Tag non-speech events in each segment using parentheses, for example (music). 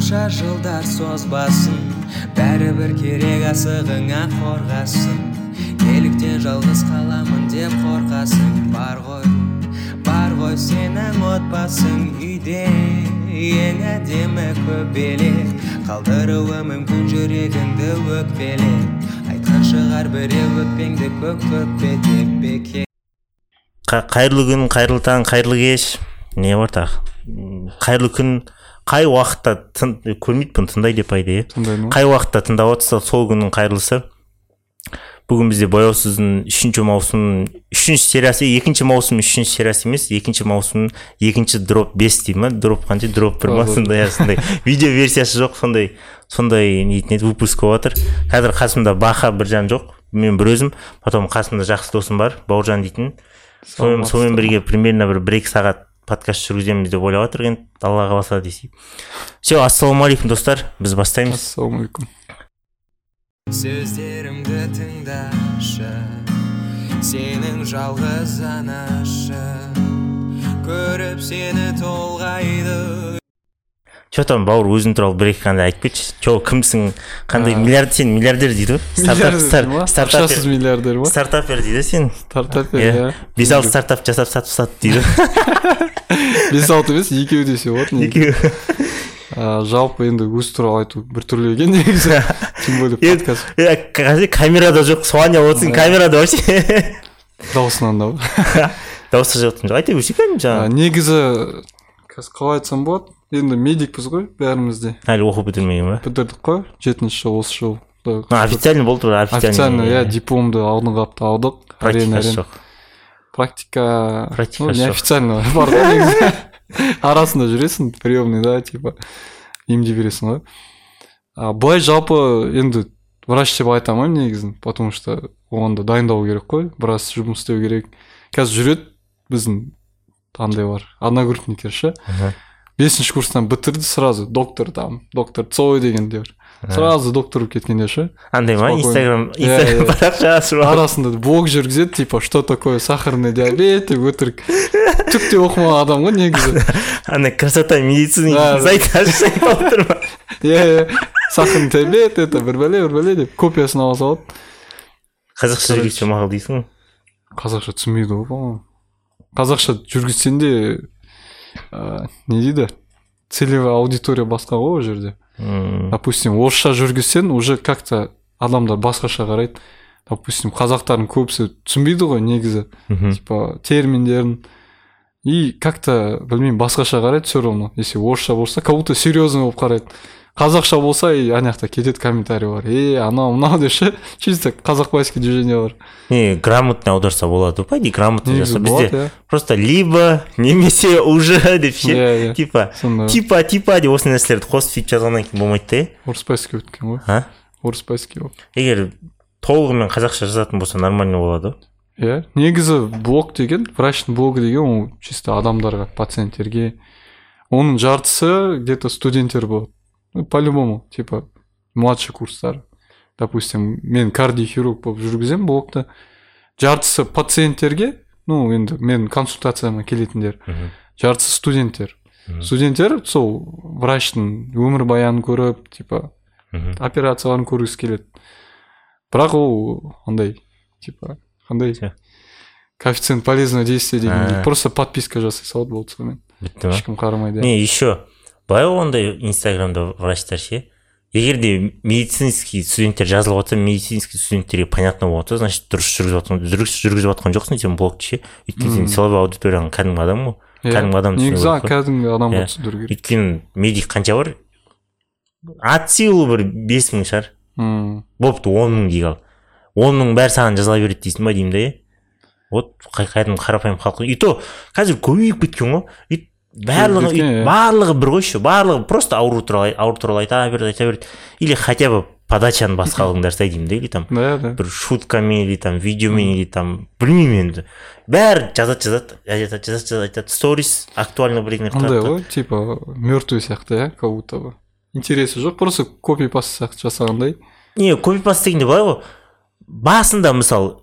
қанша жылдар созбасын бәрібір керек асығыңа қорғасын. Неліктен жалғыз қаламын деп қорқасың бар ғой бар ғой сенің отбасың үйде ең әдемі көбелек. Қалдыруы мүмкін жүрегіңді өкпелеп айтқан шығар біреу өкпеңді көк көкпе деп бекер. Қа- қайырлы күн қайырлы таң қайырлы кеш. Не М, қайырлы күн қай уақытта тын көрмейді бұны тыңдай деп пайда иә? Қай уақытта тыңдап отырса сол күннің қайырлысы. Бүгін бізде бояусыздың үшінші маусым үшінші сериясы екінші маусым үшінші сериясы емес екінші маусым екінші дроп бес дей ма? Дроп қанша? Дроп бір ма? Сондай сондай. (laughs) Видео версиясы жоқ сондай сондай нетін еді выпуск болып жатыр қазір қасымда баха біржан жоқ мен бір өзім. Потом қасымда жақсы досым бар бауыржан дейтін. Сонымен бірге примерно бір бір екі сағат подкаст жүргіземіз деп ойлап жатырық енді алла қаласа десей все ассалаумағалейкум достар. Біз бастаймыз. Ассалаумағалейкум сөздерімді тыңдашы сенің жалғыз анашы. Көріп сені толғайды. Че там бауыр өзің туралы бір екі қандай айтып кетші. Че кімсің? Қандай миллиард сен миллиардер дейді ғой. Стартапер. Ақшасыз миллиардер ма? Стартапер дейді сен. Стартап иә иә. бес алты стартап жасап сатып сат дейді. (laughs) бес алты емес екеу десе болады екеуі. А, жалпы енді өз туралы айту біртүрлі екен негізі (laughs) тем более подкаст. қазір камерада жоқ соған не отырсың камерада вообще. Дауысынан да. (laughs) Дауысы жоқтың жоқ айта берсей кәдімгі жаңағы. Негізі қазір қалай айтсам болады енді медикпіз ғой бәріміз де әлі оқу бітірмеген ба? Бітірдік қой жетінші жыл осы жыл официально болды официально. Иә дипломды алдыңғы апта алдық. Практикасы жоқ. Практика Практикасы ну, не жоқ. официально бар (laughs) ғой негізі арасында жүресің приемный да типа емдей бересің ғой а былай жалпы енді врач деп айта алмаймын негізін потому что оған да дайындалу керек қой біраз жұмыс істеу керек. Қазір жүреді біздің андай бар одногруппниктер ше. Бесінші курстан бітірді сразу доктор там доктор цой дегендер сразу доктор болып кеткендер ше? Андай ма инстаграм инстаграм парақша ашып алып арасында блог жүргізеді типа что такое сахарный диабет? деп өтірік. Түк те оқымаған адам ғой негізі. Андай красота медицины. Сайт ашып тұр ма иә иә сахарный диабет это бір бәле бір бәле деп копиясын ала салады қазақша жүргізсе мақұл дейсің ғой. Қазақша түсінбейді ғой по-моему. Қазақша жүргізсең де ә, не дейді? Целевая аудитория басқа ғой ол жерде. М, допустим орысша жүргізсең уже как то адамдар басқаша қарайды. Допустим қазақтардың көбісі түсінбейді ғой негізі мхм. типа терминдерін. И как то білмеймін басқаша қарайды все равно. Если орысша болса как будто серьезный болып қарайды. Қазақша болса и ана жақта кетеді комментарий бар. Е анау мынау деп ше чисто қазақбайский движение бар. Не грамотно аударса болады ғой по идее грамотно болады бізде иә. просто либо немесе уже (laughs) деп ше иә иә. типа типа типа деп осындай нәрселерді қосып сөйтіп жазғаннан кейін болмайды да иә орыспайский өткен ғой. А? Орыспайский болып егер толығымен қазақша жазатын болса нормально болады. Ғой иә негізі блог деген врачтың блогы деген ол чисто адамдарға пациенттерге. Оның жартысы где то студенттер болады. ну, по любому типа младший курстар допустим мен кардиохирург болып жүргіземін блогты жартысы пациенттерге ну енді мен консультацияма келетіндер Мгм. жартысы студенттер Мгм. студенттер сол врачтың өмірбаянын көріп типа Мгм. операцияларын көргісі келеді бірақ ол андай типа қандай Ше. коэффициент полезного действия дегендей А. просто подписка жасай салады болды сонымен бітті ма ешкім қарамайды не еще былай ондай инстаграмда врачтар ше. Егер де медицинский студенттер жазылып жатса медицинский студенттерге понятно болып жатса значит дұрыс жүргізіп жатқан дұрыс жүргізіп жатқан жоқсың сен блогты ше. Өйткені сен Мгм. целевой аудиторияң кәдімгі адам ғой. Иә. кәдімгі адам негізі кәдімгі адамға Иә. түсіндіру керек. Өйткені медик қанша бар? От силы бір бес мың шығар. М, болыпты он мың дейік ал. Он мың бәрі саған жазыла береді дейсің ба деймін да иә. Вот қай- кәдімгі қарапайым халық. И то қазір көбейіп кеткен ғой. Барлығы иә. барлығы бір ғой еще барлығы просто ауру туралы ауру туралы айта береді айта береді или хотя бы подачаны басқа (laughs) қылыңдарса деймін да или там да да. бір шуткамен или там видеомен или там білмеймін енді. Бәрі жазады жазады айтады жазады жазады айтады. Сторис актуально бірдеңелер андай ғой типа мертвый сияқты иә как будто бы. Интересі жоқ просто копи паст сияқты жасағандай. Не копипаст дегенде былай ғой. Басында мысалы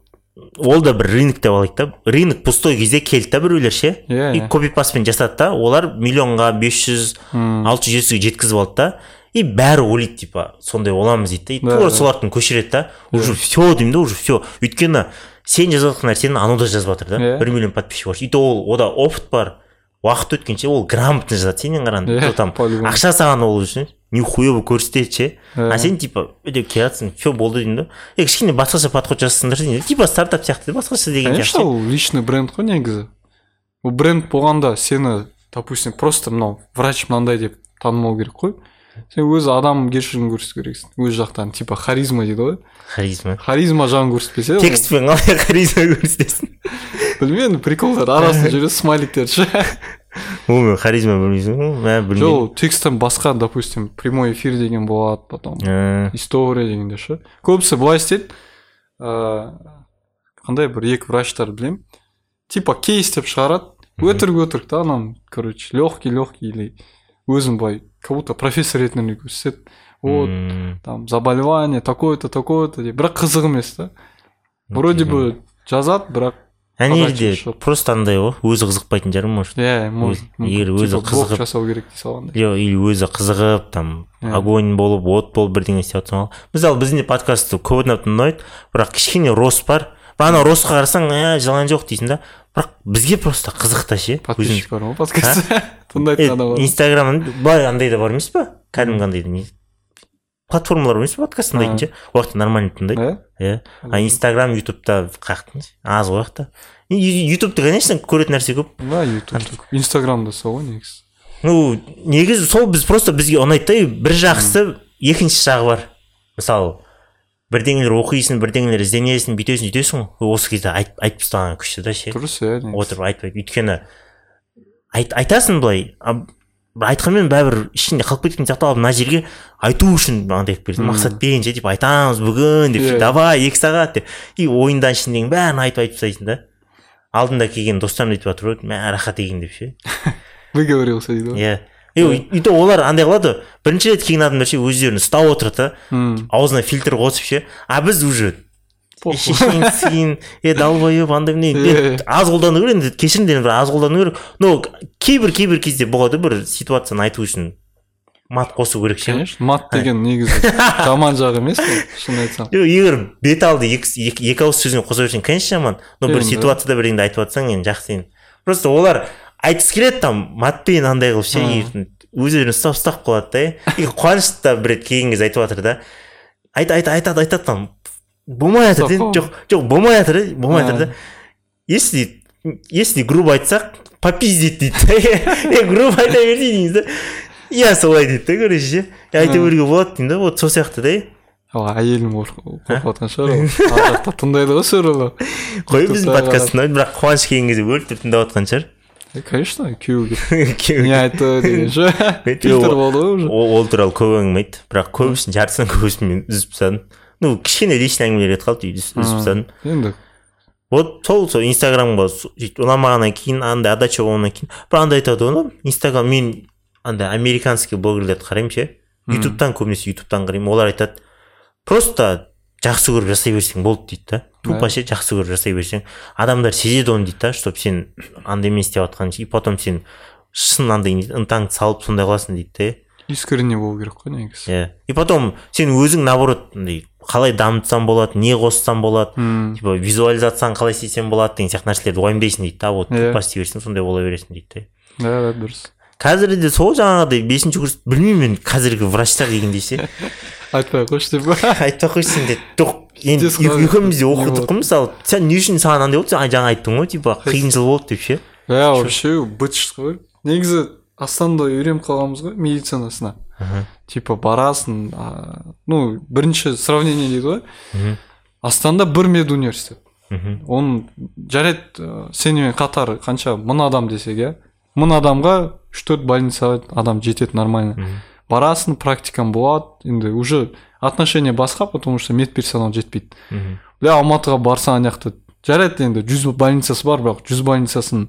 ол да бір рынок деп алайық да рынок пустой кезде келді да біреулер ше. Иә, и иә. копи пастпен жасады да. Олар миллионға бес жүз алты жүз жүзге жеткізіп алды да. И бәрі ойлайды типа сондай боламыз дейді да. И тура да. солардікін көшіреді да. Уже все деймін да уже все өйткені сен жазып жатқан нәрсені анау да жазып жатыр да. Иә. бір миллион подписчик бар и то ол ода опыт бар. Уақыт өткенше ол грамотно жазады. Сенен қарағанда Иә, там ақша саған ол үшін. Нихуя болып көрсетеді ше. Иә. а сен типа өйтіп келе жатрсың все болды деймін да. Е кішкене басқаша подход жасасыңдар деймін типа стартап сияқты басқаша деген конечно сияқты ол личный бренд қой негізі. Ол бренд болғанда сені допустим просто мынау врач мынандай деп танымау керек қой. Сен өз адамгершілігін көрсету керексің. Өз жақтан типа харизма дейді ғой. Харизма. Харизма жағын көрсетпесе текстпен қалай харизма көрсетесің? Білмедім приколдар арасында (laughs) жүреді смайликтер ше. (laughs) онымен харизма білмейсің ғой мә жоқ білмеймін ол тексттен басқа допустим прямой эфир деген болады потом Ә, история дегенде ше көбісі былай істейді ыыы қандай бір екі врачтар білемін типа кейс деп шығарады. Өтірік өтірік та анау короче легкий легкий или өзін былай как будто профессор ретінде көрсетеді вот там заболевание такое то такое то деп. Бірақ қызық емес та вроде бы жазады бірақ әне де жоқ. просто андай ғой өзі қызықпайтын шығар может. Иә егер өзі қызығып- жасау керек дей салғандай. Или или өзі қызығып там огонь болып от болып бірдеңе істеп жатсаң ал мысалы біздің де подкастты көп адамдар ұнайды бірақ кішкене рост бар. Бірақ анау ростқа қарасаң ә жалған жоқ дейсің да бірақ бізге просто қызық та ше. Подписчик бар ма подкастта. (laughs) Тыңдайтын адам бар. ма? инстаграм былай андай да бар емес па кәдімгі андай платформалар емес подкаст тыңдайтын ше ол жақта нормально тыңдайды иә иә а инстаграм ютубта аз ғой жақта. Ютубта конечно көретін нәрсе көп. Да ютуб инстаграмда сол ғой негізі. Ну негізі сол біз просто бізге ұнайды да бір жақсысы екінші жағы бар. Мысалы бірдеңелер оқисың бірдеңелер ізденесің бүйтесің сөйтесің ғой. Осы кезде айт, айтып тастаған күшті да ше. Дұрыс иә отырып айтпайды өйткені айт, айтасың былай бір айтқанмен бәрібір ішінде қалып кеткен сияқты ал мына жерге айту үшін андай қылып береді мақсатпен ше типа айтамыз бүгін деп Иә. давай екі сағат деп. И ойыңда ішіндегі бәрін айтып айтып тастайсың да. Алдында келген достарым айтып жатыр ғой мә рахат екен деп ше. (laughs) Выговорился дейді ғой иә. И и то олар андай қылады бірінші рет келген адамдар ше өздерін ұстап отырады да аузына фильтр қосып ше а біз уже шешенсің е долбоеб андай Иә, мен иә. аз қолдану керек енді кешіріңдер бір аз қолдану керек но кейбір кейбір кезде болады бір ситуацияны айту үшін мат қосу керек ше. Конечно мат деген негізі жаман жағы емес қой шын айтсам. Жоқ егер бет алды екі, ауыз сөзбен қоса берсең конечно жаман. Но бір ситуацияда бірдеңе айтып жатсаң енді жақсы енді. Просто олар айтқысы келеді там матпен андай қылып ше өздерін ұстап ұстап қалады да. И қуаныш та бір рет келген кезде айтып жатыр да. Айт айт айтады айтады там. Болмай жатыр да жоқ жоқ болмай жатыр да болмай жатыр да если если грубо айтсақ попиздеть дейді да. (laughs) Е грубо айта берсей дейміз да. Иә солай дейді да короче ше. Айта беруге болады деймін да вот сол сияқты да ал әйелім қорқып жатқан шығар ол. (laughs) Жақта тыңдайды ғой все равно қой біздің подкаст тыңдайды бірақ қуаныш келген кезде өліп тұрып тыңдап жатқан шығар. Конечно Күйеуі (laughs) не айтты деген ше? Фильтр болды ғой уже. ол туралы көп әңгіме айтты бірақ көбісін жартысынан көбісін мен үзіп тастадым. Ну кішкене личный әңгімелер еді қалды үзіп тастадым енді. Вот сол сол инстаграмға сөйтіп ұнамағаннан кейін андай отдача болғаннан кейін. Бірақ андай айтады ғой инстаграм мен андай американский блогерлерді қараймын ше. Ютубтан көбінесе ютубтан қараймын. Олар айтады просто жақсы көріп жасай берсең болды дейді да. Тупо ше жақсы көріп жасай берсең адамдар сезеді оны дейді да чтобы сен андай емес істеп жатқанын и потом сен шын андай ынтаңды салып сондай қыласың дейді да искренне болу керек қой негізі. Иә. И потом сен өзің наоборот андай қалай дамытсам болады не қоссам болады М, типа визуализацияны қалай істесем болады деген сияқты нәрселерді уайымдайсың дейді да вот Иә. тупо істей берсең сондай бола бересің дейді да да да дұрыс. Қазір де сол жаңағыдай бесінші курс білмеймін мен қазіргі врачтар дегенде ше (laughs) айтпай ақ қойшы деп (laughs) айтпай ақ қойсын деп жоқ енді екеуміз де оқыдық қой мысалы. Сен не үшін саған андай болды? Сен жаңа айттың ғой типа қиын жыл болды деп ше? Иә вообще быт қой. Негізі астанада үйреніп қалғанбыз ғой медицинасына. Типа барасың а, ну бірінші сравнение дейді ғой. Астанада бір мед университет мхм оның жарайды ә, сенімен қатар қанша? Мың адам десек иә? Мың адамға үш төрт больницаға адам жетеді нормально. Барасың практикаң болады. Енді уже отношение басқа потому что медперсонал жетпейді. Мхм бля алматыға барсаң ана жақта жарайды енді жүз больницасы бар бірақ жүз больницасын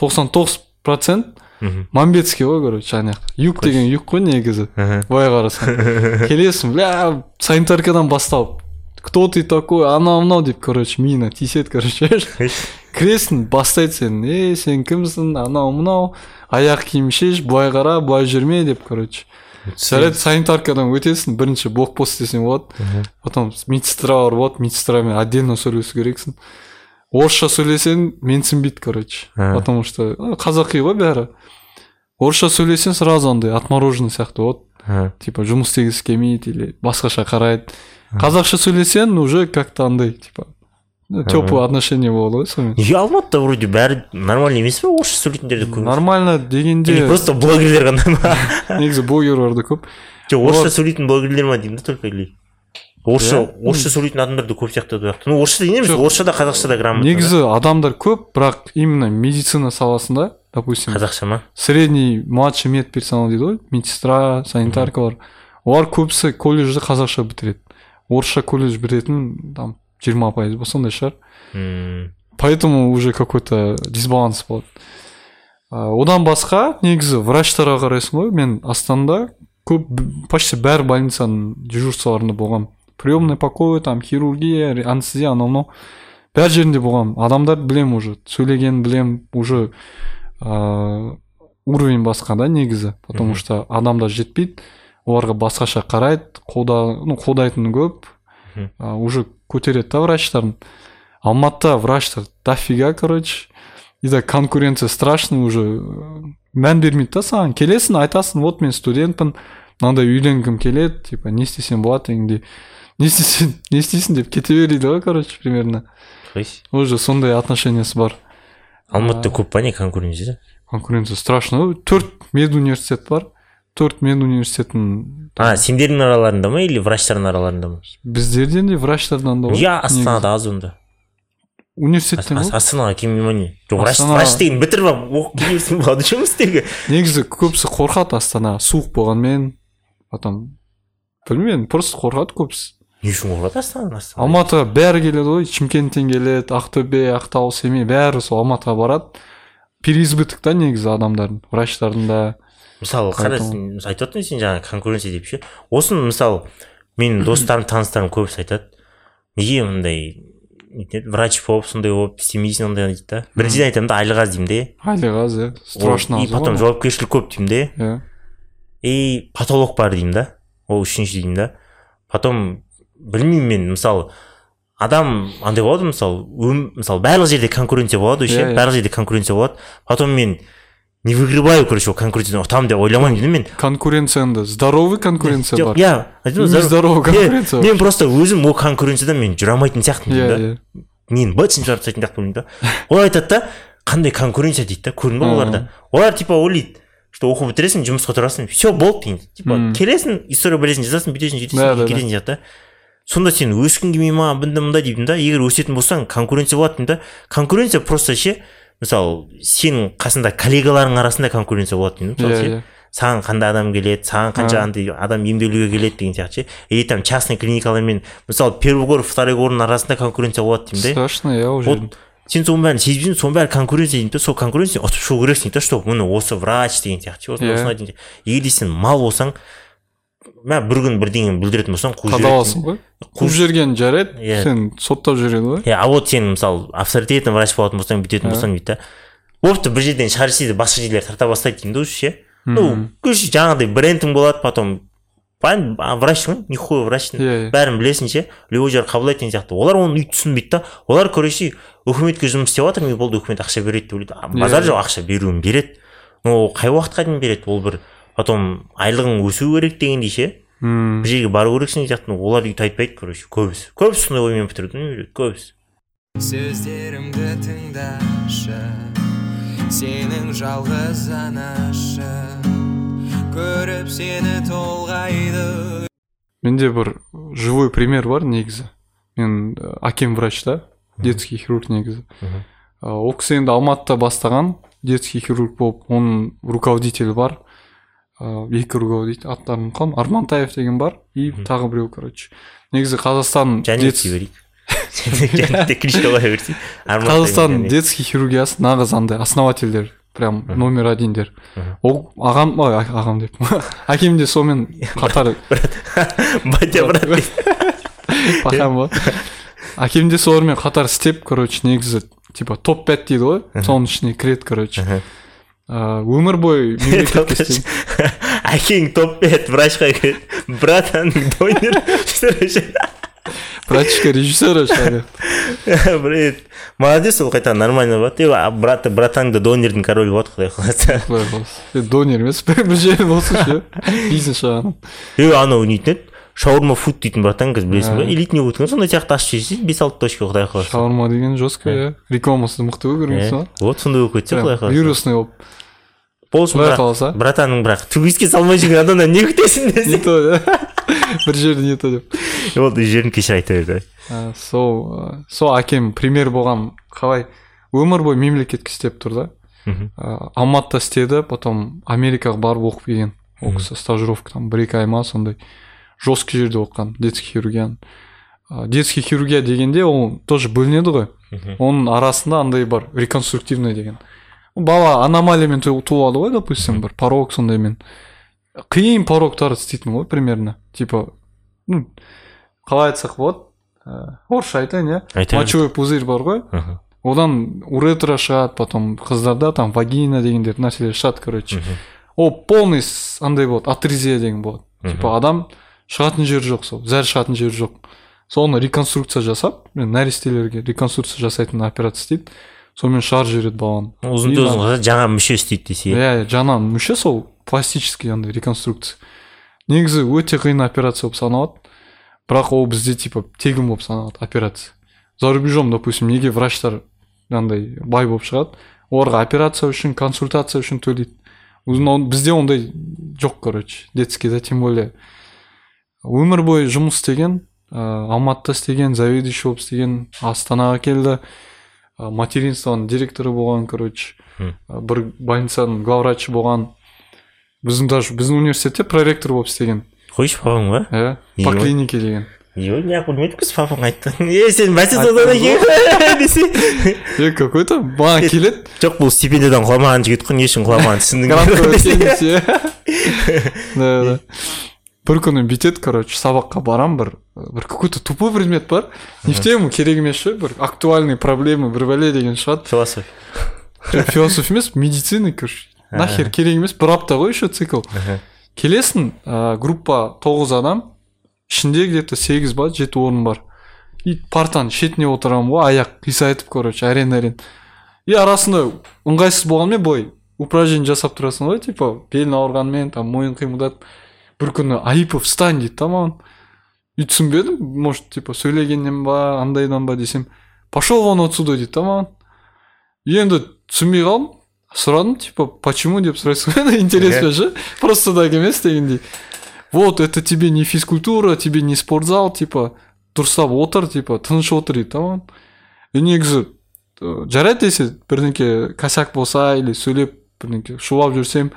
тоқсан тоғыз процент мхм. Мамбетский ғой короче ана жақта юг деген юг қой негізі. Былай қарасаң. (laughs) Келесің бля санитаркадан басталып. Кто ты такой? Анау мынау деп короче миына тиіседі короче. (laughs) Кіресің бастайды сені е сен кімсің? Анау мынау. Аяқ киім шеш былай қара былай жүрме деп короче. Жарайды санитаркадан өтесің бірінші блокпост десең болады. Потом медсестра бар болады. Медсестрамен отдельно сөйлесу керексің. Орысша сөйлесең менсінбейді короче. А. потому что қазақи ғой бәрі. Орысша сөйлесең сразу андай отмороженный сияқты болады Ага. типа жұмыс істегісі келмейді или басқаша қарайды. Қазақша сөйлесең уже как то андай типа теплый отношение болады ғой сонымен. Неге алматыда вроде бәрі нормально емес па орысша сөйлейтіндер де көп нормально или дегенде просто блогерлер ғана ма? (laughs) негізі блогерлар да көп. Жоқ орысша сөйлейтін блогерлер ма деймін да только или? Орысша Иә. орысша сөйлейтін адамдар да көп сияқты жақта ну орысша дейін емес орысша да қазақша да грамотно негізі адамдар көп бірақ именно медицина саласында допустим да. қазақша ма? средний младший медперсонал дейді ғой медсестра санитаркалар олар көбісі колледжді қазақша бітіреді. Орысша колледж бітіретін там жиырма пайыз ба сондай шығар. М, поэтому уже какой то дисбаланс болады. Одан басқа негізі врачтарға қарайсың ғой мен астанада көп почти бәр больницаның дежурстволарында болғам приемный покой там хирургия анестезия анау мынау бәр жерінде болғам адамдар білем уже сөйлегенін білем уже ыыы уровень басқа да негізі. Потому что адамдар жетпейді оларға басқаша қарайды қолда ну қолдайтыны көп. А, уже көтереді да врачтарын. Алматыда врачтар дофига короче. И да конкуренция страшный уже. Мән бермейді да саған. Келесің айтасың вот мен студентпін мынандай үйленгім келеді типа не істесем болады дегендей. Не істесең не істейсің деп кете бер дейді ғой короче примерно. Уже сондай отношениесі бар. Алматыда көп па не конкуренция конкуренция страшно. Ғой төрт мед университет бар. Төрт мед университетін а сендердің араларында ма или врачтардың араларында ма? Біздерден де врачтардан да неге астанада аз онда. Университеттен ғой. Астанаға келмей ма не жоқ врач врач деген бітіріп алып оқып келе берсең болады жұмыс істеуге негізі көбісі қорқады астанаға суық болғанмен. Потом білмеймін просто қорқады көбісі. Не үшін қорқады астанадан астана алматыға бәрі келеді ғой шымкенттен келеді ақтөбе ақтау семей бәрі сол алматыға барады. Переизбыток та негізі адамдардың врачтардың да. Мысалы қара Поэтому- сен мысалы айтып отырсың сен жаңа конкуренция деп ше? Осыны мысалы менің (coughs) достарым таныстарым көбісі айтады. Неге мындай врач болып сондай болып істемейсің ондай дейді да? Біріншіден айтамын да айлығы аз деймін де. Айлығы аз иә страшно и потом жауапкершілік көп деймін де. Иә. И потолок бар деймін да ол үшінші деймін да. Потом білмеймін мен мысалы адам андай болады ғой, мысалы өм, мысалы барлық жерде конкуренция болады ше Иә, иә. барлық жерде конкуренция болады. Потом мен не выгребаю короче ол конкуренциядан ұтамын деп ойламаймын деймін мен. конкуренцияда здоровый конкуренция бар? иә нездоровый Иә, конкуренция мен просто өзім ол конкуренциядан мен жүре алмайтын сияқтымын иә деймін да. Мені бытшын шығарып тастайтын сияқты ойлаймын да. (laughs) Олар айтады да қандай конкуренция дейді да көрдің ба оларда олар типа ойлайды что оқу бітіресің жұмысқа тұрасың все болды деген типа келесің история білесің жазасың бүйтесің сөйтесің кетесің сияқты да. Сонда сен өскің келмей ма мындай мындай деймін да егер өсетін болсаң конкуренция болады деймін да. Конкуренция просто ше мысалы сенің қасында коллегаларың арасында конкуренция болады деймін мысалы иә ше. иә. Саған қандай адам келеді саған қанша андай адам емделуге келеді деген сияқты ше. Или там частный клиникалармен мысалы первый город второй гордың арасында конкуренция болады деймін да страшно иә ол вот сен соның бәрін сезбейсің соның бәрі конкуренция дейді да. Сол конкуренция ұтып шығу керексің дейді да что міне осы врач деген сияқты ше осындай Иә. деген сияқты. егер де сен мал болсаң мә бір күн бірдеңені бүлдіретін болсаң қуып қадаласың ғой. қуып жіберген жарайды Иә. сен соттап жібереді ғой. Иә а вот сен мысалы авторитетный врач болатын болсаң бүйтетін Иә. болсаң дейді да. Бопты бір жерден шығарып жіберді басқа жерлер тарта бастайды деймін да уже ше. Ну короче жаңағыдай брендің болады потом врач ғой нихуя врач Иә, иә. бәрін білесің ше любой жер қабылдайды деген сияқты. Олар оны өйтіп түсінбейді да. Олар короче үкіметке жұмыс істеп жатыр болды үкімет ақша береді деп ойлайды. А, базар Иә, жоқ ақша беруін береді. Но ол қай уақытқа дейін береді? Ол бір потом айлығың өсу керек дегендей ше Мм. бір жерге бару керексің деген сияқты олар өйтіп айтпайды короче көбісі. Көбісі сондай оймен бітіреді көбісі. Сөздерімді тыңдашы сенің жалғыз анашы көріп сені толғайды. Менде бір живой пример бар негізі. Мен ә, әкем врач та детский хирург негізі. А, ол кісі енді алматыда бастаған детский хирург болып оның руководителі бар. Ә, екі руководитель аттарын ұмытқанмын армантаев деген бар. И тағы біреу короче. Негізі қазақстан берейік (laughs) қазақстан детский хирургиясы нағыз андай основательдер прям номер одиндер. Ол ағам ой ағам деп. (laughs) Әкем де сонымен қатар. (laughs) Батя брат пахам ба әкем де солармен қатар істеп короче негізі типа топ пять дейді ғой. Соның ішіне кіреді короче. Өмір бойы (laughs) (laughs) әкең топ пять врачқа кіреді братаның донер братишка режиссер шаги привет молодец ол қайтадан нормально болады брат братаң да донердің королі болады құдай қаласа (laughs) құдай қаласа донер емес бір жері болсыншы бизнес жағынан е анау нейтін еді шаурма фуд дейтін братан қазір білесің ба? А. элитный өткен сондай сияқты ашып жесең бес алты точка құдай қаласа. Шаурма деген жестко иә рекламасы мықты ғой көргенсің ба? Е, вот сондай болып кетсе құдай қаласа. вирусный болып. Болсын құдай қаласа. Братаның бірақ туристке салмай жүрген адамнан не күтесің не десең то (laughs) бір жерде не то деп. Ол жерін кешір айта берді сол сол әкем премьер болған қалай? Өмір бойы мемлекетке істеп тұр да. Мгм. А, алматыда істеді потом америкаға барып оқып келген. Ол кісі стажировка там бір екі ай ма сондай. Жесткий жерде оқыған детский хирургияны. Детский хирургия дегенде ол тоже бөлінеді ғой. Оның арасында андай бар реконструктивный деген. Бала аномалиямен ту- туады ғой допустим бір порог сондаймен. Қиын порогтарды істейтін ғой примерно. Типа ну қалай айтсақ болады ыыы орысша айтайын иә. Мочевой пузырь бар ғой. Одан уретра шығады потом қыздарда там вагина дегендер нәрселер шығады короче. Ол полный андай болады атрезия деген болады. Типа адам шығатын жері жоқ сол зәр шығатын жері жоқ. Соны реконструкция жасап мен нәрестелерге реконструкция жасайтын операция істейді сонымен шығарып жібереді баланы. Ұзын жаңа мүше істейді десе. Иә иә жаңа мүше сол пластический андай реконструкция. Негізі өте қиын операция болып саналады. Бірақ ол бізде типа тегін болып саналады операция. За рубежом допустим неге врачтар андай бай болып шығады? Оларға операция үшін консультация үшін төлейді. Бізде ондай жоқ короче детскийде тем более. Өмір бойы жұмыс істеген ыыы алматыда істеген заведующий болып істеген астанаға келді. Ы, материнствоның директоры болған короче. Ы, бір больницаның главврачы болған. Біздің даже біздің университетте проректор болып істеген. Қойшы папаң ба? Иә по клинике деген. Ой неғып білмедік біз папаң айтты? (laughs) Е сен бәсе содан екен десе. (laughs) Е какой то маған келеді. жоқ бұл стипендиядан құламаған жігіт қой не үшін құламағанын түсіндің грантқа (laughs) да да. Бір күні бүйтеді короче сабаққа барам бір бір какой то тупой предмет бар. Не в тему керек емес ше бір актуальный проблемы бір бәле деген шығады философия. Философия емес медицина короче. Нахер керек емес бір апта ғой еще цикл. Келесің ә, группа тоғыз адам ішінде где то сегіз ба жеті орын бар. И партаның шетіне отырамын ғой аяқ қисайтып короче әрең әрең и арасында ыңғайсыз болғанмен былай упражнение жасап тұрасың ғой типа белің ауырғанымен там мойын қимылдатып бір күні айыпов встань дейді да маған и түсінбедім может типа сөйлегеннен ба андайдан ба десем пошел вон отсюда дейді да маған и енді түсінбей қалдым сұрадым типа почему деп сұрайсың ғой (laughs) интересно же просто так емес дегендей вот это тебе не физкультура тебе не спортзал типа дұрыстап отыр типа тыныш отыр дейді да маған и негізі ы, жарайды десе бірдеңке косяк болса или сөйлеп бірдеңке шулап жүрсем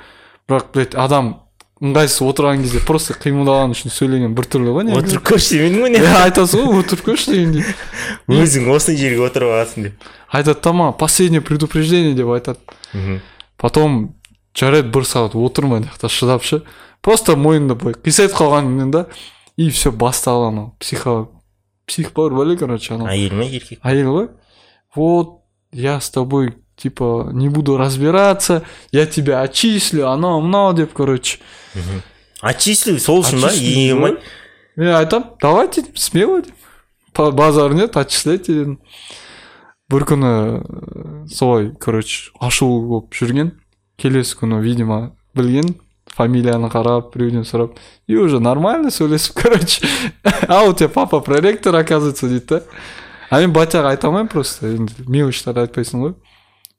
бірақ блять адам ыңғайсыз отырған кезде просто қимылдаған үшін сөйлеген біртүрлі ғой негізі. Отырып көрші демендің ғой не иә айтасың ғой отырып көрші дегендей (laughs) өзің осы жерге отырып аласың деп. Айтады да маған последнее предупреждение деп айтады. Потом жарайды бір сағат отырмай мына жақта шыдап ше. Просто мойнымды былай қисайтып қалғанмен да и все басталды анау. Психо псих бар бәле короче анау. Әйел ма еркек? Әйел ғой. Вот я с тобой типа не буду разбираться я тебя отчислю анау мынау деп короче отчислю сол үшін ба Отчислю ема ғой. мен айтамын давайте деп смело деп Па- базар нет отчисляйте дедім бір күні э, солай короче ашулы болып жүрген келесі күні видимо білген фамилияны қарап біреуден сұрап и уже нормально сөйлесіп (laughs) короче а у тебя папа проректор оказывается дейді да а мен батяға айта алмаймын просто енді мелочьтарды айтпайсың ғой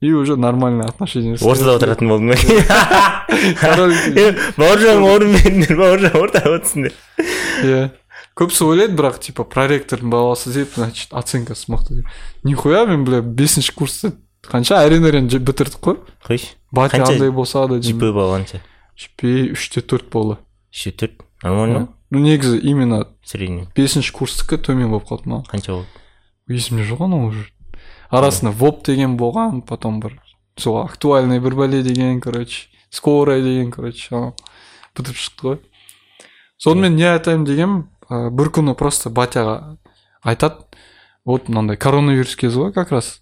и уже нормальный отношение ортада отыратын болдың ба (laughs) Король- (laughs) Е, бауыржан орын беріңдер бауыржан ортада отырсын деп иә көбісі ойлайды бірақ типа проректордың баласы деп значит оценкасы мықты деп нихуя мен бля бесінші курсты қанша әрең әрең бітірдік қой қойшы батя Қанша андай болса да жп болғанша жп үште төрт болды үште төрт нормально? Ну негізі именно средний. бесінші курстікі төмен болып қалды маған қанша болды есімде жоқ анау уже арасында воп деген болған потом бір сол актуальный бір бәле деген короче скорая деген короче анау бітіріп шықты ғой. Сонымен не айтайын дегенмін ә, бір күні просто батяға айтады вот мынандай коронавирус кезі ғой как раз.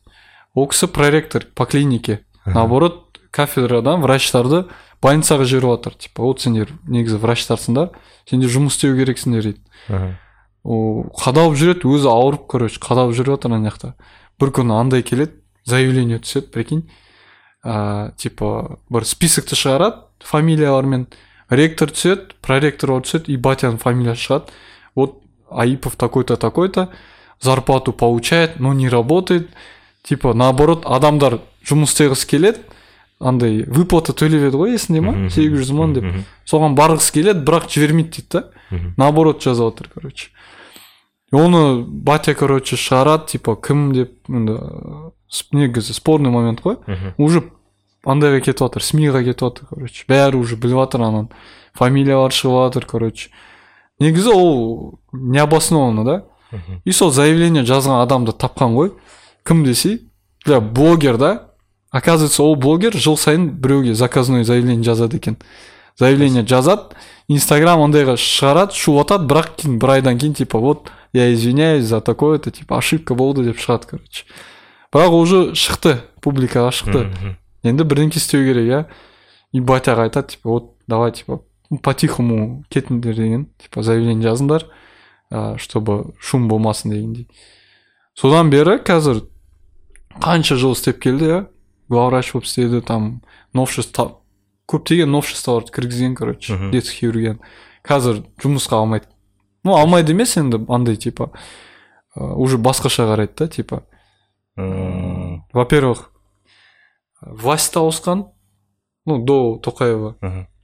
Ол кісі проректор по клинике. Наоборот кафедрадан врачтарды больницаға жіберіп жатыр. Типа вот сендер негізі врачтарсыңдар сендер жұмыс істеу керексіңдер дейді. Ол қадалып жүреді өзі ауырып короче қадалып жүріп жатыр ана жақта. бір күні андай келеді заявление түседі прикинь ә, типа бір списокты шығарады фамилиялармен ректор түседі проректор түседі и батяның фамилиясы шығады вот аипов такой то такой то зарплату получает но не работает типа наоборот адамдар жұмыс істегісі келеді андай выплата төлеп еді ғой есіңде ма Мгм. сегіз жүз мың деп Мгм. соған барғысы келеді бірақ жібермейді дейді да Мгм. наоборот жазып жатыр короче И Оны батя короче шығарады типа кім деп енді негізі спорный момент қой уже андайға кетіп жатыр смиға кетіп жатыр короче. Бәрі уже біліп жатыр анан. Фамилиялар шығып жатыр короче. Негізі ол необоснованно да? И сол заявление жазған адамды тапқан ғой. Кім десе бля блогер да? Оказывается ол блогер жыл сайын біреуге заказной заявление жазады екен. Заявление жазады инстаграм андайға шығарады шулап жатады бірақ кейін бір айдан кейін типа вот я извиняюсь за такое то типа ошибка болды деп шығады короче. Бірақ уже шықты публикаға шықты. Енді бірдеңке істеу керек иә? И батяға айтады типа вот давай типа по тихому кетіңдер деген типа заявление жазыңдар ә, чтобы шум болмасын дегендей содан бері қазір қанша жыл істеп келді иә? Главврач болып істеді там новшество көптеген новшестволарды кіргізген короче детский хирургияны қазір жұмысқа алмайды. Ну алмайды емес енді андай типа ә, уже басқаша қарайды да типа. Во первых власть ауысқан ну до тоқаева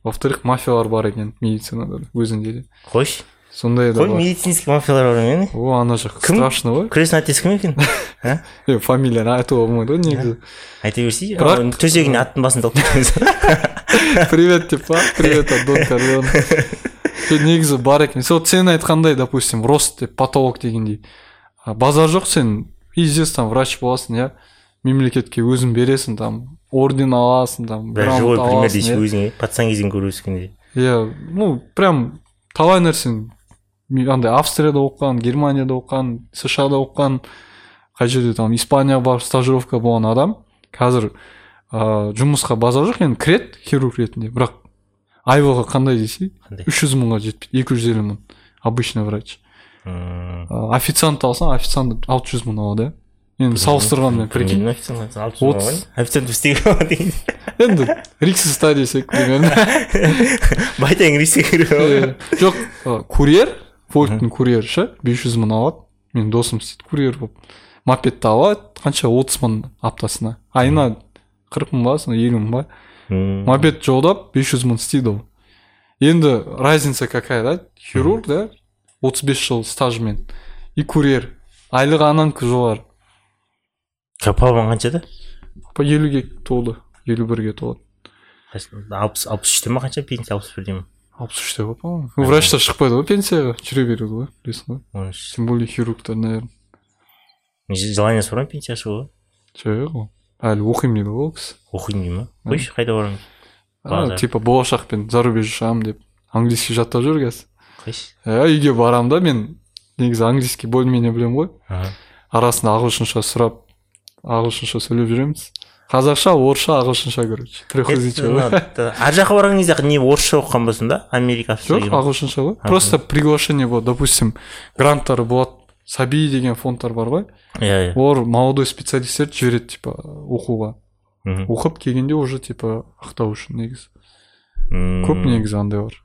во вторых мафиялар бар екен медицинада да, өзінде де. Қойшы. Сондай да қой медицинский мафиялар бар екен о ана жақ Кім? страшно ғой. Күресін әтесі кім екен? (laughs) Е фамилияны айтуға болмайды ғой негізі. Айта берсей Бірақ- төсегіне аттың басын кетеміз. (laughs) привет деп па привет от дон (laughs) негізі бар екен. Сол сен айтқандай допустим рост деп потолок дегендей. Базар жоқ сен там врач боласың иә? Мемлекетке өзің бересің там орден аласың там живой пример дейсің иә. өзіңе пацан кезден көріп өскендей иә ну прям талай нәрсені. Андай австрияда оқыған германияда оқыған сша да оқыған қай жерде там испанияға барып стажировка болған адам. Қазір ыыы жұмысқа базар жоқ енді кіреді хирург ретінде. Бірақ айлығы қандай десе Қандай? үш жүз мыңға жетпейді екі жүз елу мың. Обычный врач. Официант алсаң официант алты жүз мың алады иә. Енді салыстырғанмен прикинь. официант ғой деген енді рикс стадиясы примерно. Риске кіріп Е, жоқ курьер вольттың курьері ше бес жүз мың алады. Менің досым істейді курьер болып. Мопедті алады қанша отыз мың аптасына. Айына қырық мың ба сондай елу мың ба мопед жолдап бес жүз мың істейді ол енді разница какая да? Хирург да? отыз бес жыл стажмен и курьер. Айлығы ананікі жоғары папам қаншада по елуге толды. Елу бірге толады. Алпыс алпыс үште ма қанша? Пенсия алпыс бірде ма алпыс үште ғой по моему врачтар шықпайды ғой пенсияға. Жүре береді ғой білесің ғой. Тем более хирургтар наверное желаниесі бар ма пенсия шығуға. Жоқ ол әлі оқимын дейді ғой ол кісі. Оқимын дей ма қойшы қайда барамын? Типа болашақпен зарубежье шығамын деп английский жаттап жүр қазір. Қойшы. Иә үйге барамын да мен. Негізі английский более менее білемін ғой. Арасында ағылшынша сұрап ағылшынша сөйлеп жүреміз. Қазақша орысша ағылшынша короче. Ар жаққа барған кезде не орысша оқыған болсын да америка жоқ ағылшынша ғой. Просто приглашение болады допустим гранттар болады. Саби деген фондтар бар ғой. Иә иә. Олар молодой специалисттерді жібереді типа оқуға. Мгм. оқып келгенде уже типа ақтау үшін негізі көп негізі андай бар.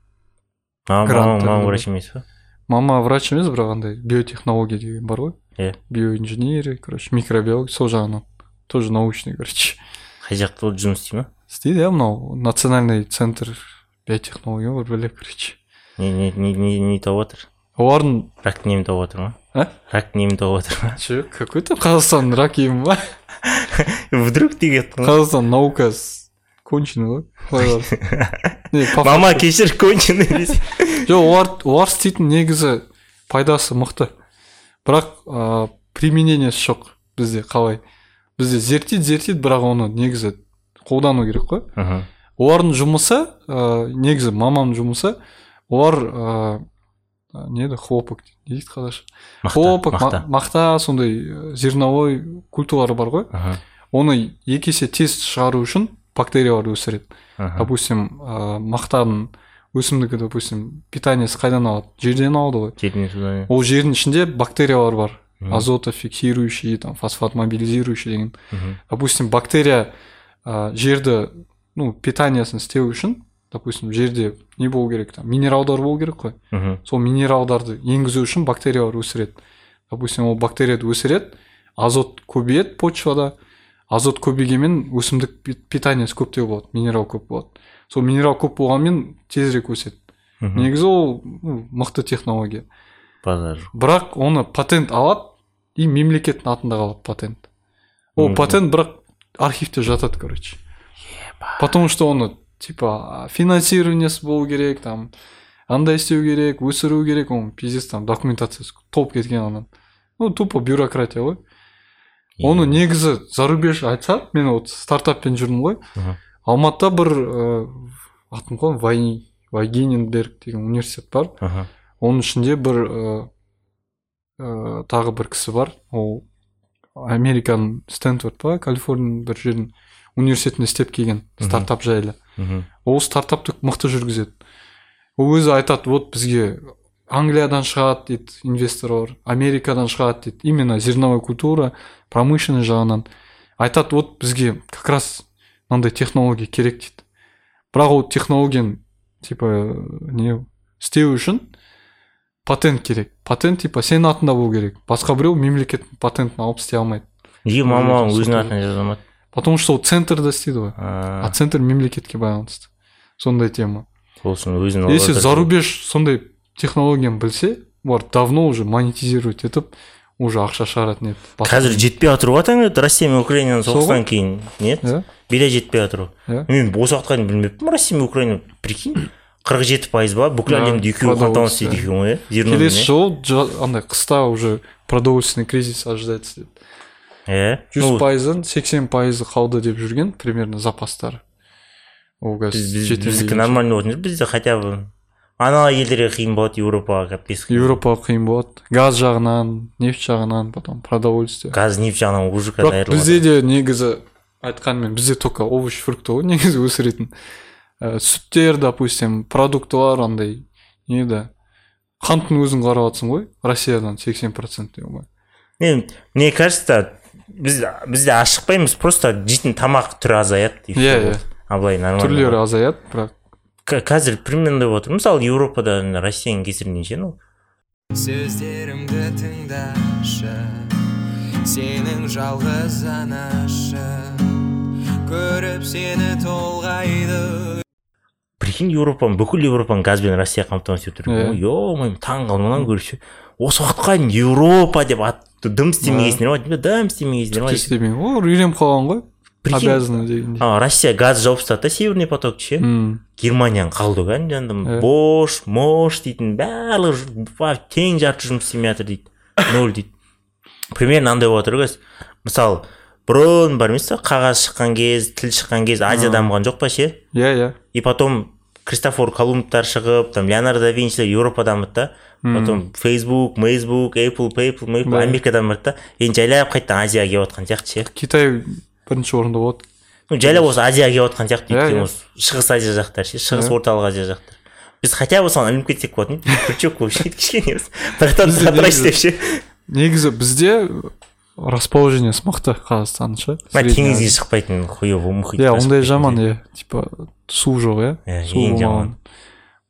Мама врач емес па мама врач емес бірақ андай биотехнология деген бар ғой. Иә. биоинженерия короче микробиология сол жағынан. Тоже научный короче. Қай жақта ол жұмыс істей ма? Істейді иә мынау национальный центр биотехнология бар бөлек короче. Не не не не не тауып жатыр олардың рак немін тауып жатыр ма? А рак немін тауып жатыр ма че какой то қазақстан рак емі ба? Вдруг деп қазақстан наука с- конченый ғой мама кешір конченый десе (laughs) жоқ олар олар істейтін негізі пайдасы мықты. Бірақ ыыы применениесі жоқ бізде қалай? Бізде зерттейді зерттейді бірақ оны негізі қолдану керек қой. Олардың жұмысы ә, негізі мамамның жұмысы олар а, не еді хлопок не дейді қазақша мақта. мақта мақта сондай э, зерновой культуралар бар ғой. Оны екі есе тез шығару үшін бактериялар өсіреді. Допустим ә, мақтаның өсімдігі допустим питаниесі қайдан алады? Жерден алады ғой. Ол жердің ішінде бактериялар бар. Азотофиксирующий там фосфат мобилизирующий деген. Допустим бактерия ә, жерді ну питаниясын істеу үшін допустим жерде не болу керек там. Минералдар болу керек қой. Сол минералдарды енгізу үшін бактериялар өсіреді. Допустим ол бактерияды өсіреді азот көбейеді почвада. Азот көбейгенмен өсімдік пи- питаниясы көптеу болады минерал көп болады. Сол минерал көп болғанмен тезірек өседі. Мгм. негізі ол ну, мықты технология. Базар бірақ оны патент алады и мемлекеттің атында қалады патент. Ол патент бірақ архивте жатады короче. Потому что оны типа финансированиесі болу керек там андай істеу керек өсіру керек оның пиздец там документациясы толып кеткен анан ну тупо бюрократия ғой. Оны негізі зарубеж айтса мен вот стартаппен жүрдім ғой. Алматыда бір ыыы атын қой вай вайгененберг деген университет бар. Аха. оның ішінде бір ыыы ыыы, тағы бір кісі бар. Ол американың стэнфорд па калифорнияның бір жердің университетінде істеп келген стартап жайлы. Ол стартапты мықты жүргізеді. Ол өзі айтады вот бізге англиядан шығады дейді инвесторлар америкадан шығады дейді. Именно зерновой культура промышленный жағынан айтады вот бізге как раз мынандай технология керек дейді. Бірақ ол технологияны типа не істеу үшін патент керек. Патент типа сенің атында болу керек. Басқа біреу мемлекеттің патентін алып істей алмайды. Неге мамаң Өзі өзінің атына жаза алмады потому что ол центрда істейді ғой а центр мемлекетке байланысты сондай тема. Сол үшін өзін если зарубеж сондай технологияны білсе олар давно уже монетизировать етіп уже ақша шығаратын еді қазір жетпей жатыр ғой таңертең россия мен украинаның соғыстан кейін нет? Иә бида жетпей жатыр ғой иә мен осы уақытқа дейін білмеппін россия мен украина прикинь. Қырық жеті пайыз ба бүкіл әлемді екеуі қамтамасыз етеді екен ғой иә келесі жылы андай қыста уже продовольственный кризис ожидается. деп иә жүз Ну, пайызын сексен пайызы қалды деп жүрген примерно запастары ол қазір біздікі нормально болатын шығар бізде хотя бы ана елдерге қиын болады еуропаға капец қиын. еуропаға қиын болады. Газ жағынан нефть жағынан потом продовольствие. Газ нефть жағынан уже бірақ бізде де негізі айтқанмен бізде только овощ фрукты ғой негізі өсіретін. Ә, сүттер допустим продуктылар андай не еді қанттың өзін қарап жатрсың ғой россиядан сексен процент мен мне кажется біз бізде ашықпаймыз просто жейтін тамақ түрі азаяды и Иә, иә. а былай нормально түрлері азаяды бірақ қазір примерно болып отыр мысалы еуропада россияның кесірінен ше ну сөздерімді тыңдашы сенің жалғыз анашы көріп сені толғайды. Прикинь еуропаны бүкіл еуропаны газбен россия қамтамасыз етіп тұр е мойым таң қалдым мынаны көріп ше осы уақытқа дейін еуропа деп атты дым істемегейсіңдер ма? Дым істемегейсіңдер ма? істемеймін олар үйреніп қалған ғой. Обязаны дегендей. А, россия газ жауып тастады да северный поток ше? М, германияның қалды ғой Иә. бош мош дейтін барлығы тең жарты жұмыс істемей жатыр дейді. Ноль дейді. Примерно андай болып жатыр ғой. Мысалы бұрын бар емес қағаз шыққан кез тіл шыққан кез азия дамыған жоқ па ше? Иә иә. И потом кристофор колумбтар шығып там леонардо да винчилер еуропа дамыды да. Потом фейсбук мейсбук apple пейпл мейпл америка дамыды да. Енді жайлап қайтадан азияға келіп жатқан сияқты ше. Китай бірінші орында болады. Ну жайлап осы азияға келіп жатқан сияқты өйткені осы шығыс азия жақтар ше шығыс орталық азия жақтар біз хотя бы соған ілініп кетсек болатын еді. (laughs) Болып ше кішкене қатырайшы негізі- деп ше. негізі бізде расположениесі мықты қазақстанның ше мына теңізге шықпайтын хуевый мұхит иә ондай жаман иә. Типа су жоқ иә. Иә, су болмаған.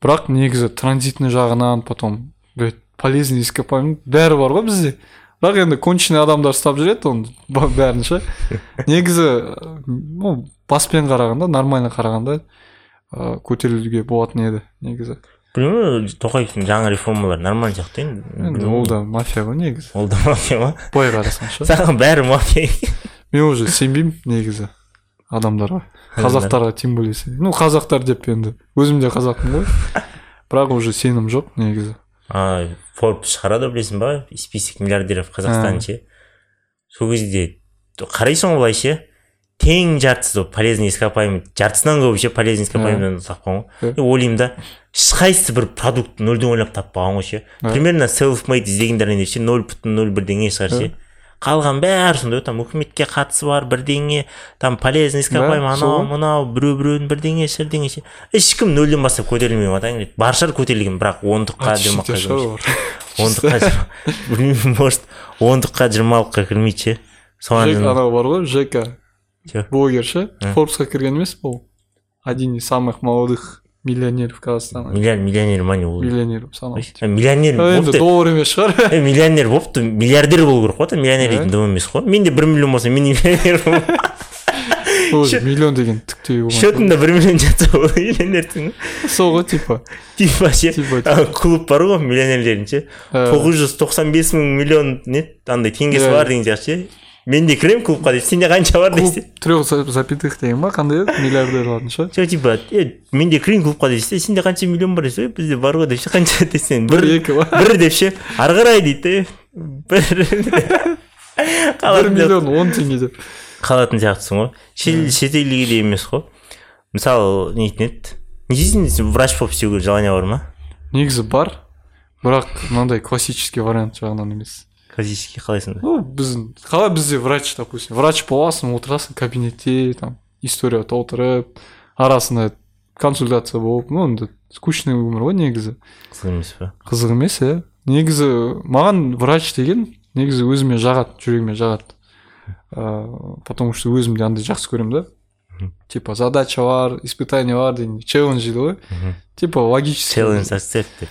Бірақ негізі транзитный жағынан потом полезный ископаемый бәрі бар ғой бізде. Бірақ енді конченый адамдар ұстап жүреді оны бәрін ше. (laughs) Негізі ну баспен қарағанда нормально қарағанда ә, көтерілуге болатын еді негізі. Білмеймін тоқаевтың жаңа реформалары нормально сияқты енді енді ол да мафия ғой негізі. Ол да мафия ма? Былай қарасаң ше (laughs) саған бәрі мафия. Мен уже сенбеймін негізі адамдарға. Қазақтарға тем более ну қазақтар деп енді. Өзім де қазақпын ғой. Бірақ уже сенім жоқ негізі. А форбс шығарады білесің ба? Список миллиардеров казахстан А. ше. Сол кезде қарайсың ғой былай ше? Тең жартысы сол полезный ископаемый. Жартысынан көбі ше полезный ископаемыйдан тапқан ғой ойлаймын да ешқайсысы бір продукт нөлден ойлап таппаған ғой ше. Примерно self made іздегендерден ше нөл бүтін нөл бірдеңе шығар ше. Қалған бәрі сондай ғой там үкіметке қатысы бар бірдеңе там полезный ископаемый анау ғой. мынау біреу біреудің бірдеңе шірдеңе ше. Ешкім нөлден бастап көтерілмей жатқан келеді бар шығар көтерілген бірақ ондыққа жиырмаққа (laughs) ондыққа (laughs) білмеймін может ондыққа жиырмалыққа кірмейді ше. Соған анау бар ғой жека. Блогер ше форбсқа кірген емес ол один из самых молодых миллионеров казахстана. Миллион миллионер ма не ол миллионер саналады (laughs) Э, миллионер енді болыпты доллар емес шығар Э, миллионер болыпты миллиардер болу керек қой да. миллионер дейтін дым емес қой менде бір миллион болса мен не миллионер миллион деген түктей болмайды. счетымда бір миллион жатса ол (laughs) миллионерсің ғой. сол ғой типа типа ше клуб бар ғой миллионерлердің ше тоғыз жүз тоқсан бес мың миллион не андай теңгесі бар деген сияқты ше мен де кіремін клубқа дейді сенде қанша бар десе трех за- запятых деген ба қандай еді миллиардерлардың ше жоқ типа е мен де кірейін клубқа десе сенде қанша миллион бар десе «Ой, бізде бар ғой деп ше қанша десең бір екі ба бір деп ше ары қарай дейді бір бір миллион он теңге деп қалатын сияқтысың ғой шет шетелге де емес қой мысалы нетін еді не дейсің врач болып істеуге желание бар ма негізі бар бірақ мынандай классический вариант жағынан емес классический қалайсың ну біздің қалай бізде врач допустим врач боласың отырасың кабинетте там история толтырып арасында консультация болып ну енді скучный өмір ғой негізі. Қызық емес па қызық емес иә. Негізі маған врач деген негізі өзіме жағады жүрегіме жағады. Ыыы потому что өзім де андай жақсы көремін да. Типа задача бар испытание бар деген челлендж дейді ғой. Типа логический. Челлендж деп.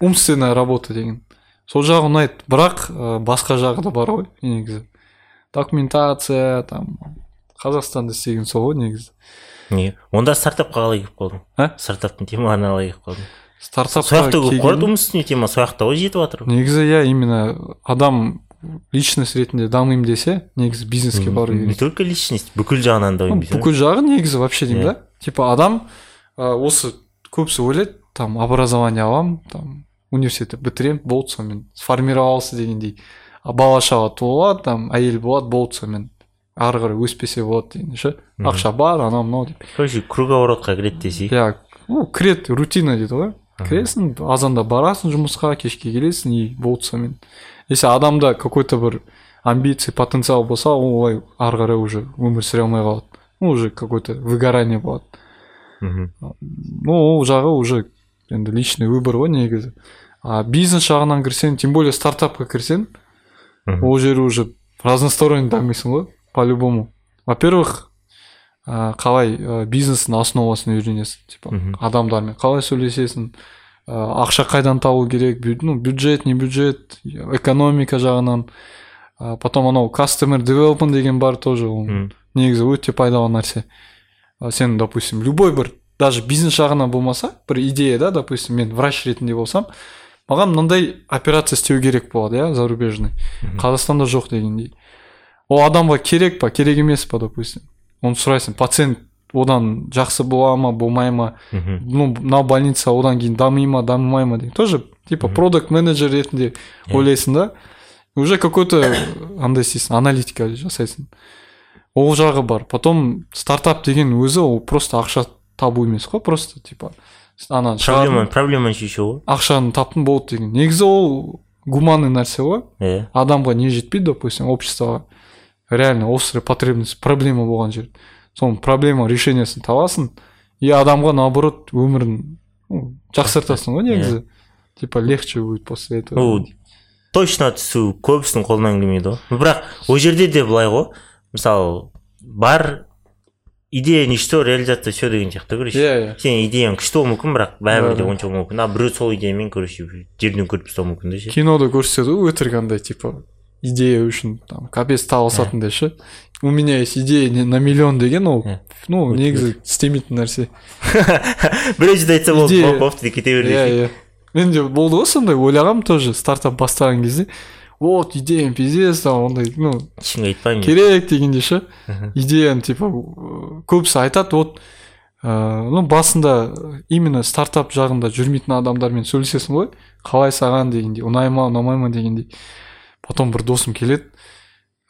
Умственная работа деген. Сол жағы ұнайды бірақ ә, басқа жағы да бар ғой негізі. Документация там қазақстанда істеген сол ғой негізі. Неге онда стартапқа қалай келіп қалдың? А стартаптың темаларына қалай келіп қалдың? Стартапқа сол жақта көп қой келген- умственный тема сол жақта ғой жетіп жатыр. Негізі иә именно адам личность ретінде дамимын десе негізі бизнеске бару не керек. Только личность бүкіл жағынан да ойын бүкіл жағы негізі вообще деймін Иә. да. Типа адам ә, осы көбісі ойлайды там образование аламын там университетті бітіремін болды сонымен сформировался дегендей. А бала шаға туылады там әйел болады болды сонымен ары қарай өспесе болады деген ше. Ақша бар анау мынау деп. Короче круговоротқа кіреді десей. Иә ну кіреді рутина дейді ғой. Кіресің азанда барасың жұмысқа кешке келесің и болды сонымен если адамда какой то бір амбиция потенциал болса ол олай ары қарай уже өмір сүре алмай қалады. Ну уже какой то выгорание болады. Мхм. Ну ол жағы уже енді личный выбор ғой негізі. А бизнес жағынан кірсең тем более стартапқа кірсең ол жер уже разносторонне дамисың ғой по любому во первых ә, қалай ә, бизнестің основасын үйренесің типа адамдармен қалай сөйлесесің ә, ақша қайдан табу керек ну бюджет не бюджет экономика жағынан. Ә, потом анау customer development деген бар тоже ол негізі өте пайдалы нәрсе. Сен допустим любой бір даже бизнес жағынан болмаса бір идея да допустим мен врач ретінде болсам маған мынандай операция істеу керек болады иә зарубежный. Қазақстанда жоқ дегендей. Ол адамға керек па? Керек емес па допустим? Оны сұрайсың пациент одан жақсы бола ма болмай ма? Ну мынау больница одан кейін дами ма дамымай ма деген. Тоже типа продукт менеджер ретінде ойлайсың да. Уже какой то андай істейсің аналитика жасайсың. Ол жағы бар. Потом стартап деген өзі ол просто ақша табу емес қой просто типа. Ана проблема проблеманы шешу ғой ақшаны таптың болды деген. Негізі ол гуманный нәрсе ғой иә адамға не жетпейді допустим обществоға реально острая потребность проблема болған жер. Соның проблема решениесін табасың и адамға наоборот өмірін жақсартасың ғой негізі. Типа легче будет после этого. Точно түсу көбісінің қолынан келмейді ғой. Бірақ ол жерде де былай ғой. Мысалы бар идея ничто реализация все деген сияқты короче. Иә иә. Сенің идеяң күшті болуы мүмкін бірақ бәрібір де онша болмауы мүмкін. А біреу сол идеямен короче жерден көріп тастауы мүмкін да ше. Кинода көрсетеді ғой өтірік андай типа идея үшін там капец табысатындай ше у меня есть идея на миллион деген ол Иә. ну негізі істемейтін нәрсе. (laughs) Біреу жерде айтса болды болды деп кете береді иә иә. Менде болды ғой сондай ойлағанмын тоже стартап бастаған кезде. Вот идеям пиздец там ондай ну ешкімге айтпаймын керек дегенде ше идеяны типа көбісі айтады вот ыыы ну басында именно стартап жағында жүрмейтін адамдармен сөйлесесің ғой қалай саған дегендей ұнай ма ұнамай ма дегендей потом бір досым келеді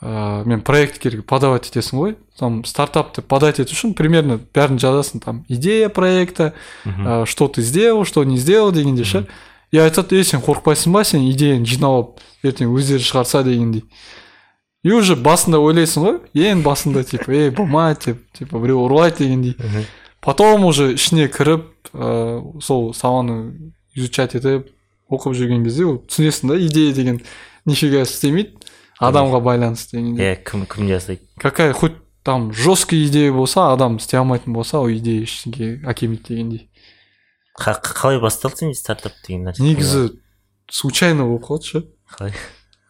ә, мен проектке подавать етесің ғой там стартапты подать ету үшін примерно бәрін жазасың там идея проекта ә, что ты сделал что не сделал дегенде ше и айтады ей сен қорықпайсың ба сен? идеяны жинап алып ертең өздері шығарса дегендей. И уже басында ойлайсың ғой ең басында типа ей болмайды деп типа біреу ұрлайды дегендей. Потом уже ішіне кіріп ә, сол саланы изучать етіп оқып жүрген кезде ол түсінесің да идея деген нифига істемейді адамға байланысты дегендей. Иә кім кім жасайды какая хоть там жесткий идея болса адам істей алмайтын болса ол идея ештеңеге әкелмейді дегендей. Қалай басталды сенде стартап деген нәрсе? Негізі случайно болып қалды ше. Қалай?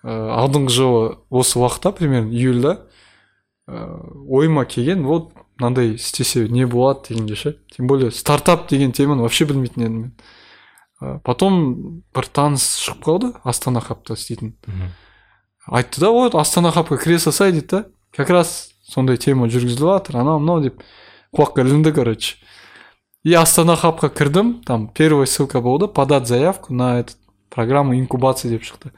Ә, алдыңғы жылы осы уақытта примерно июльда ә, ойыма келген вот мынандай істесе не болады дегенде ше. Тем более стартап деген теманы вообще білмейтін едім мен. Ә, потом бір таныс шығып қалды астана хабта істейтін. Айтты да вот астана хабқа кіре салсай дейді да. Как раз сондай тема жүргізіліп жатыр анау мынау деп құлаққа ілінді короче. И астана хабқа кірдім. Там первая ссылка болды. Подать заявку на этот программу инкубации деп шықты.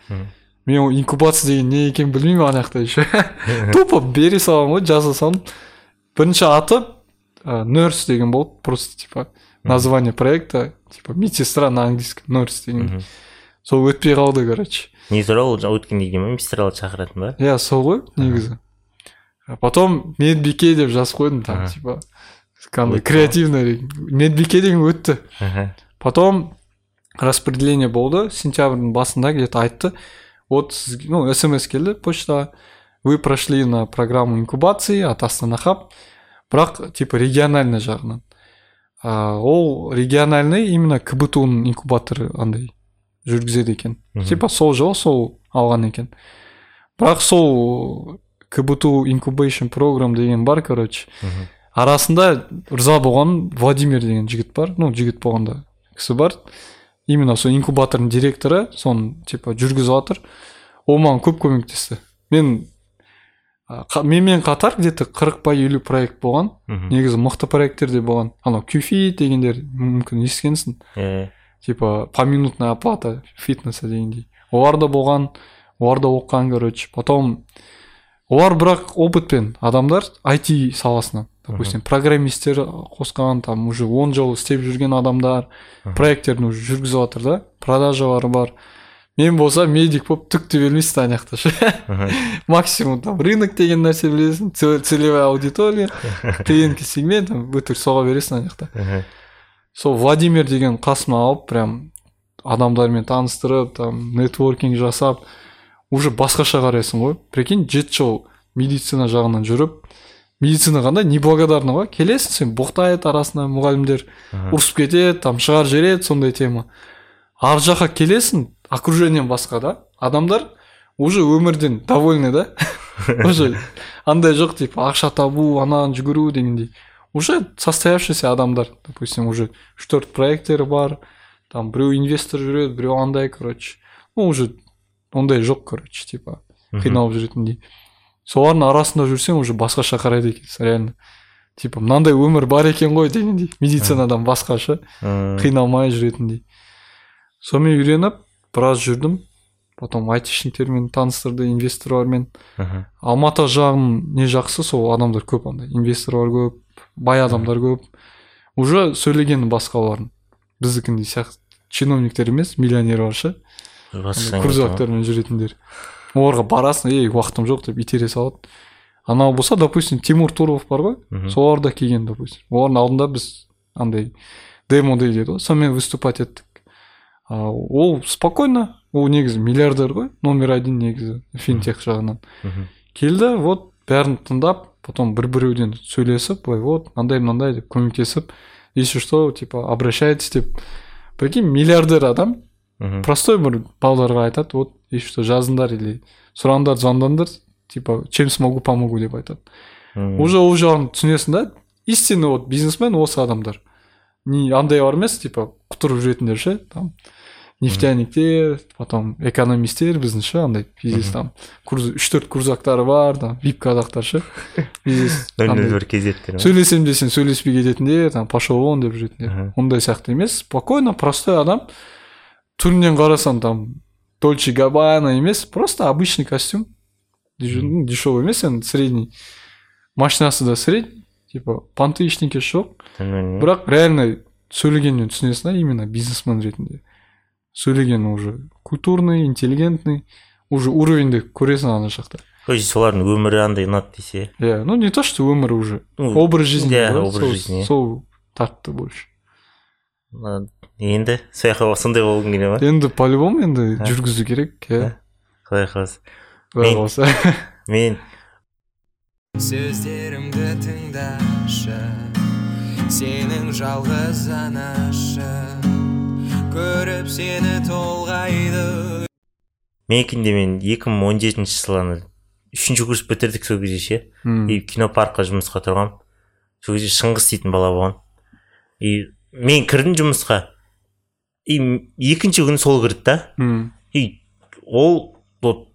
Мен ол инкубация деген не екенін білмеймін ана жақта еще. (laughs) Тупо бере саламын ғой жаза салдым бірінші аты ә, nurse деген болды. Просто типа название проекта типа медсестра на английском nurse деген. Сол өтпей қалды короче. Не туралы ол өткенде деген ба мистерларды шақыратын ба? Иә сол ғой негізі. Потом медбике деп жазып қойдым там типа. кәдімгі Өтті. креативный медбике деген өтті Аха. потом распределение болды сентябрьдің басында где то айтты вот сізге ну смс келді почтаға вы прошли на программу инкубации от астана хаб бірақ типа региональный жағынан а, ол региональный именно кбту ның инкубаторы андай жүргізеді екен Мгм. типа сол жылы сол алған екен бірақ сол кбту инкубейшн программ деген бар короче Мгм. Арасында ырза болған владимир деген жігіт бар. Ну жігіт болғанда кісі бар. Именно сол инкубатордың директоры соны типа жүргізіп жатыр ол маған көп көмектесті. Мен қа- менімен қатар где то қырық па елу проект болған. Негізі мықты проекттер де болған. Анау кюфит дегендер мүмкін естігенсің. Иә, типа поминутная оплата фитнеса дегендей. Олар да болған олар да оқыған короче. Потом олар бірақ опытпен адамдар IT саласынан. Допустим программисттер қосқан там уже он жыл істеп жүрген адамдар проекттерін уже жүргізіп жатыр да продажалары бар. Мен болса медик болып түк те білмейсің ана жақта ше (laughs) максимум там рынок деген нәрсе білесің цел- целевая аудитория клиентский сегмент өтірік соға бересің ана жақта сол владимир деген қасыма алып прям адамдармен таныстырып там нетворкинг жасап уже басқаша қарайсың ғой. Прикинь жеті жыл медицина жағынан жүріп медицина қандай? Неблагодарный ғой келесің сен боқтайды арасында мұғалімдер ұрысып кетеді там шығарып жібереді сондай тема. Ар жаққа келесің окружением басқа да. Адамдар уже өмірден довольны да. (laughs) Уже андай жоқ типа ақша табу анаған жүгіру дегендей. Уже состоявшийся адамдар допустим уже үш төрт проекттері бар там біреу инвестор жүреді біреу андай короче. Ну уже ондай жоқ короче типа қиналып жүретіндей. Солардың арасында жүрсең уже басқаша қарайды екенсің реально. Типа мынандай өмір бар екен ғой дегендей. Медицинадан басқаша қиналмай жүретіндей. Сонымен үйреніп біраз жүрдім. Потом айтишниктермен таныстырды инвесторлармен. Алматы жағының не жақсы сол адамдар көп андай. Инвесторлар көп бай адамдар көп. Уже сөйлегені басқа олардың біздікіндей сияқты чиновниктер емес миллионерлар ше. Крузактармен жүретіндер. Оларға барасың ей уақытым жоқ деп итере салады. Анау болса допустим тимур туров бар ғой. Солар да келген допустим. Олардың алдында біз андай демо дейді ғой. Сонымен выступать еттік. А, ол спокойно ол негізі миллиардер ғой номер один негізі финтех жағынан. Келді вот бәрін тыңдап потом бір біреуден сөйлесіп былай вот мынандай мынандай деп көмектесіп если что типа обращайтесь деп. Прикинь миллиардер адам Мгм. простой бір балдарға айтады вот если что жазыңдар или сұраңдар звондаңдар типа чем смогу помогу деп айтады. Уже ол жағын түсінесің да истинный вот бизнесмен осы адамдар. Не андайлар емес типа құтырып жүретіндер ше там нефтяниктер потом экономисттер біздің ше андай бизнес там курс үш төрт крузактары бар там вип казактар ше. Бизнес (laughs) нөл андай. нөл бір кезеттер ма? сөйлесем десең сөйлеспей кететіндер там пошел вон деп жүретіндер. Ондай сияқты емес. Спокойно простой адам. түрінен қарасаң там дольче габбана емес просто обычный костюм Деш- ну, дешевый емес енді средний машинасы да средний типа понты ештеңкесі жоқ білмеймін. бірақ реально сөйлегеннен түсінесің да именно бизнесмен ретінде сөйлегені уже культурный интеллигентный уже уровеньді көресің ана жақта короче солардың өмірі андай ұнады десе иә ну не то что өмірі уже Ну, образ жизни иә, бар, образ сол- жизни, иә. сол тартты больше Ы, Енді сол жаққа сондай болғың келе ма? Енді по любому енді Ә. жүргізу керек иә. Құдай қаласа. Құдай Мен- қаласа. (laughs) мен сөздерімді тыңдашы сенің жалғыз анашы көріп сені толғайды. Менікінде мен 2017 жылы ана үшінші курс бітірдік сол кезде ше. И кинопаркқа жұмысқа тұрғанмын сол кезде шыңғыс дейтін бала болған. И мен кірдім жұмысқа. И екінші күні сол кірді да. И ол вот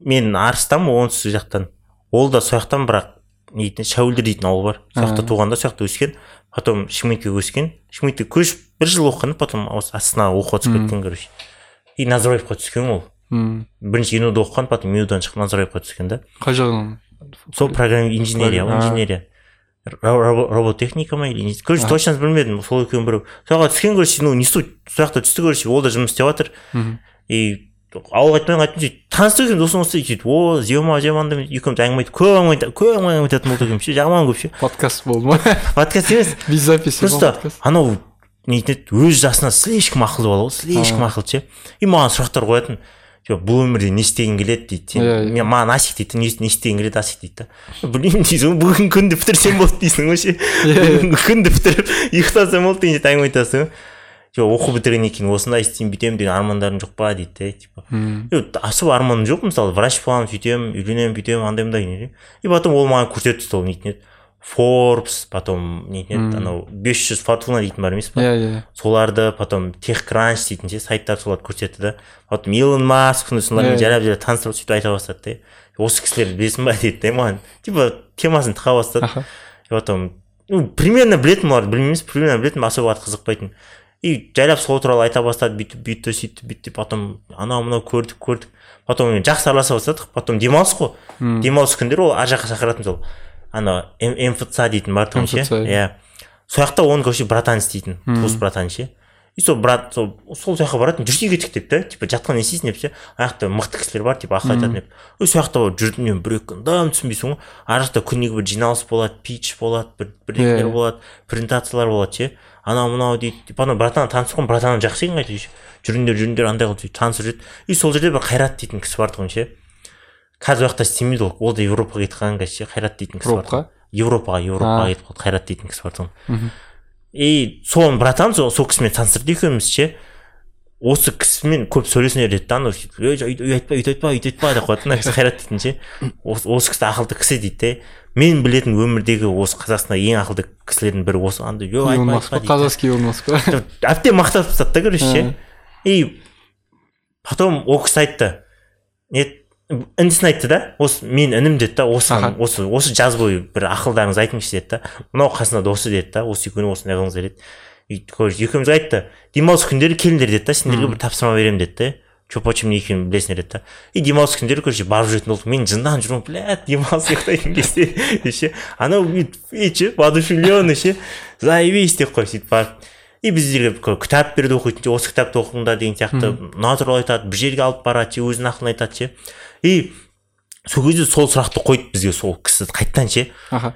мен арыстанмын оңтүстік жақтан. Ол да сол жақтан бірақ не дейтін шәуілдір дейтін ауыл бар. Сол жақта А. туғанда сол жақта өскен. Потом шымкентке өскен. Шымкентте көшіп бір жыл оқыған потом осы астанаға оқуға түсіп кеткен короче. И назарбаевқа түскен ол. Бірінші инуда оқыған потом инудан шығып назарбаевқа түскен да. Қай жағынан? Сол программа инженерия инженерия. Ро- ро- роботехника ма или не- короче точно білмедім сол екеуінің сол жаққа түскен короче ну не суть. Сол жақта түсті короче ол да жұмыс істеп жатыр. И ауылға айтпай қайттым сөйтіп танысты екен досым осы сөйтіп о зема зема анда екеуміз әңгіме айтып көп әңгіме айтып көп әңгіме айтатын болдық екеуміз ше жаман көп ше подкаст болды ма? (laughs) Подкаст емес. Без записи просто анау не еді өз жасына слишком ақылды бала ғой слишком ақылды ше. И маған сұрақтар қоятын. Типа бұл өмірде не істегің келеді дейді сен. Иә, иә. мен маған асик дейді не, не істегің келеді асик дейді да. Білмеймін дейсің ғой бүгінгі күнді бітірсем болды дейсің ғой ше Иә, иә. бүгінгі күнді бітіріп ұйықтасам болды деген әңгіме айтасың ғой типа оқу бітіргеннен кейін осындай істеймін бүйтемін деген армандарың жоқ па дейді да типа. Особо арманым жоқ мысалы врач боламын сөйтемін үйленемін бүйтемін андай мындай и потом ол маған көрсетті сол нетін еді форбс потом Мм. еді анау бес жүз фортуна дейтін бар емес па иә иә соларды потом техкранч дейтін ше сайттар соларды көрсетті да. Потом илон маск солармен жайлап жайлап таныстырып сөйтіп айта бастады да осы кісілерді білесің ба дейді да маған типа темасын тыға бастады. И потом ну примерно білетінмін оларды білмеймін емес примерно білетінмін особо аты қызықпайтын. И жайлап сол туралы айта бастады бүйтіп бүйтті сөйтті бүйтті потом анау мынау көрдік көрдік. Потом жақсы араласа бастадық потом демалыс қой. Демалыс күндері ол ар жаққа шақыратын сол. Ана мфц дейтін бар тұғын ше? Иә. сол жақта оның короче братан істейтін туыс братан ше. И сол брат сол сол жаққа баратын жүрсей кеттік деп та типа жатқан не істейсің деп ше. Ана жақта мықты кісілер бар типа ақыл айтатын деп. И сол жақта барып жүрдім мен бір екі күн дым түсінбейсің ғой. Ар жақта күніге бір жиналыс болады пич болады бір бірдеңелер Иә. болады презентациялар болады ше. Анау мынау дейді потом братан танысып қалдым братаным жақсы екен қайта жүріңдер жүріңдер андай қылып сөйтіп танысып жүреді. И сол жерде бір қайрат дейтін кісі бар тұғын ше. Қазір жақта істемейді ол ол да европаға кетіп қалған қазір қайрат дейтін кісі бар Европаға? европаға европаға А. кетіп қалды қайрат дейтін кісі бар тұғын и соның братан сол, сол кісімен таныстырды екеуміз ше осы кісімен көп сөйлесіңдер деді да анау сөйтіп ей үй айтпа өйтіп айтпа өйтіп айтпа деп қояды мына кісі қайрат дейтін ше осы, осы кісі ақылды кісі дейді де мен білетін өмірдегі осы қазақстандағы ең ақылды кісілердің бірі осы андай жоқ айтпа айтпа па казахский әбден мақтап тастады да короче ше Ә. и потом ол кісі айтты не інісін айтты да? Осы мен інім деді да осы Аха. осы осы жаз бойы бір ақылдарыңызды айтыңызшы деді да. Мынау қасында досы деді да осы күні осындай қылыңыздар деді. И короче екеумізге айтты демалыс күндері келіңдер деді да сендерге бір тапсырма беремін деді да че почем не екенін білесіңдер деді да. И демалыс күндері короче барып жүретін болдық. Мен жынданып жүрмін блядь демалыс ұйықтайтын кезде ше анау бүйтіп ше воодушевленный ше заебись деп қой сөйтіп барып. И біздерге кітап берді оқитын ше осы кітапты оқыңдар деген сияқты. Мына туралы айтады бір жерге алып барады ше өзінің ақылын айтады ше и сол кезде сол сұрақты қойды бізге сол кісі. Қайтадан ше? Аха.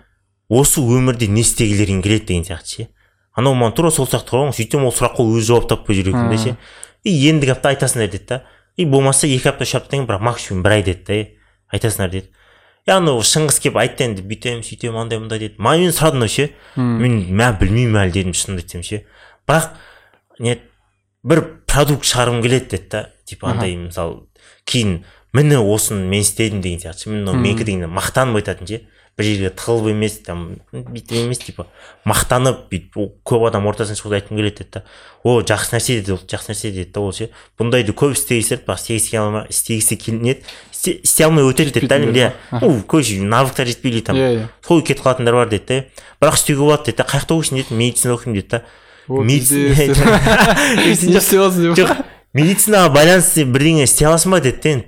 Осы өмірде не істегілерің келеді деген сияқты ше. Анау маған тура сол сұрақты қойған сөйтсем ол сұраққа өзі жауап таппай жүр екен да ше. И ендігі апта айтасыңдар деді да. И болмаса екі апта үш аптадан кейін бірақ максимум бір ай деді да айтасыңдар деді. И анау шыңғыс келіп айтты енді бүйтемін сөйтемін андай мындай деді. Маған мен сұрады мынау ше. Мен мә білмеймін әлі дедім шынымды айтсам ше. Бірақ не бір продукт шығарғым келеді деді да. Типа андай мысалы кейін міне осыны мен істедім деген сияқты ше, міне мынау менікі деген мақтанып айтатын ше. Бір жерге тығылып емес там бүйтіп емес типа мақтанып бүйтіп көп адам ортасына шығуды айтқым келеді деді да. О жақсы нәрсе деді ол жақсы нәрсе деді да ол ше. Бұндайды көп істегісі келеді бірақ істегісі істегісі келмеді істе істей алмай өтеді деді да иә ну короче навыктар жетпей или там. Сол кетіп қалатындар бар деді да. Бірақ істеуге болады деді да. Қай жақта оқисың деді? Медицина оқимын деді да. (laughs) Медицина- жоқ медицинаға байланысты бірдеңе істей аласың ба деді да енді.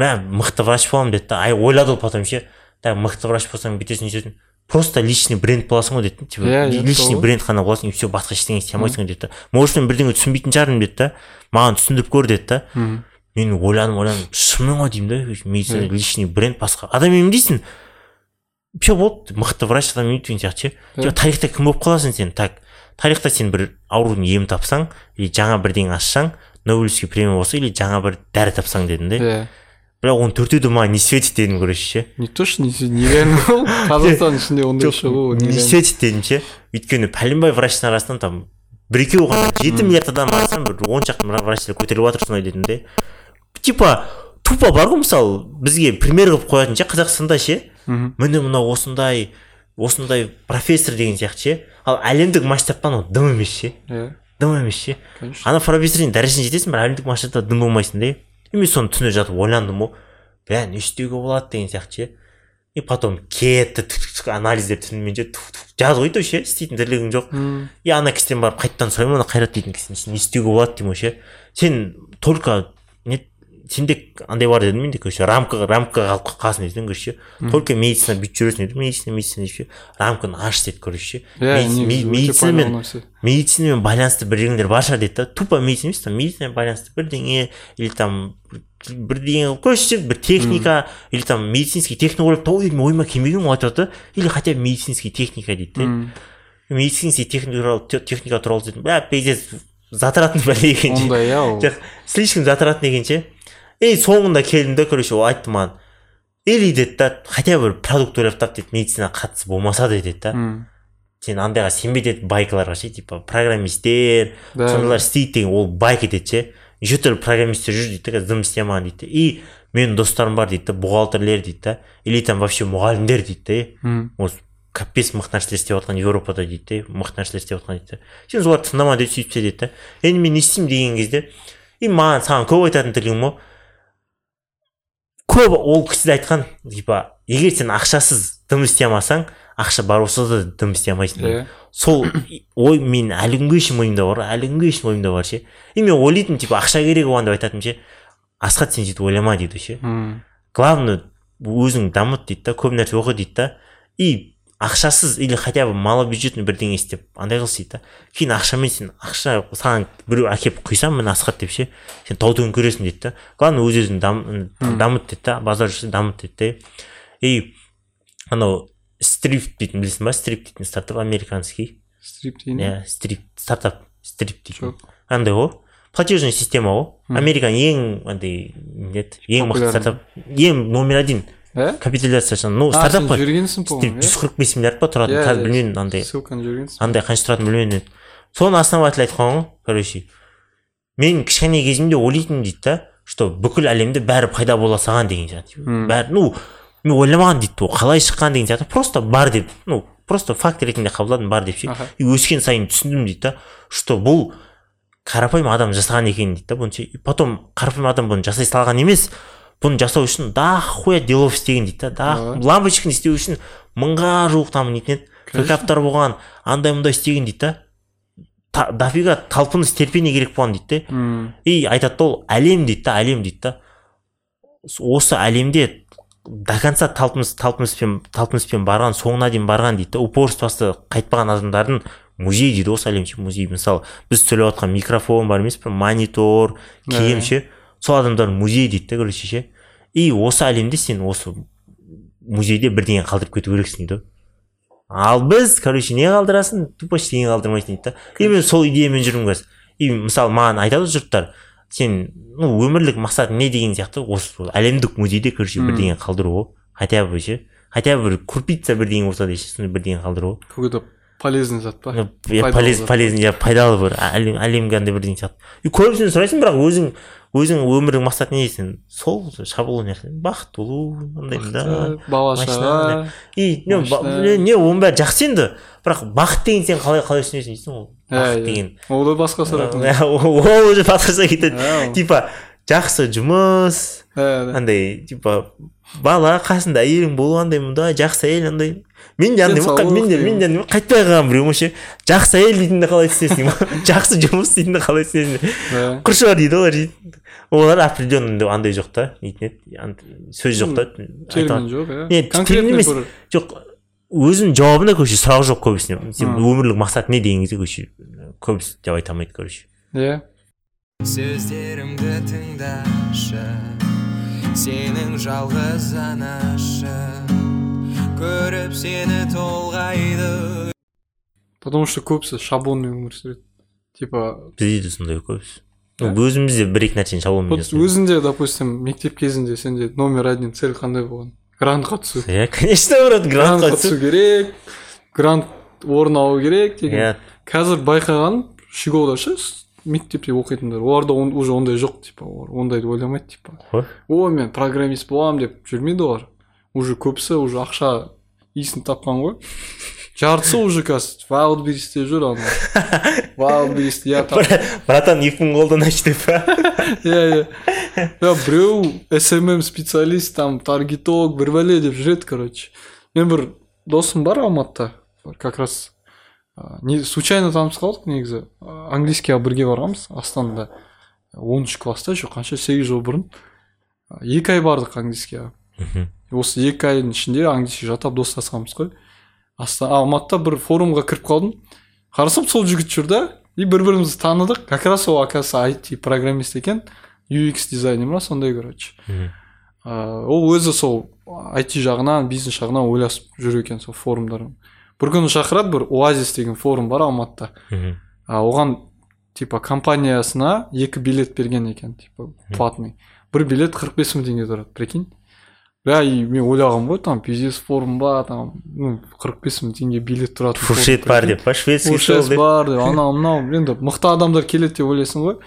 Мә мықты врач боламын деді да ай ойлады ол потом ше. Так мықты врач болсаң бүйтесің өйтесің. Просто личный бренд боласың ғой деді. Типа личный бренд қана боласың и все басқа ештеңе істей алмайсың деді да может мен бірдеңе түсінбейтін шығармын деді да маған түсіндіріп көр деді да мен ойладым ойладым шынымен ғой деймін да медицина личный бренд басқа адам емдейсің все болды мықты врач адам емдейді деген сияқты ше. Тарихта кім болып қаласың сен? Так тарихта сен бір аурудың емін тапсаң или жаңа бірдеңе ашсаң нобелевский премия болса или жаңа бір дәрі тапсаң дедім де. Иә бірақ оның төртеуі де маған не светит дедім короче ше. Не то что не нереально ол (laughs) қазақстанның ішінде ондай шығу не светит дедім ше. Өйткені пәленбай врачтың арасынан там бір екеуі ғана (coughs) жеті миллиард адам арасынан бір он шақты врачтар көтеріліп жатыр сондай дедім де. Типа тупо бар ғой мысалы бізге пример қылып қоятын ше қазақстанда ше. Міне мынау осындай осындай профессор деген сияқты ше. Ал әлемдік масштабтан ол дым емес ше. Иә. Дым емес ше. Ана профессордың дәрежесіне жетесің бірақ әлемдік масштабта дым болмайсың да и мен соны түнде жатып ойландым ғой бә не істеуге болады деген сияқты ше. И потом кетті анализдер түнімен ше туф, туф, жаз ғой то ше істейтін тірлігің жоқ. И ана кісіден барып қайтадан сұраймын ана қайрат дейтін кісіден не істеуге болады деймін ғой ше. Сен только сенде андай бар дедім мен де короче рамка рамкаға алып қалсын дедім короче. Только медицина бүйтіп жүресің деді медицина медицина деп ше. Рамканы аш деді короче. Медицинамен медицинамен байланысты бірдеңелер бар шығар дейді да. Тупо медицина емес там медицинамен байланысты бірдеңе или там бірдеңе короче бір техника или там медицинский техника ойлап тауып едім ойыма келмеген ғой айтып жатыр или хотя бы медицинский техника дейді да медицинский техника туралы те- техника туралы дедім. Бә пиздец затратный бәле екен ондай иә ол жоқ слишком затратный екен ше. И соңында келдім да короче ол айтты маған или деді да хотя бы бір продукт ойлап тап деді медицинаға қатысы болмаса да деді да сен андайға сенбе деді байкаларға ше типа программисттер Да. сондайлар істейді деген ол байка деді ше неше түрлі программисттер жүр дейді да қазір дым істей алмаған дейді и менің достарым бар дейді да бухгалтерлер дейді да или там вообще мұғалімдер дейді да осы капец мықты нәрселер істеп жатқан еуропада дейді да мықты нәрселер істеп жатқан дейді да сен соларды тыңдама деді сөйтіп деді да енді мен не істеймін деген кезде и маған саған көп айтатын тірлігім ғой көп ол кісі де айтқан типа егер сен ақшасыз дым істей алмасаң ақша бар болса да дым істей алмайсың деген. иә. Сол ой мен әлі күнге шейін ойымда бар әлі күнге шейін ойымда бар ше. И мен ойлайтынмын типа ақша керек оған деп айтатынмын ше. Асхат сен сөйтіп ойлама дейді ше. Главное өзің дамыт дейді да көп нәрсе оқы дейді да. И ақшасыз или хотя бы малобюджетный бірдеңе істеп андай қылсын дейді да. Кейін ақшамен сен ақша саған біреу әкеліп құйса міне асхат деп ше сен тау түгін көресің дейді да. Главное өз өзіңді дам, дамыт дейді да базар жүрсе дамыт дейді да и анау стрифт дейтін білесің ба? Стрифт дейтін стартап американский. Стрип деген иә стрип стартап стрип дейтін жоқ андай ғой. Платежная система ғой. Американың ең андай не еді? Ең мықты стартап ең номер один. Иә капитализациясы ну а стартап қой. жүргенсің по жүз моему қырық бес миллиард па тұратын? Иә, қазір иә. білмеймін андай. ссылканы жүргенсің андай қанша тұратынын білмедім енді соның основатель айтқан ғой короче. Мен кішкене кезімде ойлайтынмын дейді да что бүкіл әлемде бәрі пайда бола салған деген сияқты. Бәрі ну мен ойламаған дейді ол қалай шыққан деген сияқты. Просто бар деп ну просто факт ретінде қабылдадым бар деп ше. И өскен сайын түсіндім дейді да что бұл қарапайым адам жасаған екен дейді да бұны ше. И потом қарапайым адам бұны жасай салған емес бұны жасау үшін дохуя делов істеген дейді да лампочканы істеу үшін мыңға жуық там нетін еді болған андай мындай істеген дейді да. Дофига талпыныс терпение керек болған дейді да и айтады да ол әлем дейді да әлем дейді да. Осы әлемде до конца талпыныс талпыныспен талпыныспен барған соңына дейін барған дейді да упорствосы қайтпаған адамдардың музей дейді осы әлем ше музей. Мысалы біз сөйлеп жатқан микрофон бар емес пе монитор киім ше. Сол адамдардың музей дейді да короче ше. И осы әлемде сен осы музейде бірдеңе қалдырып кету керексің дейді. Ал біз короче не қалдырасың? Тупо ештеңе қалдырмайсың дейді да. И мен сол идеямен жүрмін қазір. И мысалы маған айтады ғой жұрттар сен ну өмірлік мақсат не деген сияқты осы әлемдік музейде короче бірдеңе қалдыру ғой хотя бы ше. Хотя бы бір крупица бірдеңе болса да сондай бірдеңе қалдыру ғой какой то полезный зат па иә, полезный иә пайдалы бір әлем әлемге андай бірдеңе сияқты и көбісінен сұрайсың бірақ өзің өзің өмірің мақсаты не сен сол шабуыл нәрсе бақытты болу андай да. Бала шаға и не, оның бәрі жақсы енді. Бірақ бақыт деген сен қалай қалай түсінесің дейсің ғой бақыт иә. деген. Ол да басқа сұрақ. Иә, (laughs) ол уже басқаша кетеді. Ол- типа жақсы жұмыс андай типа бала қасында әйелің болу андай мындай жақсы әйел андай. Мен Денсаулық мен де деген. мен қайтпай қалған біреуім ше жақсы әйел дейтінді қалай түсінесің (laughs) жақсы жұмыс дейтінді қалай түсінесің құршылар дейді олар дейді олар определенный андай жоқ та нетін еді. Сөз жоқ та. Термин жоқ иә. Термин емес. жоқ өзінің жауабында короче сұрақ жоқ көбісіне. Сен өмірлік мақсат не деген кезде короче көбісі деп айта алмайды короче. Иә. Сөздерімді тыңдашы. Сенің жалғыз анашы көріп сені толғайды. Потому что көбісі шаблонный өмір сүреді. Типа бізде де сондай көбісі. Ну өзіміз де бір екі нәрсені шаблонмен өзіңде допустим мектеп кезінде сенде номер один цель қандай болған? Грантқа түсу иә конечно брат грантқа түсу керек. Грант орын алу керек деген. Иә қазір байқағаным щеголда ше мектепте оқитындар оларда он- уже ондай жоқ типа олар ондайды ойламайды типа. О мен программист боламын деп жүрмейді олар уже көбісі уже ақша иісін тапқан ғой жартысы уже қазір вайлдберристе жүр ана вайлдберрист иә братан iphone қолданайыншы деп па иә иә біреу смм специалист там таргетолог бір бәле деп жүреді короче. Мен бір досым бар алматыда как раз не случайно танысып қалдық негізі. А, английскийге бірге барғанбыз астанада. Оныншы класста еще қанша сегіз жыл бұрын. Екі ай бардық английскийге Мгм. осы екі айдың ішінде английский жаттап достасқанбыз ғой аста алматыда бір форумға кіріп қалдым. Қарасам сол жігіт жүр да и бір бірімізді таныдық. Как раз ол оказывается IT программист екен. UX дизайнер ма сондай короче. Ол өзі сол IT жағынан бизнес жағынан ойласып жүр екен сол форумдар бір күні шақырады бір оазис деген форум бар алматыда. А, оған типа компаниясына екі билет берген екен типа платный. Бір билет қырық бес мың теңге тұрады прикинь. Бля и мен ойлағанмын ғой там пиздец форум ба там ну қырық бес мың теңге билет форум, фуршет бар деп па шведский фуршет бар деп анау мынау енді мықты адамдар келеді деп ойлайсың ғой.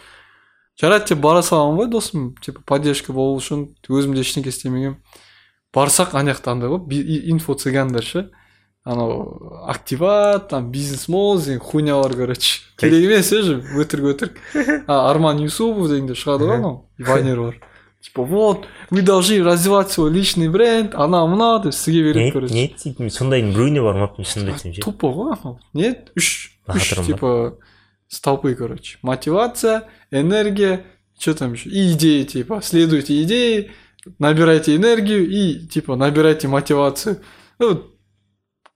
Жарайды деп бара саламын ғой досым типа поддержка болу үшін өзім де ештеңке істемегенмін. Барсақ ана жақта андай ғой инфо цыгандар ше. анау активат там бизнес моз деген хуйнялар короче керек емес уже өтірік өтірік (laughs) а арман юсупов дегенде шығады ғой анау вайнер бар типа вот вы должны развивать свой личный бренд анау мынау деп сізге не береді не короче дейтін сондайдың біреуіне бармаппын шынымды айтсам ше тупо ғой анау не үш үш Бахатрам ба? типа столпы короче мотивация энергия что там еще и идеи типа следуйте идеи набирайте энергию и типа набирайте мотивацию ну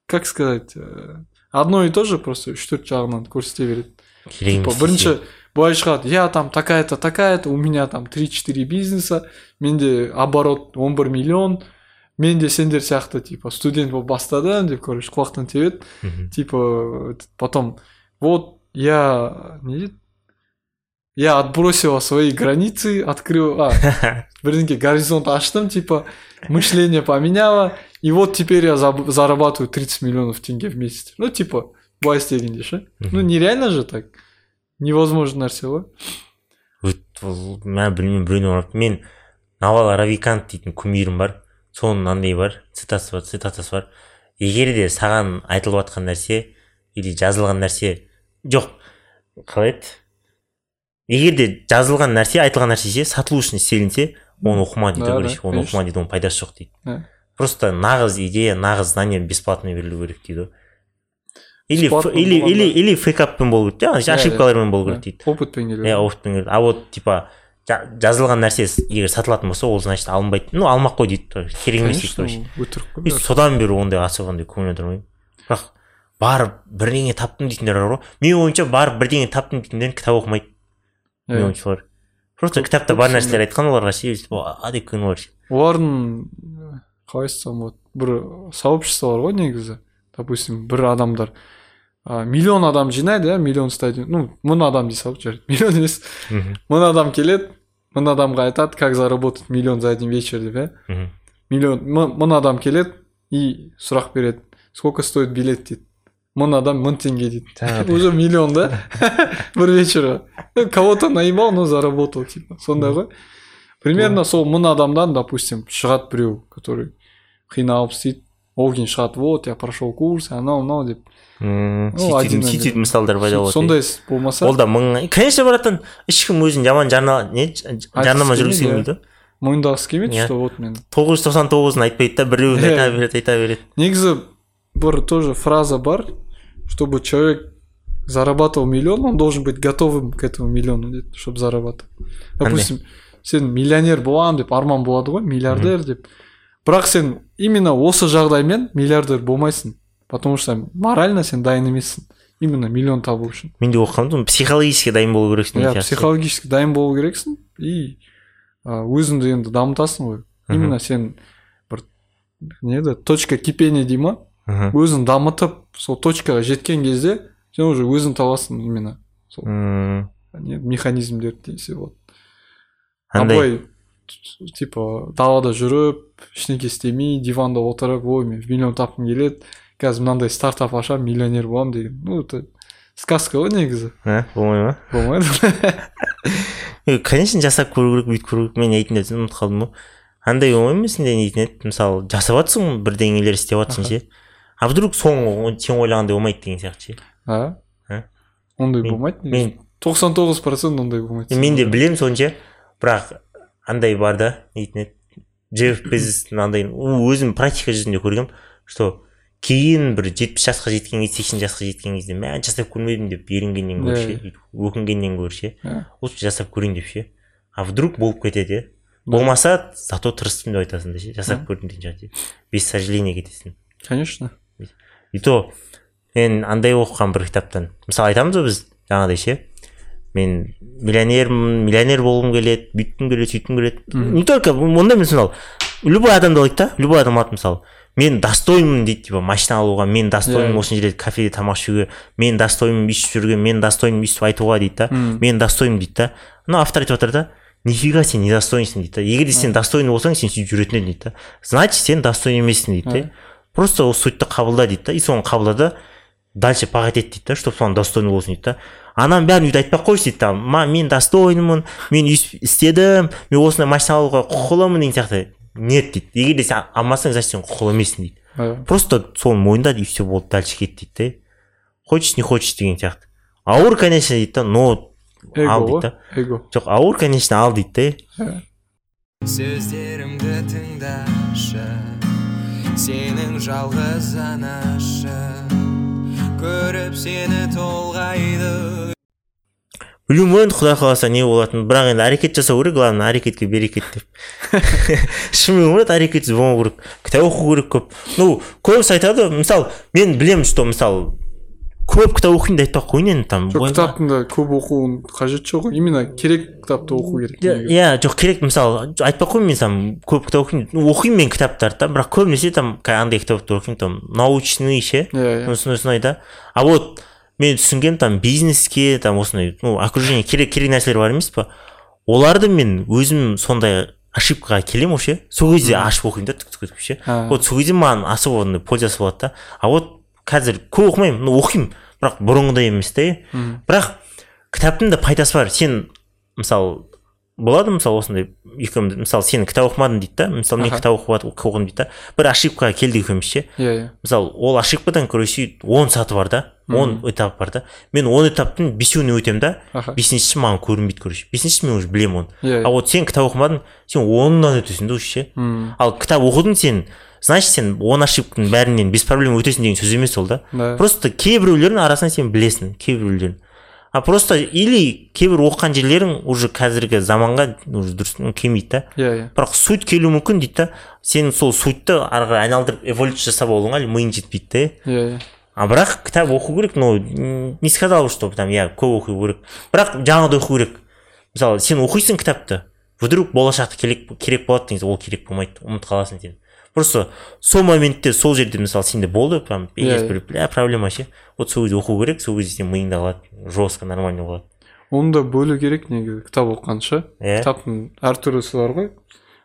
как сказать э, одно и то же просто үш төрт жағынан көрсете береді керек типа емес бірінші былай шығады я там такая-то такая-то у меня там 3-4 бизнеса менде оборот 11 миллион мен де сендер сияқты типа студент болып бастадым деп короче құлақтан тебеді Мгм. типа этот, потом вот я не дейді я отбросила свои границы открыл а (laughs) бірдеңке горизонт аштым типа мышление поменяла и вот теперь я зарабатываю 30 миллионов тенге в месяц. Ну типа былай істегенде ше ну нереально же так. Невозможно нәрсе ғой ол- мен білмеймін біреуіне барып мен навал равикант дейтін кумирім бар. Соның андай бар. Цитатасы бар цитатасы бар. Егер де саған айтылып жатқан нәрсе или жазылған нәрсе жоқ қалай еді? Егер де жазылған нәрсе айтылған нәрсе ше сатылу үшін істелінсе оны оқыма дейді оны оқыма дейді оның пайдасы жоқ дейді. Просто нағыз идея нағыз знание бесплатно берілу керек дейді или или или или фейкаппен болу керек жаңағы Иә, ошибкалармен болу керек дейді. опытпен келеді. Иә опытпен келеді. А вот типа жа- жазылған нәрсе егер сатылатын болса ол значит алынбайды. Ну алмақ қой дейді керек емес дейді короче өтірік и қой содан бері ондай особо андай көңіл аудармаймын бірақ барып бірдеңе таптым дейтіндер бар ғой. Менің ойымша барып бірдеңе таптым дейтіндер кітап оқымайды. Менің Иә. ойымша олар. Просто кітапта бар нәрселер айтқан оларға ше бар ше олардың қалай айтсам болады бір сообщество бар ғой негізі. Допустим бір адамдар миллион адам жинайды иә миллион стадион. Ну мың адам дей салып жарайды миллион емес. Мың адам келеді мың адамға айтады как заработать миллион за один вечер деп иә. Миллион мың адам келеді и сұрақ береді. Сколько стоит билет дейді. Мың адам мың теңге дейді. (laughs) Уже миллион да? (laughs) (laughs) Бір вечерға Ну, кого-то наебал но заработал типа. Сондай ғой. примерно сол мың адамдан допустим шығады біреу который қиналып істейді ол кейін шығады вот я прошел курс анау мынау деп Мм, Ну, сөйтіп один сөйтіп один. мысалдар пайда болады сондай іс болмаса ол да мың конечно братан ешкім өзін жаман жарна не жарнама Айтқысы жүргісі келмейді, келмейді мойындағысы келмейді Иә. что вот мен тоғыз жүз тоқсан тоғызын айтпайды да біреуін Иә. айта береді айта береді негізі бір тоже фраза бар чтобы человек зарабатывал миллион он должен быть готовым к этому миллиону дейді чтобы зарабатывать допустим сен миллионер боламын деп арман болады ғой миллиардер деп. Бірақ сен именно осы жағдаймен миллиардер болмайсың потому что морально сен дайын емессің именно миллион табу үшін. Мен де оқығанмын психологически дайын болу керексің иә психологически дайын болу керексің и өзіңді енді дамытасың ғой. Именно сен бір не еді точка кипения дей ма? Өзін дамытып сол точкаға жеткен кезде сен уже өзің табасың именно сол механизмдерді десе болады а андай былай т- типа далада жүріп ештеңке істемей диванда отырып ой мен миллион тапқым келеді қазір мынандай стартап ашамын миллионер боламын деген. Ну это сказка ғой негізі. А, болмай ма? Болмайды. (laughs) Е, конечно жасап көру керек бүйтіп көру керек мен айтайын деп ұмытып қалдым ғой. Андай оңай емес не дейтін еді мысалы жасап жатрсың бірдеңелер істеп жатрсың ше? А вдруг соңғы сен ойлағандай болмайды деген сияқты ше? А? А? ондай болмайды мен тоқсан тоғыз процент ондай болмайды мен де білемін соны ше бірақ андай бар да не дейтін еді джефф безостың андай өзім практика жүзінде көргем что кейін бір жетпіс жасқа жеткен кезде сексен жасқа жеткен кезде мә жасап көрмедім деп еренгеннен гөрі ше өкінгеннен гөрі ше лучше жасап көрейін деп ше. А вдруг болып кетеді иә болмаса зато тырыстым деп айтасың да ше. Жасап көрдім деген ше без сожаления кетесің. Конечно. И то мен андай оқыған бір кітаптан мысалы айтамыз ғой біз жаңағыдай ше мен миллионермін миллионер болғым келеді бүйткім келеді сөйткім келеді. Не только ондай емес мысалы любой адамды алайық та любой адам алады мысалы. Мен достойнмын дейді типа машина алуға мен достойнмын осындай жерде кафеде тамақ ішуге мен достойнмын бүйтіп жүруге мен достойнмын бүйтіп айтуға дейді да мен достойнмын дейді да но автор айтып жатыр да нифига сен недостойнсың дейді да егер де сен достойный болсаң сен сөйтіп жүретін едің дейді да значит сен достойный емессің дейді да просто осы сутьті қабылда дейді да и соны қабылда да дальше пахать ет дейді да чтобы соған достойный болсын дейді да ананың бәрін өйтіп айтпай ақ қойшы дейді да ма мен достойнмын мен өйстіп істедім мен осындай машина алуға құқылымын деген сияқты. Нет дейді. Егер де сен алмасаң значит сен құқылы емессің дейді. Просто соны мойында и все болды дальше кет дейді да хочешь не хочешь деген сияқты. Ауыр конечно дейді да но ал дейді да. эго. Жоқ ауыр конечно ал дейді да сөздерімді тыңдашы сенің жалғыз анашы. Көріп сені толғайды. Білмеймін енді құдай қаласа не болатынын бірақ енді әрекет жасау керек главное әрекетке берекет деп. (laughs) Шынымен ойлады әрекетсіз болмау керек кітап оқу керек көп. Ну көбісі айтады мысалы мен білемін что мысалы көп кітап оқимын деп айтпай ақ қояйын енді там жоқ кітаптың да көп оқуын қажеті жоқ ғой именно керек кітапты оқу керек Иә, жоқ керек мысалы айтпай ақ қояйын мен там көп кітап оқимын оқимын мен кітаптарды да бірақ көбінесе там андай кітаптар оқимын там научный ше иә иә. осындай осындай да. А вот мен түсінгенім там бизнеске там осындай ну окружение керек керек нәрселер бар емес па оларды мен өзім сондай ошибкаға келемін ше сол кезде ашып оқимын да түк түк ше. Вот сол кезде маған особо ондай пользасы болады да. А вот қазір көп оқымаймын ну оқимын бірақ бұрынғыдай емес иә Мгм. бірақ кітаптың да пайдасы бар. Сен мысалы болады мысалы осындай екеуміз мысалы сен кітап оқымадың дейді да мысалы мен кітап оқып оқыдым дейді да. бір ошибкаға келдік екеуміз ше. Иә иә. Мысалы ол ошибкадан короче он саты бар да он этап бар да. Мен он этаптың бесеуіне өтемін да. Бесіншісі маған көрінбейді короче. Бесіншісі мен уже білемін оны. Иә а вот сен кітап оқымадың сен онынан өтесің да уже ше. Ал кітап оқыдың сен значит сен он ошибканың бәрінен без проблем өтесің деген сөз емес ол да. Просто кейбіреулердің арасынан сен білесің кейбіреулерін а просто или кейбір оқыған жерлерің уже қазіргі заманға уже дұрыс келмейді да. Иә иә. Бірақ суть келуі мүмкін дейді да. Сен сол сутьті ары қарай айналдырып эволюция жасап алуыңа миың жетпейді да иә иә. А бірақ кітап оқу керек но не сказал что там иә көп оқу керек. Бірақ жаңағыдай оқу керек. Мысалы сен оқисың кітапты вдруг болашақта керек, керек болады деген ол керек болмайды ұмытып қаласың сен. Просто сол моментте сол жерде мысалы сенде болды прям Иә, есть иә. бір бля проблема ше. Вот сол кезде оқу керек сол кезде сен миыңда қалады жестко нормально болады оны да бөлу керек негізі кітап оқығанша иә. Кітаптың әртүрлісі бар ғой.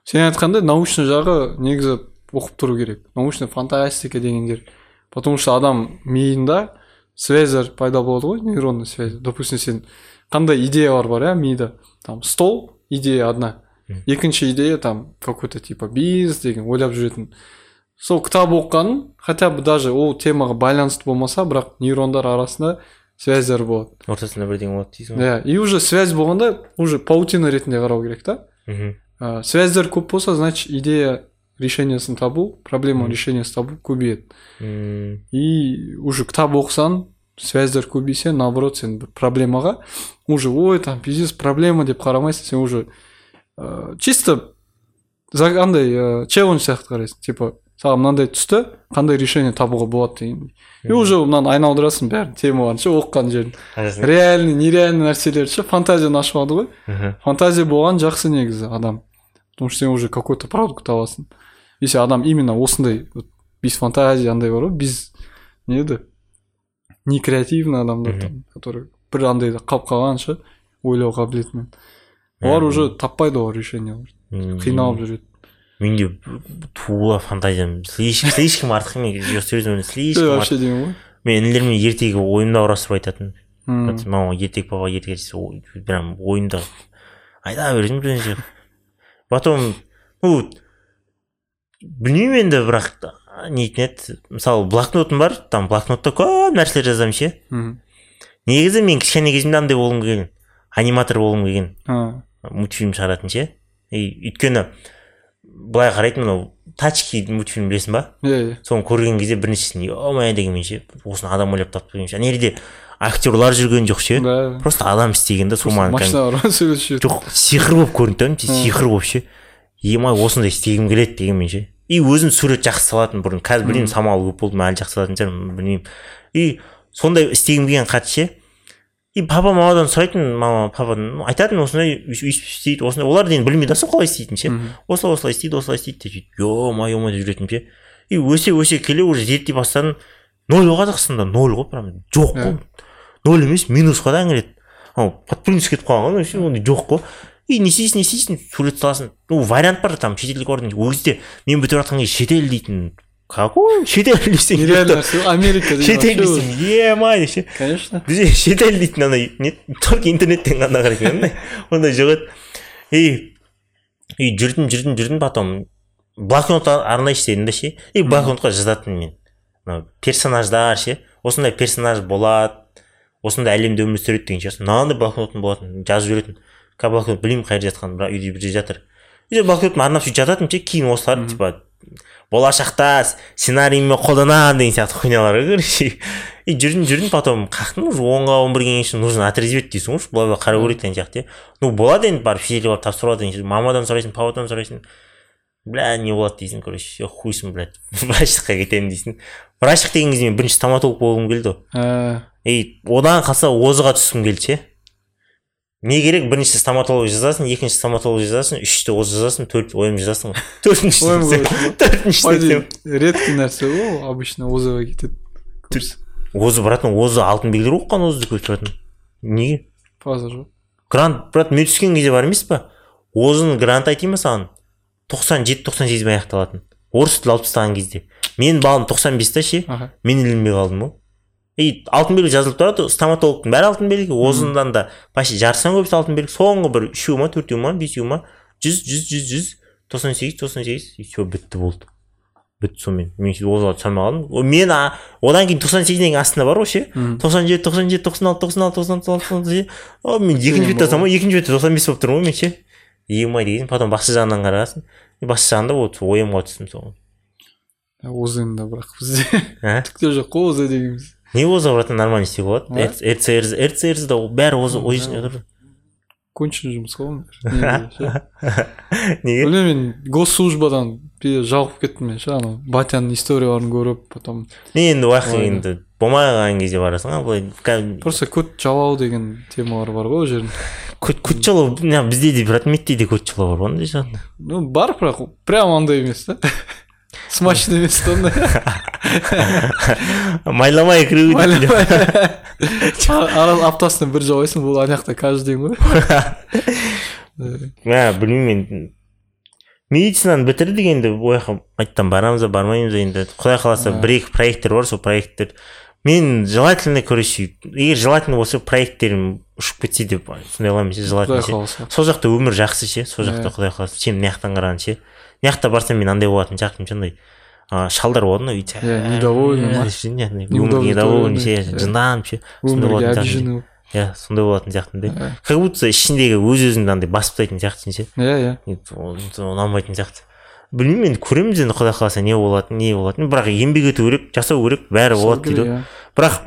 Сен айтқандай научный жағы негізі оқып тұру керек. Научная фантастика дегендер. Потому что адам миында связьдер пайда болады ғой нейронный связь. Допустим сен қандай идеялар бар иә мида? Там стол идея одна. Екінші идея там какой то типа бизнес деген ойлап жүретін. Сол кітап оқығаның хотя бы даже ол темаға байланысты болмаса бірақ нейрондар арасында связьдер болады. Ортасында бірдеңе болады дейсің ғой? Иә и уже связь болғанда уже паутина ретінде қарау керек та. Мхм ә, связьдер көп болса значит идея решениесін табу проблема решениесін табу көбейеді. М, и уже кітап оқысаң связьдер көбейсе наоборот сен бір проблемаға уже ой там пиздец проблема деп қарамайсың сен уже ә, чисто за- андай ә, челлендж сияқты қарайсың. Типа саған мынандай түсті қандай решение табуға болады деген и уже мынаны айналдырасың бәрін темаларын ше оқыған жерін реальный нереальный нәрселерді ше фантазияны ашпады ғой. Мгм. фантазия болған жақсы негізі адам. Потому что сен уже какой то продукт аласың. Если адам именно осындай вот без фантазии андай бар ғой без не еді? Не креативный адамдар там который бір андайда қалып қалған ше ойлау қабілетімен. Олар уже таппайды ғой решениялар М, қиналып жүреді менде тула фантазиям слишком слишком артық мен серьезно слишком вообще деймін ғой мен інілермен ертегі ойымда құрастырып айтатын мама ертек папа ертек прям ойымда айта бердім потом ну білмеймін енді бірақ не дейтін еді мысалы блокнотым бар там блокнотта көп нәрселер жазамын ше негізі мен кішкене кезімде андай болғым келген аниматор болғым келген мультфильм шығаратын ше? И өйткені былай қарайтын мынау тачки мультфильм білесің ба? Иә иә. Соны көрген кезде біріншісін е дегенмен ше осыны адам ойлап тапты деген ше ана жерде актерлар жүрген жоқ ше? Просто адам істеген да жүреді жоқ сиқыр болып көрінді да сиқыр болып ше. Емай осындай істегім келеді дегенмен ше и өзім сурет жақсы салатын бұрын қазір білмеймін самал көп болды ма әлі жақсы салатын шығармын білмеймін. И сондай істегім келген хат ше и папа мамадан сұрайтын мама пападан айтатын осындай өйстіп істейді осындай олар енді білмейді да сол қалай істейтінін ше? Осылай осылай істейді осылай істейді деп сөйтіп е мое мое деп жүретінмін ше? И өсе өсе келе уже зерттей бастадым. Ноль ғой қазақстанда ноль ғой прям жоқ қой. Иә. ноль емес минусқа да кіреді ау под плюс кетіп қалған ғой ондай жоқ қой. И не істейсің не істейсің сурет саласың. Ну вариант бар там шетелдік орын ол кезде мен бітіріп жатқан кезде шетел дейтін какой шетел десең нереально америка шетел десең емай ше конечно. Бізде шетел дейтін андай не только интернеттен ғана қарайтын андай ондай жоқ еді и и жүрдім жүрдім жүрдім потом блокнот арнайы істедім да ше. И блокнотқа жазатынмын мен. Мынау персонаждар ше. Осындай персонаж болады. Осындай әлемде өмір сүреді деген ше мынандай блокнотым болатын жазып жүретін қазір блокнот білмеймін қай жерде жатқанын бірақ үйде бір жерде жатыр. И блокнотыма арнап сөйтіп жататынмын ше кейін осыларды типа болашақта сценарийіммен қолданамын деген сияқты хуйнялар ғой короче (laughs) и жүрдім жүрдім потом қақтым уже онға он бірге келген үшін нужно отрезвить дейсің ғой былай былай қарау керек деген сияқты иә. Ну болады енді барып шетелге барып тапсырып алады мамадан сұрайсың пападан сұрайсың. Бля не болады дейсің короче хуйсың блядь. (laughs) Врачтыққа кетемін дейсің. Врачтық деген кезде мен бірінші стоматолог болғым келді. Ғой ә, и одан қалса озыға түскім келді ше. Не керек бірінші стоматолог жазасың екінші стоматолог жазасың үшінші оз жазасың төрт ойым жазасың ғой. (laughs) Төртінші төртінші редкий нәрсе. Ғой ол обычно озыға кетеді. Озы братан озы алтын белгілер оқыған озды көп тұратын. Неге? Фаза жоқ. Грант брат мен түскен кезде бар емес па озының грант айтайын ба саған? тоқсан жеті тоқсан сегізбен аяқталатын. Орыс тілі алып тастаған кезде. Менің балым тоқсан бесте ше. Мен ілінбей қалдым ғой. И алтын белгі жазылып тұрады стоматологтың бәрі алтын белгі озындан да почти жартысынан көбісі алтын белгі соңғы бір үшеуі ма төртеуі ма бесеуі ма жүз жүз жүз жүз тоқсан сегіз тоқсан сегіз и все бітті болды бітті сонымен мен сөйтіп түсе алмай қалдым мен а, одан кейін тоқсан сегіздің астында бар ғой ше тоқсан жеті тоқсан жеті тоқсан алты тоқсан алты тоқсан алты тоқсан алты о мен екінші бетте алсам ғой екінші бетте тоқсан бес болып тұрмын ғой мен ше емай деген потом басқа жағынан қарағансың басқа жағында вот ойымға түстім соған озы енді бірақ бізде түк те жоқ қой озы дегеніміз не оза братан нормально істеуге болады А? рцрз рцрз да бәрі оза конченый жұмыс қой неге білмеймін мен госслужбадан жалығып кеттім мен ше анау батяның историяларын көріп потом не енді уақыт енді болмай қалған кезде барасың ғой былай просто код жалау деген темалар бар ғой ол жерде көт көт жалау бізде де брат медте де көт жалау бар ғой андай жағында ну бар бірақ прям андай емес та смачный ондай майламай кіру аптасына бір жабайсың бұл ана жақта каждый день ғой мә білмеймін енді медицинаны бітірдік енді ол жаққа қайтадан барамыз ба бармаймыз ба енді. Құдай қаласа бір екі проекттер бар сол проекттер. Мен желательно короче егер желательно болса проекттерім ұшып кетсе деп сондай қыламын ше желательно сол жақта өмір жақсы ше сол жақта құдай қаласа чем мына жақтан қарағанда ше. Мына жақта барсам мен андай болатын сияқтымын андай а, шалдар болады ғой үйде Иә, недовольный өмірге недовольный ше жынданып ше сондай өмірге обиженный иә сондай болатын сияқтымын да. Как будто ішіндегі өз өзіңді андай басып тастайтын сияқтысың ше. Иә иә ұнамайтын сияқты. Білмеймін енді көреміз енді құдай қаласа не болатынын не болатынын бірақ еңбек ету керек жасау керек бәрі болады дейді ғой. иә. бірақ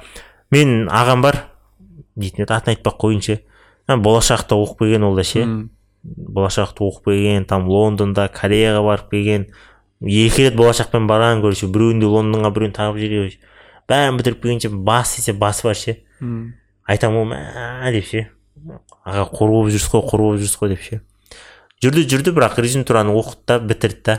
мен ағам бар дейтін еді атын айтпай ақ қояйын ше а, болашақта оқып келген ол да ше. М, болашақта оқып келген там лондонда кореяға барып келген екі рет болашақпен барған короче біреуінде лондонға біреуін тағып жіберген бәрін бітіріп келгенше бас десе басы бар ше. Айтамын ғой мә деп ше. Аға қор болып жүрсіз ғой қор болып жүрсіз ғой деп ше. Жүрді жүрді бірақ резидентураны оқыды да бітірді да.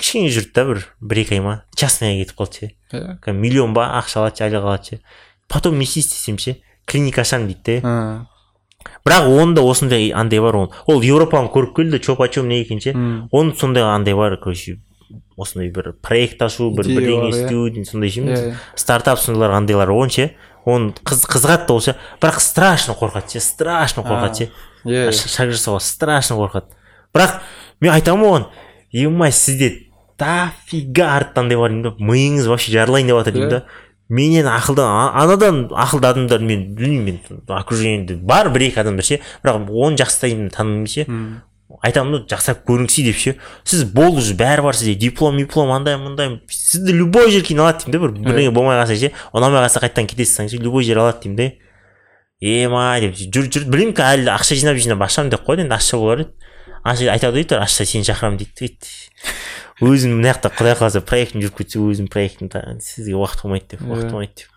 Кішкене жүрді да бір бір екі ай ма частныйға кетіп қалды ше. Иә. Миллион ба ақша алады ше айлық алады ше. Потом не істейсіз десем ше. Клиника ашамын дейді да Бірақ онда осындай андай бар ол. Ол европаны көріп келді че почем не екен ше оның сондай андай бар короче осындай бір проект ашу бір бірдеңе иә. істеу сондай ше иә иә. стартап сондайлар андайлар он ше. Оны қыз қызығады да ол ше. Бірақ страшно қорқады ше страшно қорқады ше. Иә шаг жасауға страшно қорқады. Бірақ мен айтамын оған емай сізде дофига артта андай бар деймін да миыңыз вообще жарылайын деп жатыр деймін да менен ақылды а- анадан ақылды адамдар мен білмеймін мен. Окружениемде бар бір екі адамдар ше бірақ оны жақсылаймын танымаймын ше. Айтамын да жақсылап көрінгісі деп ше. Сіз болды уже бәрі бар сізде. Диплом диплом андай мындай. Сізді любой жерге алады деймін да бір бірдеңе болмай қалса ше. Ұнамай қалса қайтадан кетесіз ше любой жер алады деймін да. Ема деп жүр жүр. Білмеймін әлі ақша жинап жинап ашамын деп қойды енді ашса болар еді. Айтады ғой әйтеуір ашса сені шақырамын дейді дейді. Өзім мына жақта құдай қаласа проектім жүріп кетсе өзім проектім сізге уақыт болмайды деп уақыт Иә. болмайды деп.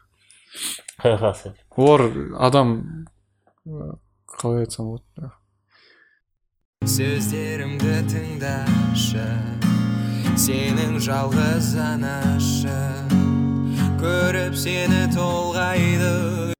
Құдай қаласа олар адам қалай айтсам болады сөздерімді тыңдашы сенің жалғыз анашы көріп сені толғайды.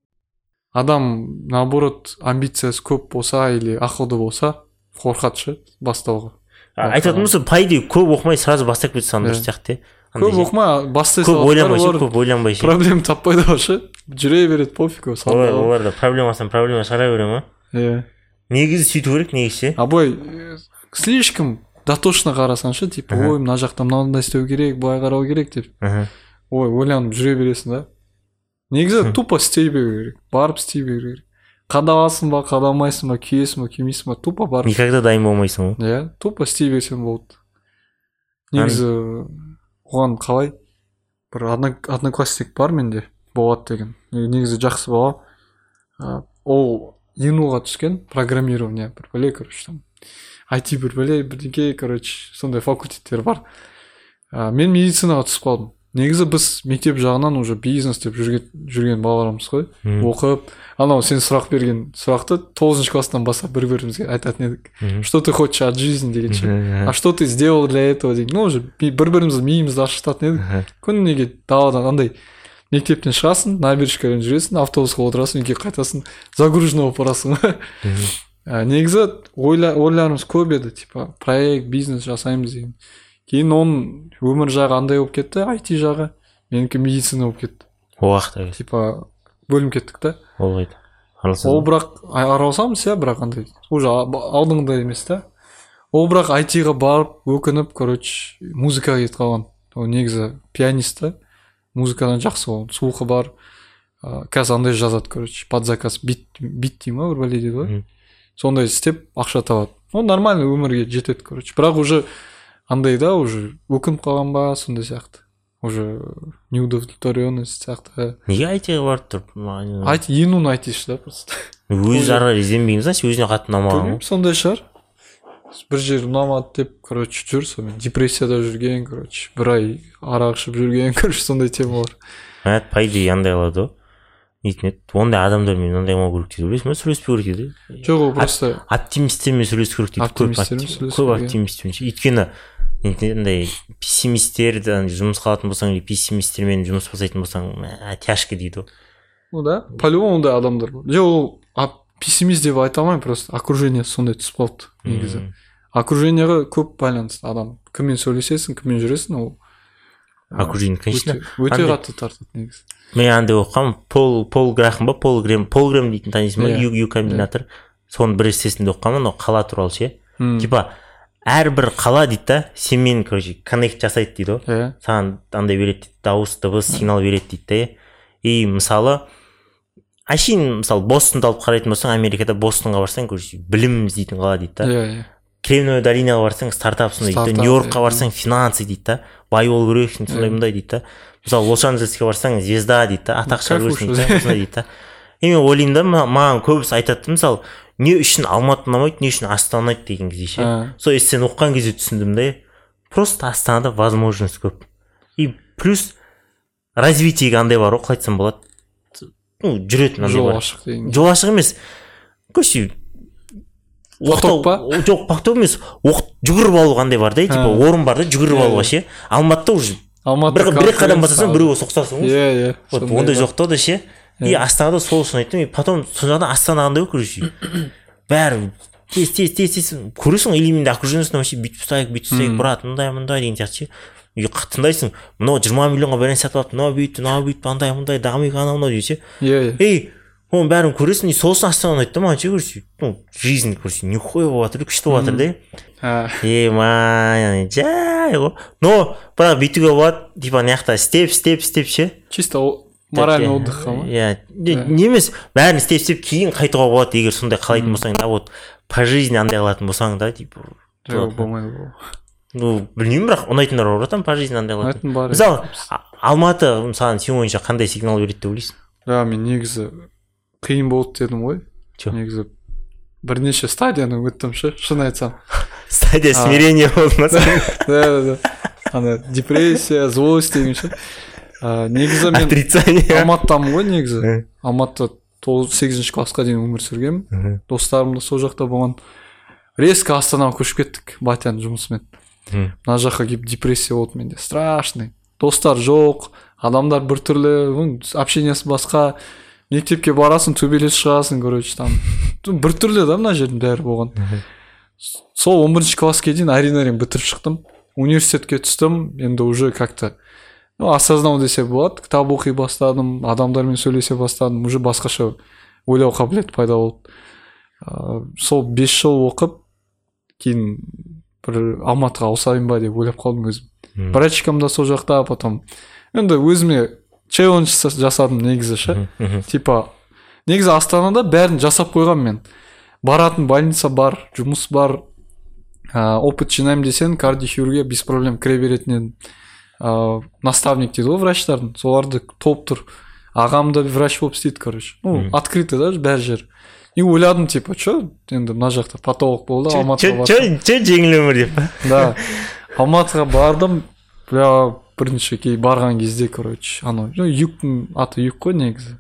Адам наоборот амбициясы көп болса или ақылды болса қорқады ше бастауға. Айтатын болса по идее көп оқымай сразу бастап кетсе Иә. дұрыс сияқты иә. Көп оқымай бастай көп ойланбай ше көп ойланбай ше проблема таппайды ғой ше жүре береді пофиг олар салды олар да проблемасынан проблема шығара бере ма? Иә. Негізі сөйту керек негізі. Ше а былай э, слишком дотошно қарасаң ше типа ой мына жақта мынандай істеу керек былай қарау керек деп. Ой ойланып жүре бересің да. Негізі тупо істей беру керек барып істей беру керек. Қадаласың ба қадалмайсың ба күйесің ба күймейсің ба тупо барып никогда дайын болмайсың ғой. Иә тупо істей берсең болды. Негізі оған қалай? Бір одно- одноклассник бар менде болат деген. Не- негізі жақсы бала. Ол инуға түскен программирование бір бәле короче там айти бір бәле бірдеңе короче сондай факультеттер бар. Мен медицинаға түсіп қалдым. Негізі біз мектеп жағынан уже бизнес деп жүрген, жүрген балалармыз ғой. Оқып анау сен сұрақ берген сұрақты тоғызыншы класстан бастап бір бірімізге айтатын едік. Что ты хочешь от жизни деген ше а что ты сделал для этого деген. Ну уже бір бірімізді миымызды ашытатын едік. Мгм. күніне даладан андай мектептен шығасың набережкадан жүресің автобусқа отырасың үйге қайтасың загруженный болып барасың. (laughs) Ғой негізі ойла, ойларымыз көп еді. Типа проект бизнес жасаймыз деген. Кейін оның өмір жағы андай болып кетті айти жағы. Менікі медицина болып кетті. Уақыт типа бөлініп кеттік та. Болмайды ол бірақ араласамыз иә бірақ андай. Уже алдыңғыдай емес та. Ол бірақ айтиға барып өкініп короче музыкаға кетіп қалған. Ол негізі пианист та. Музыкадан жақсы ол слухы бар. Ыыы қазір андай жазады короче. Под заказ бит бит дей ма бір бәле дейді ғой. Сондай істеп ақша табады. Ол нормально өмірге жетеді короче. Бірақ уже андай да уже өкініп қалған ба сондай сияқты. Уже неудовлетворенность сияқты. Неге айтиға барып тұрып? Айти инун айтишь да просто. Өзі ары қарай ізденбеймін значит өзіне қатты ұнамаған ғой. сондай шығар. Бір жер ұнамады деп короче жүр сонымен. Депрессияда жүрген короче бір ай арақ ішіп жүрген (laughs) короче сондай темалар мәт по идее андай қылады ғой. Нетін еді ондай адамдармен ондай болмау керек дейді ойлайсың ба сөйлеспеу керек дейді жоқ ол просто оптимистермен сөйлесу керек дейді. Көп Оптимистермен иә. ше. өйткені андай пессимистерді жұмысқа алатын болсаң или пессимистермен жұмыс жасайтын болсаң мә, тяжко дейді ғой. Ну да по любому ондай адамдар бар. Жоқ ол пессимист деп айта алмаймын просто. Окружение сондай түсіп қалды негізі. Окружениеға көп байланысты адам. Кіммен сөйлесесің кіммен жүресің ол окружение конечно. өте, қатты тартады негізі. Мен андай оқығанмын пол пол грахам ба? Пол грем пол грем дейтін танисың ба? Иә. ю комбинатор. Соның бір эссесінде оқығанмын анау қала туралы ше. Типа әрбір қала дейді да сенімен короче коннект жасайды дейді ғой. Иә саған андай береді дейді дауыс дыбыс сигнал береді дейді да и мысалы әшейін мысалы бостонды алып қарайтын болсаң америкада бостонға барсаң короче білім іздейтін қала дейді да. Иә иә кремниевая долинаға барсаң стартапсың дейді да. Стартап, нью йоркқа барсаң финансы дейді да. Бай болу керексің сондай мындай дейді да. Мысалы лос анджелеске барсаң звезда дейді да. Атақ шығару керексің уже. дейді да. И мен ойлаймын да ма- маған көбісі айтады да, мысалы не үшін алматы ұнамайды не үшін астана ұнайды деген кезде ше. Сол эссені оқыған кезде түсіндім да просто астанада возможность көп. И плюс развитиеге андай бар ғой қалай айтсам болады. Ну жүретін андай жол ашық деген жол ашық емес. Короче Поток па? Жоқ поток емес. Оқ жүгіріп алу қандай бар да типа орын бар да жүгіріп Иә, алуға иә. ше. Алматыда уже алматы бір, бір екі қадам басасаң біреуге соқтарсың ғой. Иә иә. Вот ондай жоқ та да ше. И Иә. астанада сол үшін айттым и потом сол жағынан астана қандай ғой короче бәрі тез тез тез тез көресің менде окружениесін вообще бүйтіп ұстайық бүйтіп ұстайық брат мындай мындай деген сияқты ше и тыңдайсың мынау жиырма миллионға бәлен сатып алыпты мынау бүйтті мынау бүйтті андай мындай дамиды анау мынау дейді ше иә иә ей оның бәрін көресің и сол үшін астана ұнайды да маған ше короче ну жизнь короче нихуя болып жатыр күшті болып жатыр да А, е май жай ғой но бірақ бүйтуге болады типа ана жақта істеп істеп істеп ше чисто моральный отдыхқа ма иә не емес бәрін істеп істеп кейін қайтуға болады егер сондай қалайтын болсаң да вот по жизни андай қылатын болсаң да типа жоқ болмайды ол. Ну білмеймін бірақ ұнайтындар бар ғой там по жизни андай қылатын бар мысалы А- алматы мысалы сенің ойыңша қандай сигнал береді деп ойлайсың? Ja мен негізі қиын болды дедім ғой. Негізі бірнеше стадияны өттім ше шын айтсам. (laughs) Стадия смирения болды ма (laughs) да да да. Ана депрессия злость деген ше. А, негізі мен отрицание. Алматыдамын ғой негізі. Алматыда тоғыз сегізінші классқа дейін өмір сүргенмін. Достарым да сол жақта болған. Резко астанаға көшіп кеттік батяның жұмысымен. Мына жаққа келіп депрессия болды менде. Страшный. Достар жоқ адамдар біртүрлі общениесі басқа. Мектепке барасың төбелесіп шығасың короче там. (laughs) Біртүрлі да мына жердің бәрі болған. Сол он бірінші классқа дейін әрең әрең бітіріп шықтым. Университетке түстім. Енді уже как то ну, осознау десе болады. Кітап оқи бастадым адамдармен сөйлесе бастадым. Уже басқаша ойлау қабілеті пайда болды. Ә, сол бес жыл оқып кейін бір алматыға ауысайын ба деп ойлап қалдым өзім. Практикам да сол жақта потом енді өзіме челлендж жаса- жасадым негізі ше. Типа негізі астанада бәрін жасап қойғанмын мен. Баратын больница бар жұмыс бар ә, опыт жинаймын десең кардиохирургия без проблем кіре беретін едім. Ә, наставник дейді ғой врачтардың. Соларды топ тұр. Ағам да врач болып істейді короче. Ну Мгм. открытый да бәр жер. И ойладым типа че енді мына жақта патолог болды алматыға чё жеңіл өмір деп? Па да. Алматыға бардым. Бля бірінші кей барған кезде короче анау юктың аты юк қой негізі.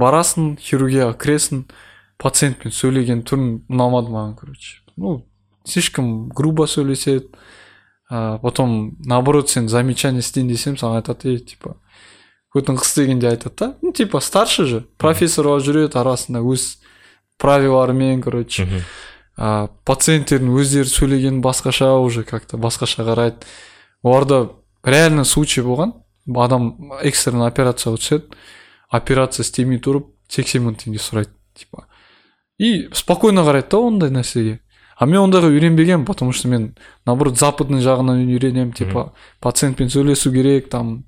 Барасың хирургияға кіресің пациентпен сөйлеген түрін ұнамады маған короче. Ну слишком грубо сөйлеседі. А, потом наоборот сен замечание істейін десем саған айтады ей типа көтің қыс дегенде айтады да? Ну типа старше же. Профессорға жүреді арасында өз правиларымен короче. А, пациенттердің өздері сөйлегені басқаша уже как то басқаша қарайды оларда реально случай болған. Адам экстренный операцияға түседі операция істемей тұрып сексен мың теңге сұрайды типа. И спокойно қарайды да ондай нәрсеге а мен ондайға үйренбегенмін потому что мен наоборот западный жағынан үйренемін типа пациентпен сөйлесу керек там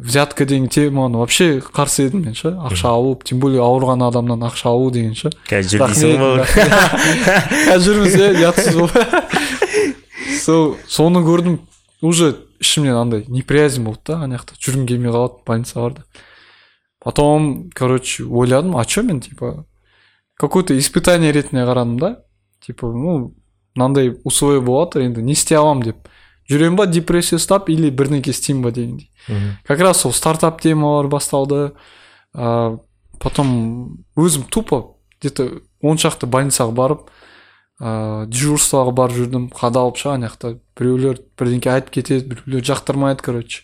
взятка деген теманы вообще қарсы едім мен ше ақша алу тем более ауырған адамнан ақша алу деген ше. Қазір жүр дейсің ғой. (laughs) Қазір жүрміз иә ұятсыз болып сол соны көрдім уже ішімнен андай неприязнь болды да ана жақта. Жүргім келмей қалады больница барда потом короче ойладым а че мен типа какое то испытание ретінде қарадым да. Типа ну мынандай условие болады енді не істей аламын деп жүремін ба депрессия ұстап или бірдеңке істеймін ба дегендей. Как раз сол стартап темалар басталды а, потом өзім тупо где то он шақты больницаға барып ә, дежурствоға барып жүрдім қадалып ше ана жақта біреулер бірдеңке айтып кетеді біреулер жақтырмайды короче.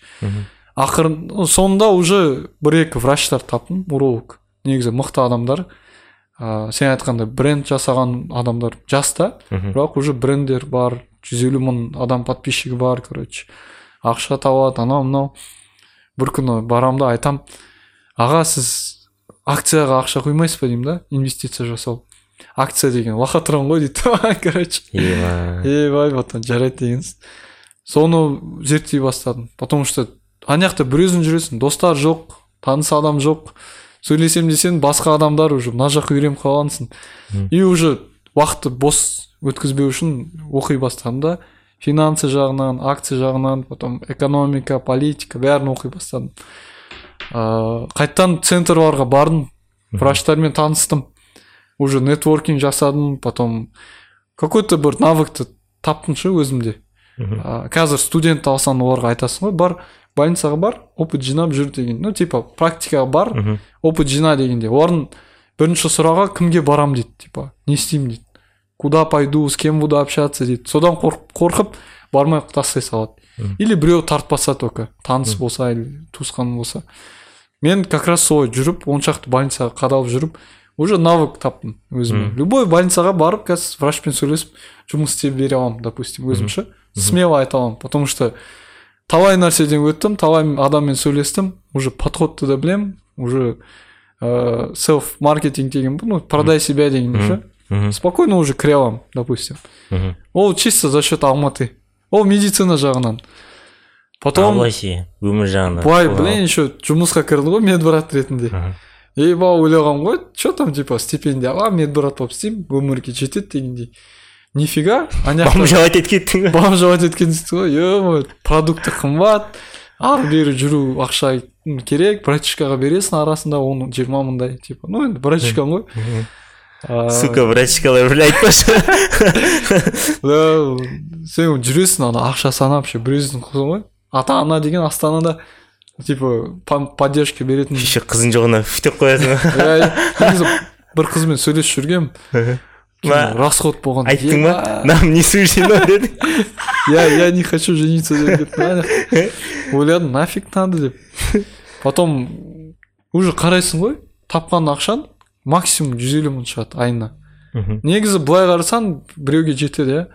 Ақырын соңында уже бір екі врачтар таптым уролог негізі мықты адамдар. Ә, сен айтқандай бренд жасаған адамдар жас та бірақ уже брендер бар жүз елу мың адам подписчигі бар короче. Ақша табады анау мынау. Бір күні барамын да айтам аға сіз акцияға ақша құймайсыз ба? деймін да инвестиция жасау. Акция деген лохотрон ғой дейді. (laughs) Короче. Ебай потом жарайды дегенсіз. Соны зерттей бастадым. Потому что ана жақта бір өзің жүресің достар жоқ таныс адам жоқ. Сөйлесем десең басқа адамдар уже мына жаққа үйреніп қалғансың. И уже уақытты бос өткізбеу үшін оқи бастадым да финансы жағынан акция жағынан потом экономика политика бәрін оқи бастадым. Ыыы қайтадан центрларға бардым. Врачтармен таныстым. Уже нетворкинг жасадым потом какой то бір навыкты таптым ше өзімде. А, қазір студент алсаң оларға айтасың ғой бар больницаға бар опыт жинап жүр деген. Ну типа практикаға бар опыт жина дегенде. Олардың бірінші сұрағы кімге барам? дейді типа. Не істеймін дейді. Куда пойду? С кем буду общаться? дейді. Содан қорқып, қорқып бармай тастай салады. Или біреу тартпаса только таныс болса или туысқан болса. Мен как раз солай жүріп он шақты больницаға қадалып жүріп уже навык таптым өзіме. Любой больницаға барып қазір врачпен сөйлесіп жұмыс істеп бере аламын допустим өзім ше. Смело айта аламын потому что талай нәрседен өттім талай адаммен сөйлестім уже подходты да білемін уже ыыы селф маркетинг деген ну продай себя деген ше спокойно уже кіре аламын допустим. Ол чисто за счет алматы. Ол медицина жағынан. Потом былай ше өмір жағынан. Былай блин еще жұмысқа кірді ғой медбрат ретінде. Мгм. ейба ойлағанмын ғой че там типа стипендия аламын медбрат болып істеймін өмірге жетеді дегендей. Нифига? Ана жақта бомжалай етіп кеттің ба бомжовать еткенсіз ғой е продукты қымбат ары бері жүру ақша керек братишкаға бересің арасында оны жиырма мыңдай типа ну енді братишкам ғой сука врачкалар (laughs) (laughs) бір айтпашы да, сен жүресің ана ақша санап ше біреудің қызы ғой ата ана деген астанада типа поддержка беретін еще қызың жоғына деп қоясың иә негізі бір қызбен сөйлесіп жүргенмін. Расход болған айттың ба? Нам не суждено (laughs) дедің я я не хочу жениться деп ойладым нафиг надо деп потом уже қарайсың ғой тапқан ақшаң максимум жүз елу мың шығады айына. Негізі былай қарасаң біреуге жетеді иә.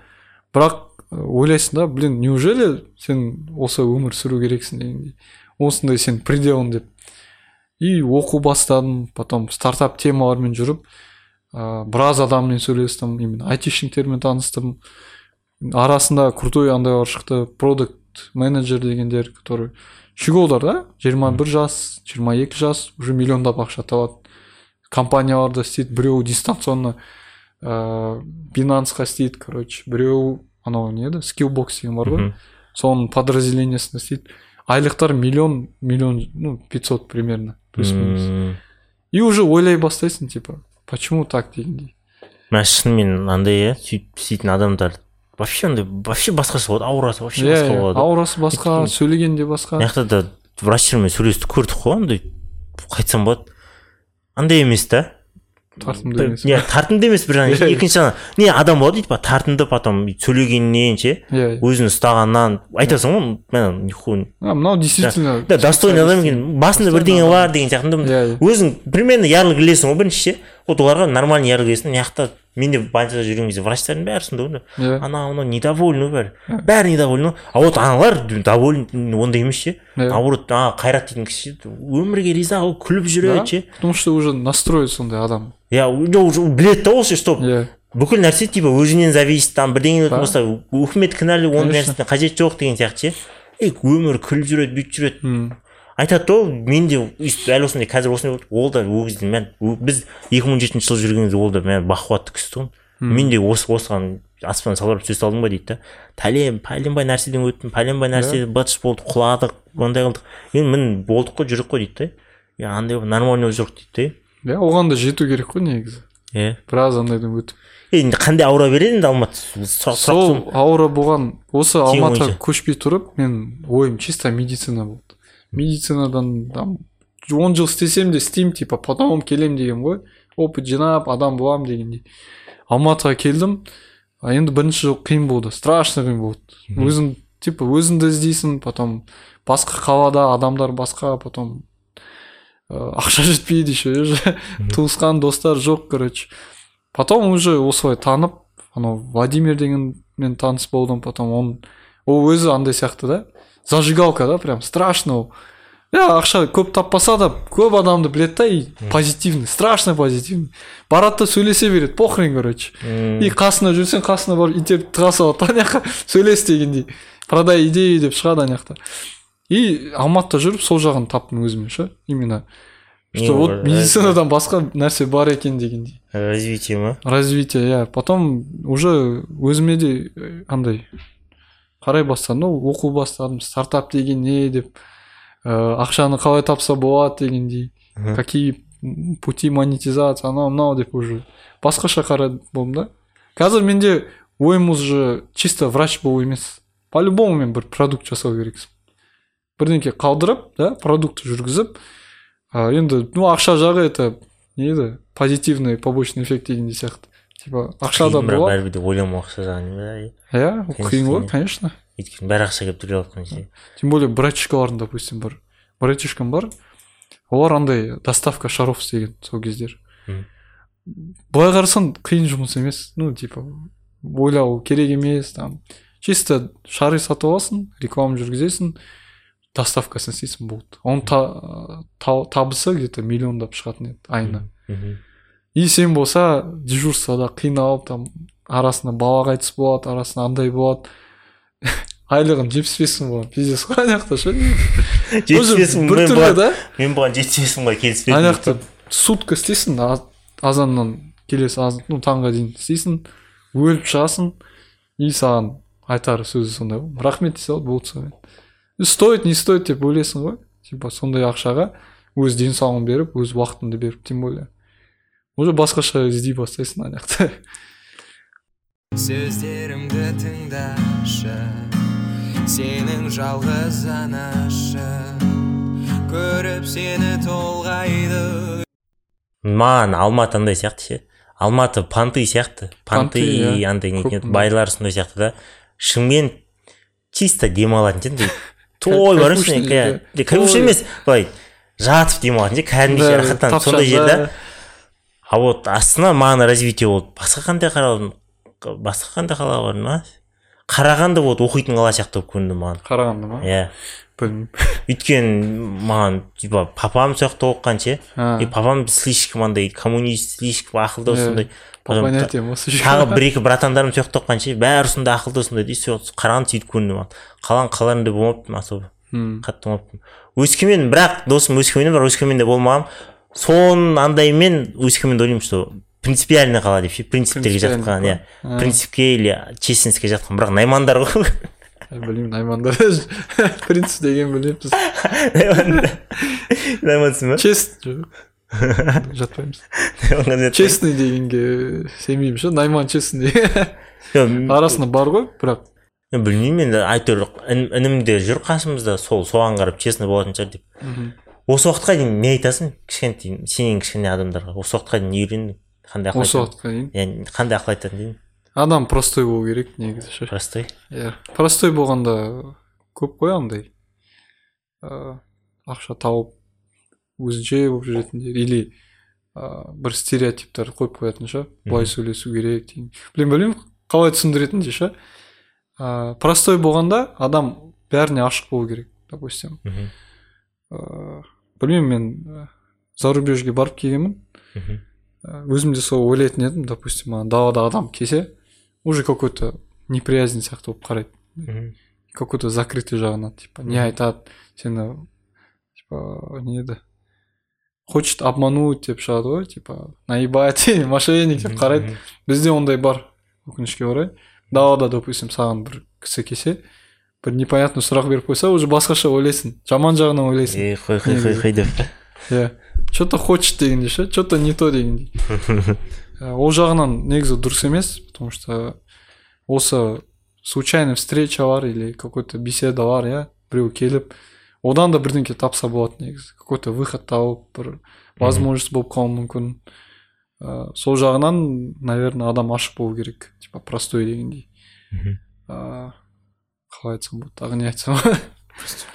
Бірақ ойлайсың да блин неужели сен осы өмір сүру керексің дегендей. Осындай сен пределың деп и оқу бастадым потом стартап темалармен жүріп ыыы біраз адаммен сөйлестім именно айтишниктермен таныстым. Арасында крутой андайлар шықты продукт менеджер дегендер который щеголдар да? жиырма бір жас жиырма екі жас уже миллиондап ақша табады. Компанияларда істейді біреуі дистанционно ыыы бинансқа істейді короче біреу анау не еді? Скиллбокс деген бар ғой. Соның подразделениесінде істейді. Айлықтар миллион миллион ну пятьсот примерно плюс минус и уже ойлай бастайсың типа почему так дегендей мә шынымен андай иә сөйтіп істейтін адамдар. Вообще андай вообще басқаша болады аурасы вообще иә басқа иә болады. аурасы басқа сөйлеген де басқа. Мына жақта да врачтармен сөйлесіп көрдік қой андай қайтсам болады. Андай емес та. Тартымды емес иә тартымды емес бір жағынан (laughs) екінші жағынан не адам болады типа тартымды потом сөйлегеннен ше иә өзін ұстағаннан айтасың ғой мә нихуя а, мынау действительно да достойный адам екен. басында бірдеңе бар деген сияқты иә. өзің примерно ярлы ілесің ғой бірінші ше. Вот оларға нормально ярлы ілесің. Мына жақта мен де больницада жүрген кезде врачтардың бәрі сондай ғой иә. Анау мынау недовольны бәрі бәрі недовольны а вот аналар довольны ондай емес ше. Иә. наоборот ана қайрат дейтін кісі өмірге риза болып күліп жүреді ше. потому что уже настрой сондай адам. Иә уже уже біледі да ол ше что иә. бүкіл нәрсе типа өзінен зависит там бірдеңе болса үкімет кінәлі ондай Конечно. нәрседен қажеті жоқ деген сияқты ше. Өмір күліп жүреді бүйтіп жүреді. Айтады да ол мен де әлі осындай қазір осындай болды. Ол да ол кезде мә о- біз екі мың он жетінші жылы жүрген кезде ол да мә бақуатты кісі тұғын. Мен де осы осыған аспан салбырап түсе салдым ба дейді да. Пәлен пәленбай нәрседен өттім пәленбай нәрсе бытыш болды құладық мындай қылдық. Енді міне болдық қой жүрдік қой дейді да. Андай нормально болып жүрдік дейді иә оған да жету керек қой негізі. Да иә біраз андайдан өтіп. Енді қандай аура береді енді алматы сол аура болған осы алматыға көшпей тұрып мен ойым чисто медицина болды. Медицинадан там он жыл істесем де істеймін типа потом келем деген ғой. Опыт жинап адам боламын дегендей. Алматыға келдім. Енді бірінші жыл қиын болды страшно қиын болды. Өзің типа өзіңді іздейсің потом басқа қалада адамдар басқа потом ә, ақша жетпейді еще уже туысқан достар жоқ короче. Потом уже осылай танып анау владимир дегенмен таныс болдым потом он ол өзі андай сияқты да. Зажигалка да прям страшно. Ол иә ақша көп таппаса да көп адамды біледі да и позитивный страшно позитивный. Барады да сөйлесе береді похрен короче. И қасына жүрсең қасына барып итеріп тыға салады да ана жаққа сөйлес дегендей. Продай идею деп шығады ана жақта и алматыда жүріп сол жағын таптым өзіме ше именно. Что вот медицинадан басқа нәрсе бар екен дегендей. Развитие ма? Развитие иә. Потом уже өзіме де э, андай қарай бастадым. Ну оқу бастадым. Стартап деген не деп ә, ақшаны қалай тапса болады дегендей. Какие пути монетизации анау мынау деп уже басқаша қарай болдым да. Қазір менде ойым уже чисто врач болу емес. По любому мен бір продукт жасау керексің. Бірдеңке қалдырып да продукт жүргізіп а, енді ну ақша жағы это не еді позитивный побочный эффект дегендей сияқты. Типа ақша да болады бәрібір де ойламау да иә қиын ғой конечно. өйткені бәрі ақша келіп тұрып жатқан ше тем более братишкалардың допустим бір братишкам бар. Олар андай доставка шаров істеген сол кездері Мгм. былай қарасаң қиын жұмыс емес. Ну типа ойлау керек емес там. Чисто шары сатып аласың реклама жүргізесің доставкасын істейсің болды оның та, та- табысы где то миллиондап шығатын еді айына. Мгм. И сен болса дежурствода қиналып там арасында бала қайтыс болады арасында андай болады. (laughs) Айлығын жетпіс бес мың болған пиздец қой ана жақта ше? Жетпіс бес мың біртүрлі да. мен бұған жетпіс бес мыңға келіспедім ана жақта сутка істейсің азаннан келесі аз ну таңға дейін істейсің өліп шығасың и саған айтар сөзі сондай ғой. Рахмет дей салады болды сонымен. Стоит не стоит деп ойлайсың ғой. Типа сондай ақшаға өз денсаулығын беріп өз уақытыңды беріп тем более. Уже басқаша іздей бастайсың ана жақта сөздерімді тыңдашы сенің жалғыз анашы. Көріп сені толғайды. Маған алматы андай сияқты ше? Алматы панты сияқты. Панты иә. андай не байлар сондай сияқты да. Шынымен чисто демалатын ше андай той бар емес емес былай жатып демалатын ше кәдімгідей рахаттанып сондай жерде а вот астана маған развитие болды басқа қандай қала басқа қандай қала бар ма? Қарағанды вот оқитын қала сияқты болып көрінді маған. Қарағанды ма? Иә. Білмеймін. (laughs) Өйткені маған типа папам сол жақта оқыған ше. И папам слишком андай коммунист слишком ақылды Иә. сондай тағы (laughs) бір екі братандарым сол жақта оқыған ше. Бәрі сондай ақылды сондай и сол қарағанды сөйтіп көрінді маған. Қаланың қаларында болмаппын особо. Қатты болмаппын. Өскемен бірақ досым өскеменде бар өскеменде болмағанмын соның андайымен өскеменді ойлаймын что принципиальный қала деп ше принциптерге жатқан иә. принципке или честностьке жатқан бірақ наймандар ғой. Білмеймін наймандар (laughs) принцип деген наймандар. Наймансың ба? Чест жоқ. Жатпаймыз. Честный дегенге сенбеймін ше найман честный арасында бар ғой бірақ. білмеймін енді әйтеуір ін- інім де жүр қасымызда сол соған қарап честный болатын шығар деп. Осы уақытқа дейін не айтасың? Кішкентай сенен кішкене адамдарға. Осы уақытқа дейін не үйрендің? Қандай ақыл осы уақытқа дейін? Иә қандай ақыл айтатын деймін? Адам простой болу керек негізі. Ше простой? Иә. Простой болғанда көп қой андай. Ыыы ақша тауып өзінше болып жүретіндер или ыыы бір стереотиптер қойып қоятын ше былай сөйлесу керек деген. Білмеймін білмеймін қалай түсіндіретіндей ше ыыы простой болғанда адам бәріне ашық болу керек допустим. Мхм. Ыыы білмеймін мен і, зарубежге барып келгенмін. Мхм Ә, өзім де сол ойлайтын едім допустим маған далада адам келсе уже какой то неприязнь сияқты болып қарайды. Мхм какой то закрытый жағынан типа не айтады сені типа не еді хочет обмануть деп шығады ғой типа наебать (laughs) мошенник деп қарайды. бізде ондай бар өкінішке орай. Далада допустим саған бір кісі келсе бір непонятный сұрақ беріп қойса уже басқаша ойлайсың. Жаман жағынан ойлайсың. Е қой қой қой қой деп. Иә. Че то хочет дегендей ше че то не то дегендей Ә, (laughs) ол жағынан негізі дұрыс емес потому что осы случайный встречалар или какой то беседалар иә біреу келіп одан да бірдеңке тапса болады негізі. Какой то выход тауып бір возможность болып қалуы мүмкін. Ә, сол жағынан наверное адам ашық болу керек типа простой дегендей. Ә, қалай айтсам болады тағы не айтсам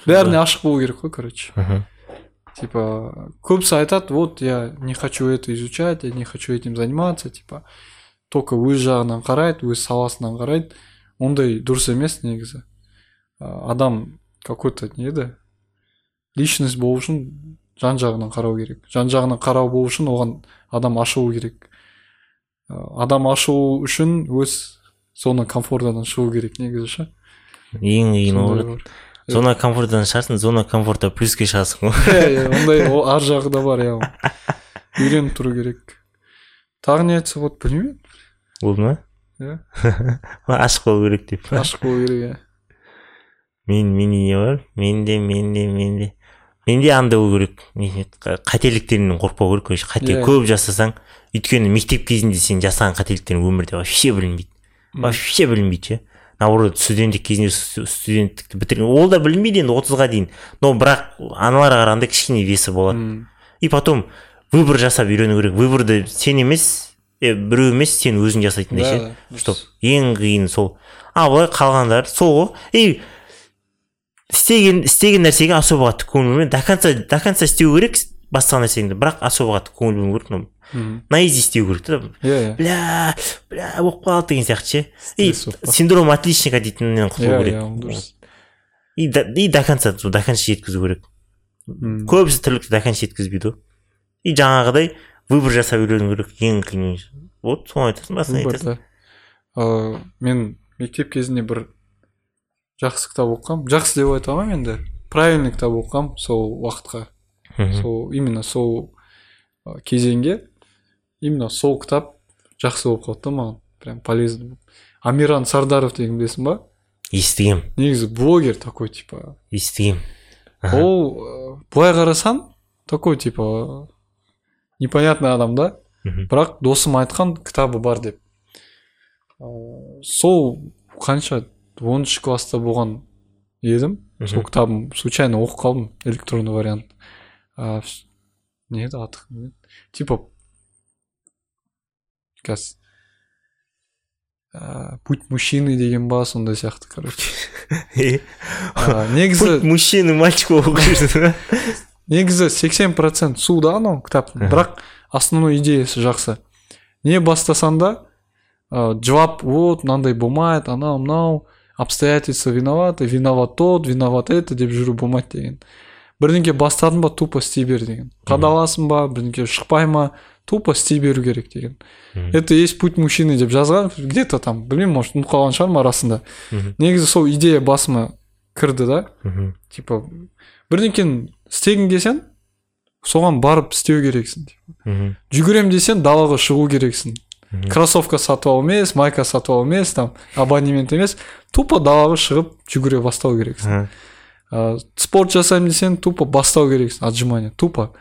бәріне ашық болу керек қой короче Мгм. типа көбісі айтады вот я не хочу это изучать я не хочу этим заниматься типа только өз жағынан қарайды өз саласынан қарайды ондай дұрыс емес негізі А, адам какой то не еді личность болу үшін жан жағынан қарау керек жан жағынан қарау болу үшін оған адам ашылу керек А, адам ашылу үшін өз зона комфортадан шығу керек негізі ше ең қиыны ғой зона комфорттан шығарсың зона комфортта плюске шығасың ғой. Иә иә ондай ар жағы да бар иә үйреніп тұру керек. Тағы не айтса болады білмеймін. Болды ма? Иә (laughs) ашық болу керек деп. Ашық болу керек иә мен менде не бар? Менде менде менде. Менде андай болу керек. Не еді, қа- қателіктеріңнен қорықпау керек короче қате көп жасасаң өйткені мектеп кезінде сен жасаған қателіктерің өмірде вообще білінбейді. Вообще білінбейді ше. Наоборот студенттік кезінде сту- студенттікті бітірген. Ол да білінбейді енді отызға дейін. Но бірақ аналарға қарағанда кішкене весі болады. И потом выбор жасап үйрену керек. Выборды сен емес е, біреу емес сен өзің жасайтындай да, ше да, чтоб ең қиыны сол. А былай қалғандары сол ғой. И істеген істеген нәрсеге особо қатты көңіл бөлме до конца до конца істеу керек басқа нәрсеңді бірақ особо қатты көңіл бөлмеу керек ну, М, на изи істеу керек та иә иә. Бля бля болып қалды деген сияқты ше. И синдром отличника дейтіннен құтылу иә керек. и до, и до конца до конца жеткізу керек. Көбісі тірлікті до конца жеткізбейді ғой. И жаңағыдай выбор жасап үйрену керек. Ең қиын вот соны айтасың басын айтасың. Ә, мен мектеп кезінде бір жақсы кітап оқығанмын жақсы деп айта алмаймын енді. Правильный кітап оқығанмын сол уақытқа. Сол именно сол кезеңге именно сол кітап жақсы болып қалды да маған. Прям полезный болып. амиран сардаров деген білесің ба? Естігем. Негізі блогер такой типа. Естігем. Ол былай қарасаң такой типа непонятный адам да. Бірақ досым айтқан кітабы бар деп. Сол қанша оныншы класста болған едім. Сол кітабын случайно оқып қалдым. Электронный вариант. ә, вс- не еді аты кім еді? типа қазір ә, путь мужчины деген ба сондай сияқты короче (laughs) Ә, негізі путь мужчины мальчик болып жүрсің негізі 80% су да анау кітаптың Мгм. бірақ основной идеясы жақсы не бастасаң да ә, жылап вот мынандай болмайды анау мынау обстоятельства виноваты виноват тот виноват это деп жүру болмайды деген бірдеңке бастадың ба тупо істей бер деген. Қадаласың ба бірдеңке шықпай ма тупо істей беру керек деген. Это есть путь мужчины деп жазған где то там білмеймін может ұмытып қалған шығармын арасында. Негізі сол идея басыма кірді да. Типа бірдеңкені істегің келсең соған барып істеу керексің. Мгм. жүгірем десең далаға шығу керексің. Кроссовка сатып алу емес майка сатып алу емес там абонемент емес тупо далаға шығып жүгіре бастау керексің. Ә, спорт жасаймын десең тупо бастау керексің отжимание тупо.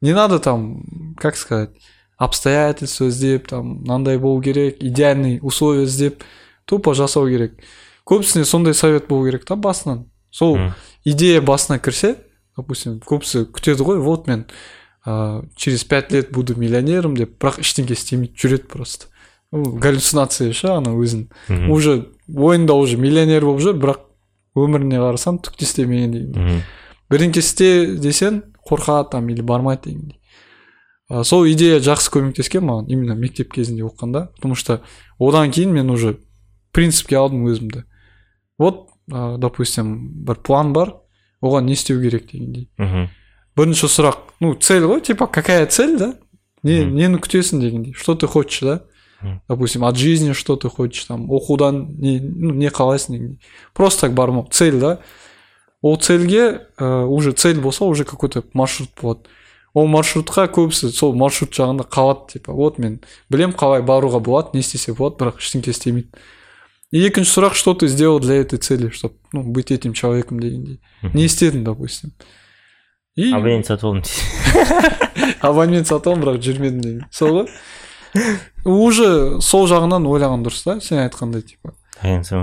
Не надо там как сказать обстоятельства іздеп там мынандай болу керек идеальный условия іздеп тупо жасау керек. Көбісіне сондай совет болу керек та басынан. Сол идея басына кірсе допустим көбісі күтеді ғой вот мен ә, через пять лет буду миллионером деп бірақ ештеңке істемейді жүреді просто. Галлюцинация ше ана өзін уже ойында уже миллионер болып жүр бірақ өміріне қарасаң түк те істемеген дегендей бірдеңке істе десең қорқады там или бармайды дегендей. Сол идея жақсы көмектескен маған именно мектеп кезінде оқығанда. Потому что одан кейін мен уже принципке алдым өзімді. Вот ә, допустим бір план бар оған не істеу керек дегендей. Мгм. бірінші сұрақ ну цель ғой типа какая цель да? Не нені күтесің дегендей. Что ты хочешь да. Допустим от жизни что ты хочешь там оқудан не ну не қалайсың просто так бармау цель да? Ол цельге ә, уже цель болса уже какой то маршрут болады ол маршрутқа көбісі сол маршрут жағында қалады типа вот мен білем қалай баруға болады не істесе болады бірақ ештеңке істемейді. И екінші сұрақ что ты сделал для этой цели чтобы ну быть этим человеком дегендей? Не істедің допустим. И абонент сатып алдым (laughs) абонент сатып алдым бірақ жүрмедім деген сол ғой. Уже сол жағынан ойлаған дұрыс та сен айтқандай типа.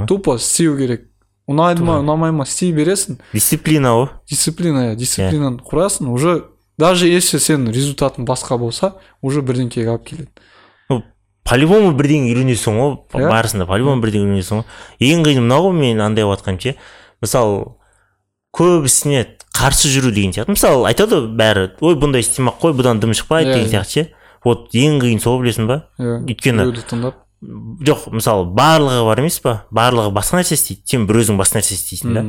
Тупо істеу керек. Ұнайды ма ұнамай ма? Істей бересің. Дисциплина ғой дисциплина иә дисциплинаны құрасың уже даже если сен результатың басқа болса уже бірдеңкеге алып келеді. По любому бірдеңе үйренесің ғой Иә. барысында по любому бірдеңе үйренесің ғой ең қиыны мынау ғой мен андай болып жатқаным ше мысалы көбісіне қарсы жүру деген сияқты. Мысалы айтады ғой бәрі ой бұндай істемей ақ қой бұдан дым шықпайды Иә, деген иә. сияқты ше. Вот ең қиын сол білесің ба? Иә Өйткені- біреуді тыңдап. Жоқ мысалы барлығы бар емес па? Барлығы басқа нәрсе істейді. Сен бір өзің басқа нәрсе істейсің да.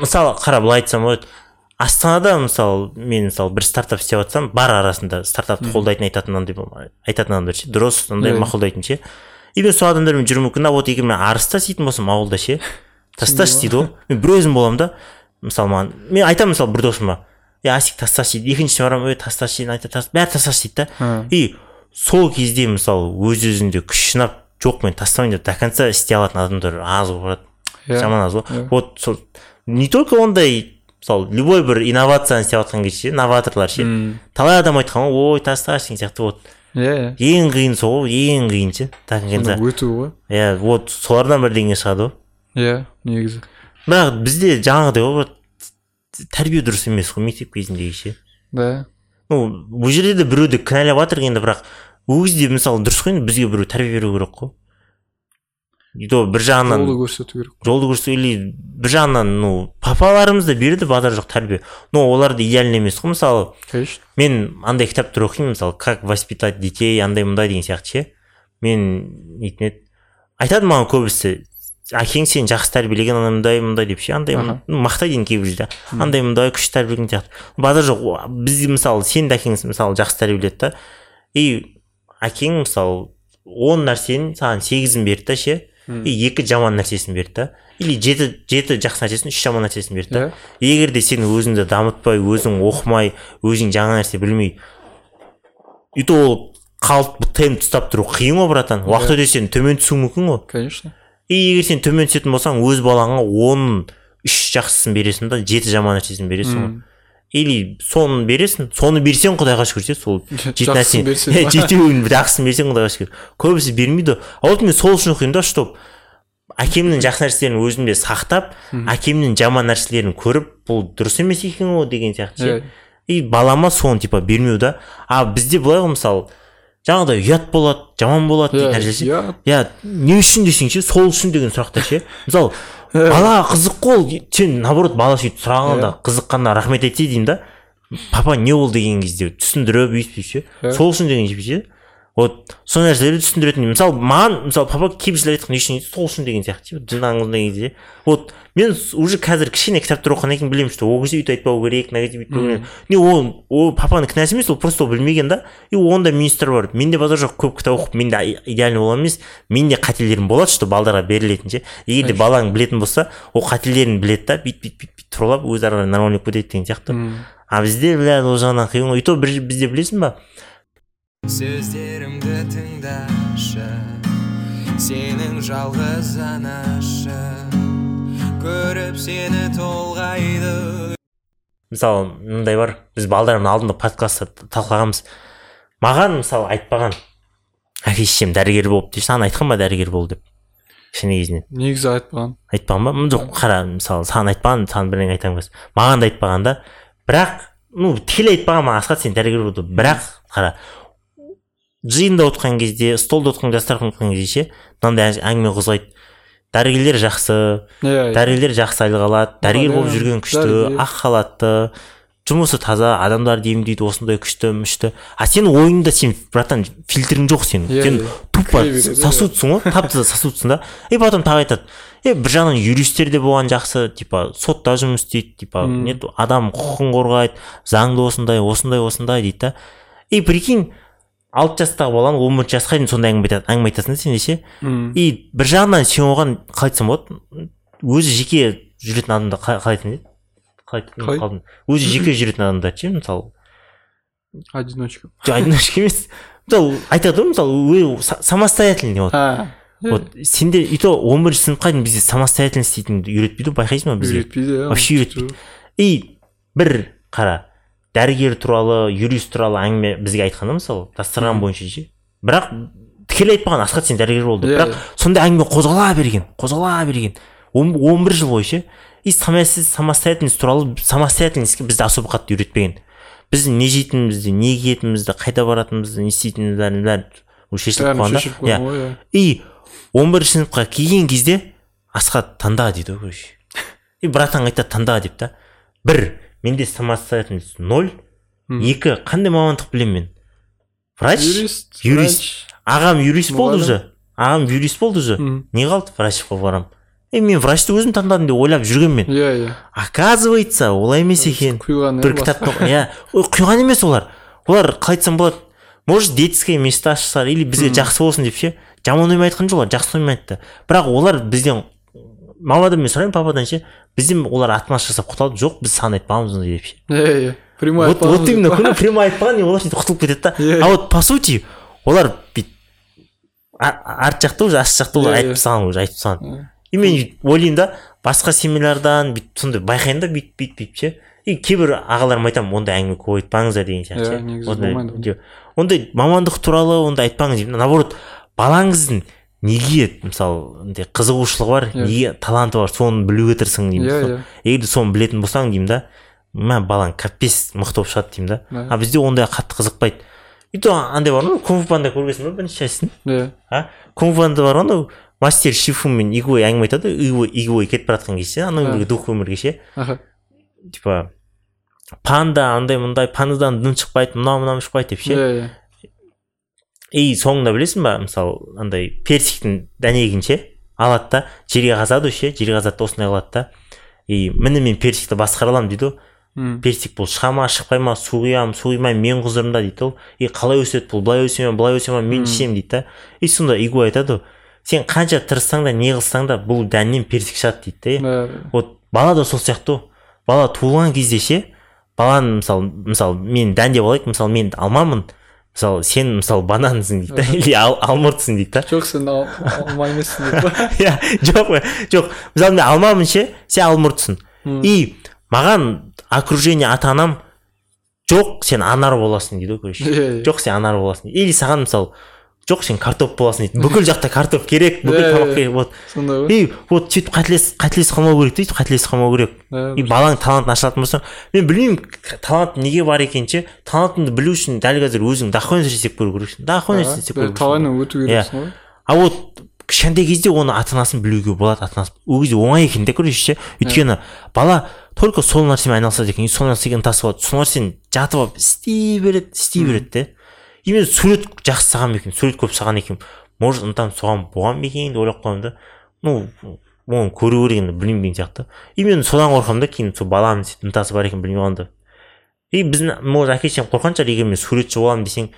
Мысалы қара былай айтсам болады астанада мысалы мен мысалы бір стартап істеп жатсам бар арасында стартапты қолдайтын айтатын андай айтатын адамдар ше? Дұрыс андай мақұлдайтын ше? И мен сол адамдармен жүруім мүмкін а вот егер мен арыста істейтін болсам ауылда ше? Тасташы дейді ғой мен бір өзім боламын да. Мысалы маған мен айтамын мысалы бір досыма е асик тасташы дейді екіншісіне барамын ей тасташы дейді айтады «Тас- бәрі тасташы дейді да и сол кезде мысалы өз өзіңде күш жинап жоқ мен тастамайын деп до конца істей алатын адамдар аз болып барады Иә. жаман аз ғой вот сол не только ондай мысалы любой бір инновацияны істеп жатқан кезде новаторлар ше талай адам айтқан ғой ой тасташы деген сияқты вот иә иә ең қиын сол ғой ең қиын ше до конца өту ғой иә вот солардан бірдеңе шығады ғой иә негізі бірақ бізде жаңағыдай ғой тәрбие дұрыс емес қой мектеп кезіндегі ше? Да. Ну бұл жерде де біреуді кінәлап жатыр енді бірақ ол кезде мысалы дұрыс қой енді бізге біреу тәрбие беру керек қой. И то бір жағынан жолды көрсету керек жолды көрсету или бір жағынан ну папаларымыз да берді базар жоқ тәрбие. Но олар да идеальный емес қой. Мысалы конечно. мен андай кітаптар оқимын мысалы как воспитать детей андай мындай деген сияқты ше. Мен нетін еді айтады маған көбісі әкең сені жақсы тәрбиелеген анандай мындай деп ше андай мақтайды енді кейбір жерде. Андай мындай күшті тәрбиелеген сияқты. Базар жоқ біз мысалы сенің де әкең мысалы жақсы тәрбиеледі да. И әкең мысалы он нәрсенің саған сегізін берді да ше. И екі жаман нәрсесін берді да. Или жеті жеті жақсы нәрсесін үш жаман нәрсесін берді да. Иә. Егер де сен өзіңді дамытпай өзің оқымай өзің жаңа нәрсе білмей и то ол қалып темп ұстап тұру қиын ғой братан. Уақыт өте сен төмен түсуің мүмкін ғой. Конечно. И егер сен төмен түсетін болсаң өз балаңа он үш жақсысын бересің да жеті жаман нәрсесін бересің ғой. Или соны бересің соны берсең құдайға шүкір ше сол (laughs) жеті нәрсе (laughs) жетеуін жақсысын берсең құдайға шүкір. Көбісі бермейді. А вот мен сол үшін оқимын да чтоб әкемнің жақсы нәрселерін өзімде сақтап әкемнің жаман нәрселерін көріп бұл дұрыс емес екен ғой деген сияқты ше. И балама соны типа бермеу да. А бізде былай ғой мысалы жаңағыдай ұят болады жаман болады иә дейтін нәрсе. иә не үшін десең ше сол үшін деген сұрақтар ше. Мысалы (laughs) балаға қызық қой ол. Сен наоборот бала сөйтіп сұрағанда қызыққанына рахмет айтсай деймін да. Папа не болды деген кезде түсіндіріп өйтіп ше. Сол үшін деген ше. Вот сол нәрселерді түсіндіретін мысалы маған мысалы папа кейбір айтқан не үшін сол үшін деген сияқты. Ше жындаңыз деген кезде вот мен уже қазір кішкене кітаптар оқығаннан кейін білемін что ол кезде өйтіп айтпау керек мына кезде бүйтпеу керек. Не ол ол папаның кінәсі емес ол просто ол білмеген да. И онда минустар бар. Менде базар жоқ көп кітап оқып мен де идеальный боламын емес. Менде қателерім болады что балдарға берілетін ше. Егер де балаң білетін болса ол қателерін біледі да. Бүйтіп бүйтіп бүйтіп тұралап өзі ары қарай нормально болып кетеді деген сияқты. А бізде бля ол жағынан қиын ғой. И то бізде білесің ба сөздерімді тыңдашы сенің жалғыз анашы көріп сені толғайды. Мысалы мындай бар біз балдармен алдында подкастта талқылағанбыз. Маған мысалы айтпаған әке шешем дәрігер болып дейді саған айтқан ба дәрігер бол деп? кішкене кезінен негізі айтпаған. Айтпаған ба? Жоқ қара мысалы саған айтпаған саған бірдеңе айтамын қазір маған да айтпаған да. Бірақ ну тікелей айтпаған маған асхат сен дәрігер бол деп бірақ қара жиында отырған кезде столда отырған дастархан отырған кезде ше мынандай әңгіме қозғайды дәрігерлер жақсы иә дәрігерлер жақсы айлық алады дәрігер болып иә. жүрген күшті ақ халатты жұмысы таза адамдарды емдейді осындай күшті мүшті. А сенің ойыңда сен братан фильтрің жоқ сенің. Иә, сен иә. тупо сосудсың ғой (laughs) тап таза сосудсың да. И потом тағы айтады е бір жағынан юристтер де болған жақсы типа сотта жұмыс істейді типа не адам құқығын қорғайды заңды осындай осындай осындай дейді да. И прикинь алты жастағы баланы он бірінші жасқа дейін сондай әңгіме айтады. әңгіме айтасың да сен де ше и бір жағынан сен оған қалай айтсам болады өзі жеке жүретін адамда қалай еді қалай қалдым өзі жеке (clears throat) жүретін адамдар ше мысалы? Одиночка. Жоқ одиночка емес. Мысалы айтады ғой мысалы самостоятельный вот. Вот сенде и то он бірінші сыныпқа дейін бізде самостоятельность дейтінді үйретпейді ғой байқайсың ба бізге? Үйретпейді иә вообще үйретпейді. и бір қара дәрігер туралы юрист туралы әңгіме бізге айтқан да мысалы дастархан бойынша ше. Бірақ тікелей айтпаған асхат сен дәрігер бол деп. Иә, бірақ иә. сондай әңгіме қозғала берген қозғала берген. Он бір жыл бойы ше. И самостоятельность самостоятельность туралы самостоятельностьке бізді особо қатты үйретпеген. Біз не жейтінімізді не киетінімізді қайда баратынымызды не істейтінімізді бәрін уже шешіліп қойған да иә иә. И он бірінші сыныпқа келген кезде асхат таңда дейді ғой короче. И братан айтады таңда деп та. Бір менде самостоятельность ноль. Екі қандай мамандық білемін мен? Врач? Юрист юрист. ағам юрист болды уже. Ағам юрист болды уже. Не қалды? Врачқа барамын е мен врачты өзім таңдадым деп ойлап жүргенмін мен. Иә иә. Оказывается олай емес екен. құйған бір кітапты иә. Ой, құйған емес олар. Олар қалай айтсам болады? Может детское место ашса или бізге жақсы болсын деп ше? Жаман оймен айтқан жоқ олар жақсы оймен айтты. Бірақ олар бізден мамадан мен сұраймын пападан ше бізден олар отмаз жасап құтылады жоқ біз саған айтпағанбыз ондай деп ше. Иә иә прямой вот вот именно (laughs) прямой айтпаған и олар сөйтіп құтылып кетеді да. А вот по сути олар бүйтіп арт жақта уже ast жақта олар айтып тастаған уже айтып тастаған. И мен ойлаймын да басқа семьялардан бүйтіп сондай байқаймын да бүйтіп бүйтіп бүйтіп ше. И кейбір ағаларыма айтамын ондай әңгіме көп айтпаңыздар деген сияқты ше. ондай мамандық туралы ондай айтпаңыз деймін наоборот балаңыздың неге мысалы андай қызығушылығы бар Иә. неге таланты бар соны білуге тырысың деймін иә Сол- иә. Егер соны білетін болсаң деймін да мә балаң капец мықты болып шығады деймін да. А бізде ондай қатты қызықпайды. И то андай бар ғой кунг панда көргенсің ба бірінші частьін иә. А? Кунг панда бар ғой анау мастер шифу мен игуай әңгіме айтады ғой игуай кетіп бара жатқан кезде анау өмірге дух өмірге ше? Типа панда андай мындай пандадан дым шықпайды мынау мынау шықпайды деп ше? Иә иә. И соңында білесің ба мысалы андай персиктің дәнегін ше алады да жерге қазады ше жерге қазады да осындай қылады да. И міне мен персикті басқара аламын дейді ғой персик бұл шыға ма шықпай ма су құямын су құймаймын мен құзырымда дейді ол. И қалай өседі бұл былай өсе ма былай өсе ма мен ішемін дейді да. И сонда игу айтады ғой сен қанша тырыссаң да не қылсаң да бұл дәннен персик шығады дейді да вот бала да сол сияқты ғой бала туылған кезде ше баланы мысалы мысалы мен дән деп алайық мысалы мен алмамын мысалы сен мысалы банансың дейді да или ал, алмұртсың дейді да. Жоқ сен ал- алма емессің па иә жоқ жоқ. Мысалы мен алмамын ше сен алмұртсың. И маған окружение ата анам жоқ сен анар боласың дейді ғой короче. Иә, иә. жоқ сен анар боласың или саған мысалы жоқ сен картоп боласың дейді. Бүкіл жақта картоп керек бүкіл Иә, тамақ иә. керек вот. сондай ғой. И вот сөйтіп қателес қателесіп қалмау керек дейді қателесіп қалмау керек. Иә, и балаң талантын ашатын болсаң мен білмеймін талант неге бар екенін ше? Талантыңды білу үшін дәл қазір өзің дохуя нәрсе істеп көру керексің. Дохуя нәрсе істеп көру талайынан өту керексің ғой. А вот кішкентай кезде оны ата анасын білуге болады ата анасы ол кезде оңай екен да короче ше? Өйткені бала только сол нәрсемен айналысады екен и сол нәрсеге ынтасы болады. Сол нәрсені жатып алып істей береді істей береді де. И мен сурет жақсы салған екен сурет көп салған екенмін может ынтам соған болған ба екен деп ойлап қаламын да. Ну оны көру керек енді білмеймін деген сияқты. И мен содан қорқамын да кейін сол баланың сөйтіп ынтасы бар екенін білмей қалғанда и біздің может әке шешем қорққан шығар егер мен суретші боламын десең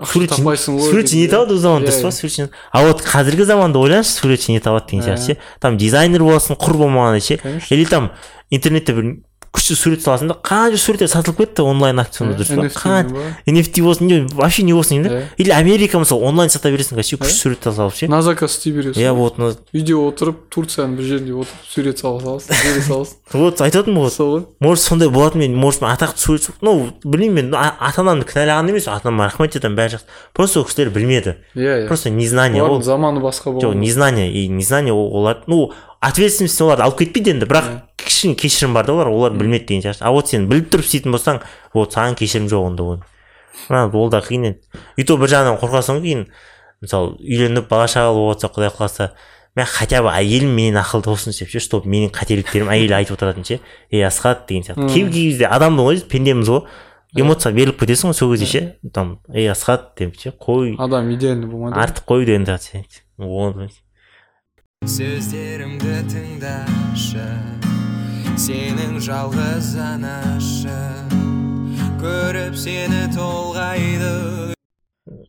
ақша суретші не табады ол заман Иә, дұрыс па суретші а вот қазіргі заманда ойлаңызшы суретші не табады деген Иә. сияқты ше. Там дизайнер боласың құр болмағанда ше. Или там интернетте бір күшті сурет саласың да қанша суреттер сатылып кетті онлайн аукционда дұрыс па қанша? NFT болсын не вообще не болсын да Иә. или америка мысалы онлайн сата бересің вообще күшті Иә. сурет салып ше. На заказ істей бересің. Иә вот үйде отырып турцияның бір жерінде отырып сурет сала саласың бере саласың. (laughs) Вот айтып отырмын ғой сол ғой. Может сондай болатын мен может мен атақты суретші ну білмеймін мен ата анамды кінәлаған емес ата анама рахмет айтамын бәрі жақсы. Просто ол кісілер білмеді. Иә иә. Просто незнание ол заманы басқа жоқ болған незнание и незнание ол- олар ну ответственность оларды алып кетпейді енді бірақ Иә. Кішкене кешірім бар да олар олар білмеді деген сияқты. А вот сен біліп тұрып істейтін болсаң вот саған кешірім жоқ онда Мына ол да қиын енді и то бір жағынан қорқасың ғой кейін мысалы үйленіп бала шағалы болып жатса құдай қаласа мен хотя бы әйелім менен ақылды болсын деп ше чтобы менің қателіктерім әйелі айтып отыратын ше. Ей асхат деген сияқты. Кей кезде адамды ғой пендеміз ғой. Эмоцияға беріліп кетесің ғой сол кезде ше. Там ей асхат деп ше қой адам идеальный болмайды артық қой деген сияқты. Сөздерімді тыңдашы. Сенің жалғыз анашы көріп сені толғайды.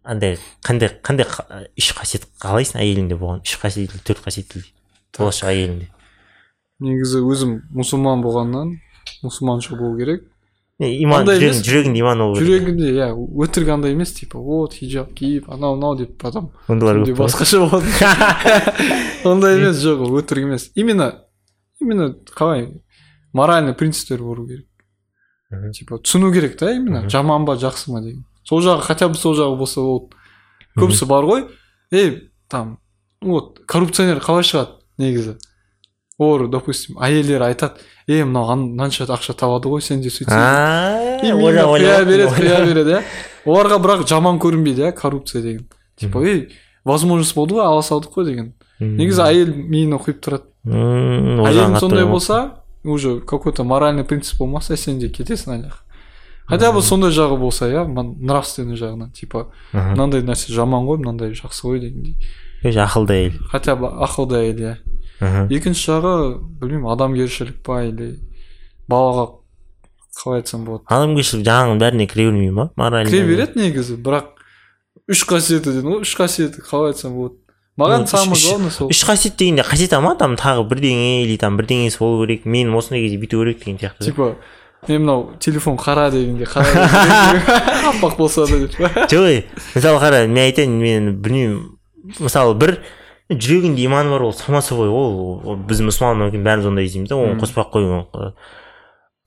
Андай қандай қандай қа- үш қасиет қалайсың әйеліңде болған? Үш қасиет или төрт қасиет или болашақ әйеліңде. Негізі өзім мұсылман болғаннан мұсылманша болу керек. Иман жүрегіңде иман болу керек. Жүрегінде иә өтірік андай емес типа вот хиджаб киіп анау мынау деп потом ондайлар басқаша болады (laughs) ондай емес жоқ ол өтірік емес. Именно именно қалай моральный принциптер болу керек. Типа түсіну керек та именно жаман ба жақсы ма деген. Сол жағы хотя бы сол жағы болса болды. Көбісі бар ғой. Ей там вот коррупционер қалай шығады негізі? Олар допустим әйелдері айтады е мынау ан- мынанша ақша табады ғой сен де сөйтсең құя береді құя береді иә. Оларға бірақ жаман көрінбейді иә коррупция деген. Типа ей возможность болды ғой ала салдық қой деген. Негізі әйел миына құйып тұрады. Қатты сондай болса уже какой то моральный принцип болмаса сен де кетесің ана жаққа хотя бы сондай жағы болса иә нравственный жағынан. Типа мынандай нәрсе жаман ғой мынандай жақсы ғой дегендей ақылды әйел хотя бы ақылды әйел иә. Екінші жағы білмеймін адамгершілік па или балаға қалай айтсам болады. Адамгершілік жағының бәріне кіре бермей ма? Морально кіре береді негізі бірақ үш қасиеті дедің ғой үш қасиеті қалай айтсам болады. Маған үш- главное сол. Үш қасиет дегенде қасиет ама там тағы бірдеңе или там бірдеңесі болу керек мен осындай кезде бүйту керек деген сияқты. Типа мен мынау телефон қара дегенде қара (laughs) аппақ болса да деп. Жоқ ей мысалы қара мен айтайын мен білмеймін. Мысалы бір жүрегінде иманы бар ол само собой ол біз мұсылман өйткені бәріміз ондай іздейміз да оны Мм. қоспай ақ қой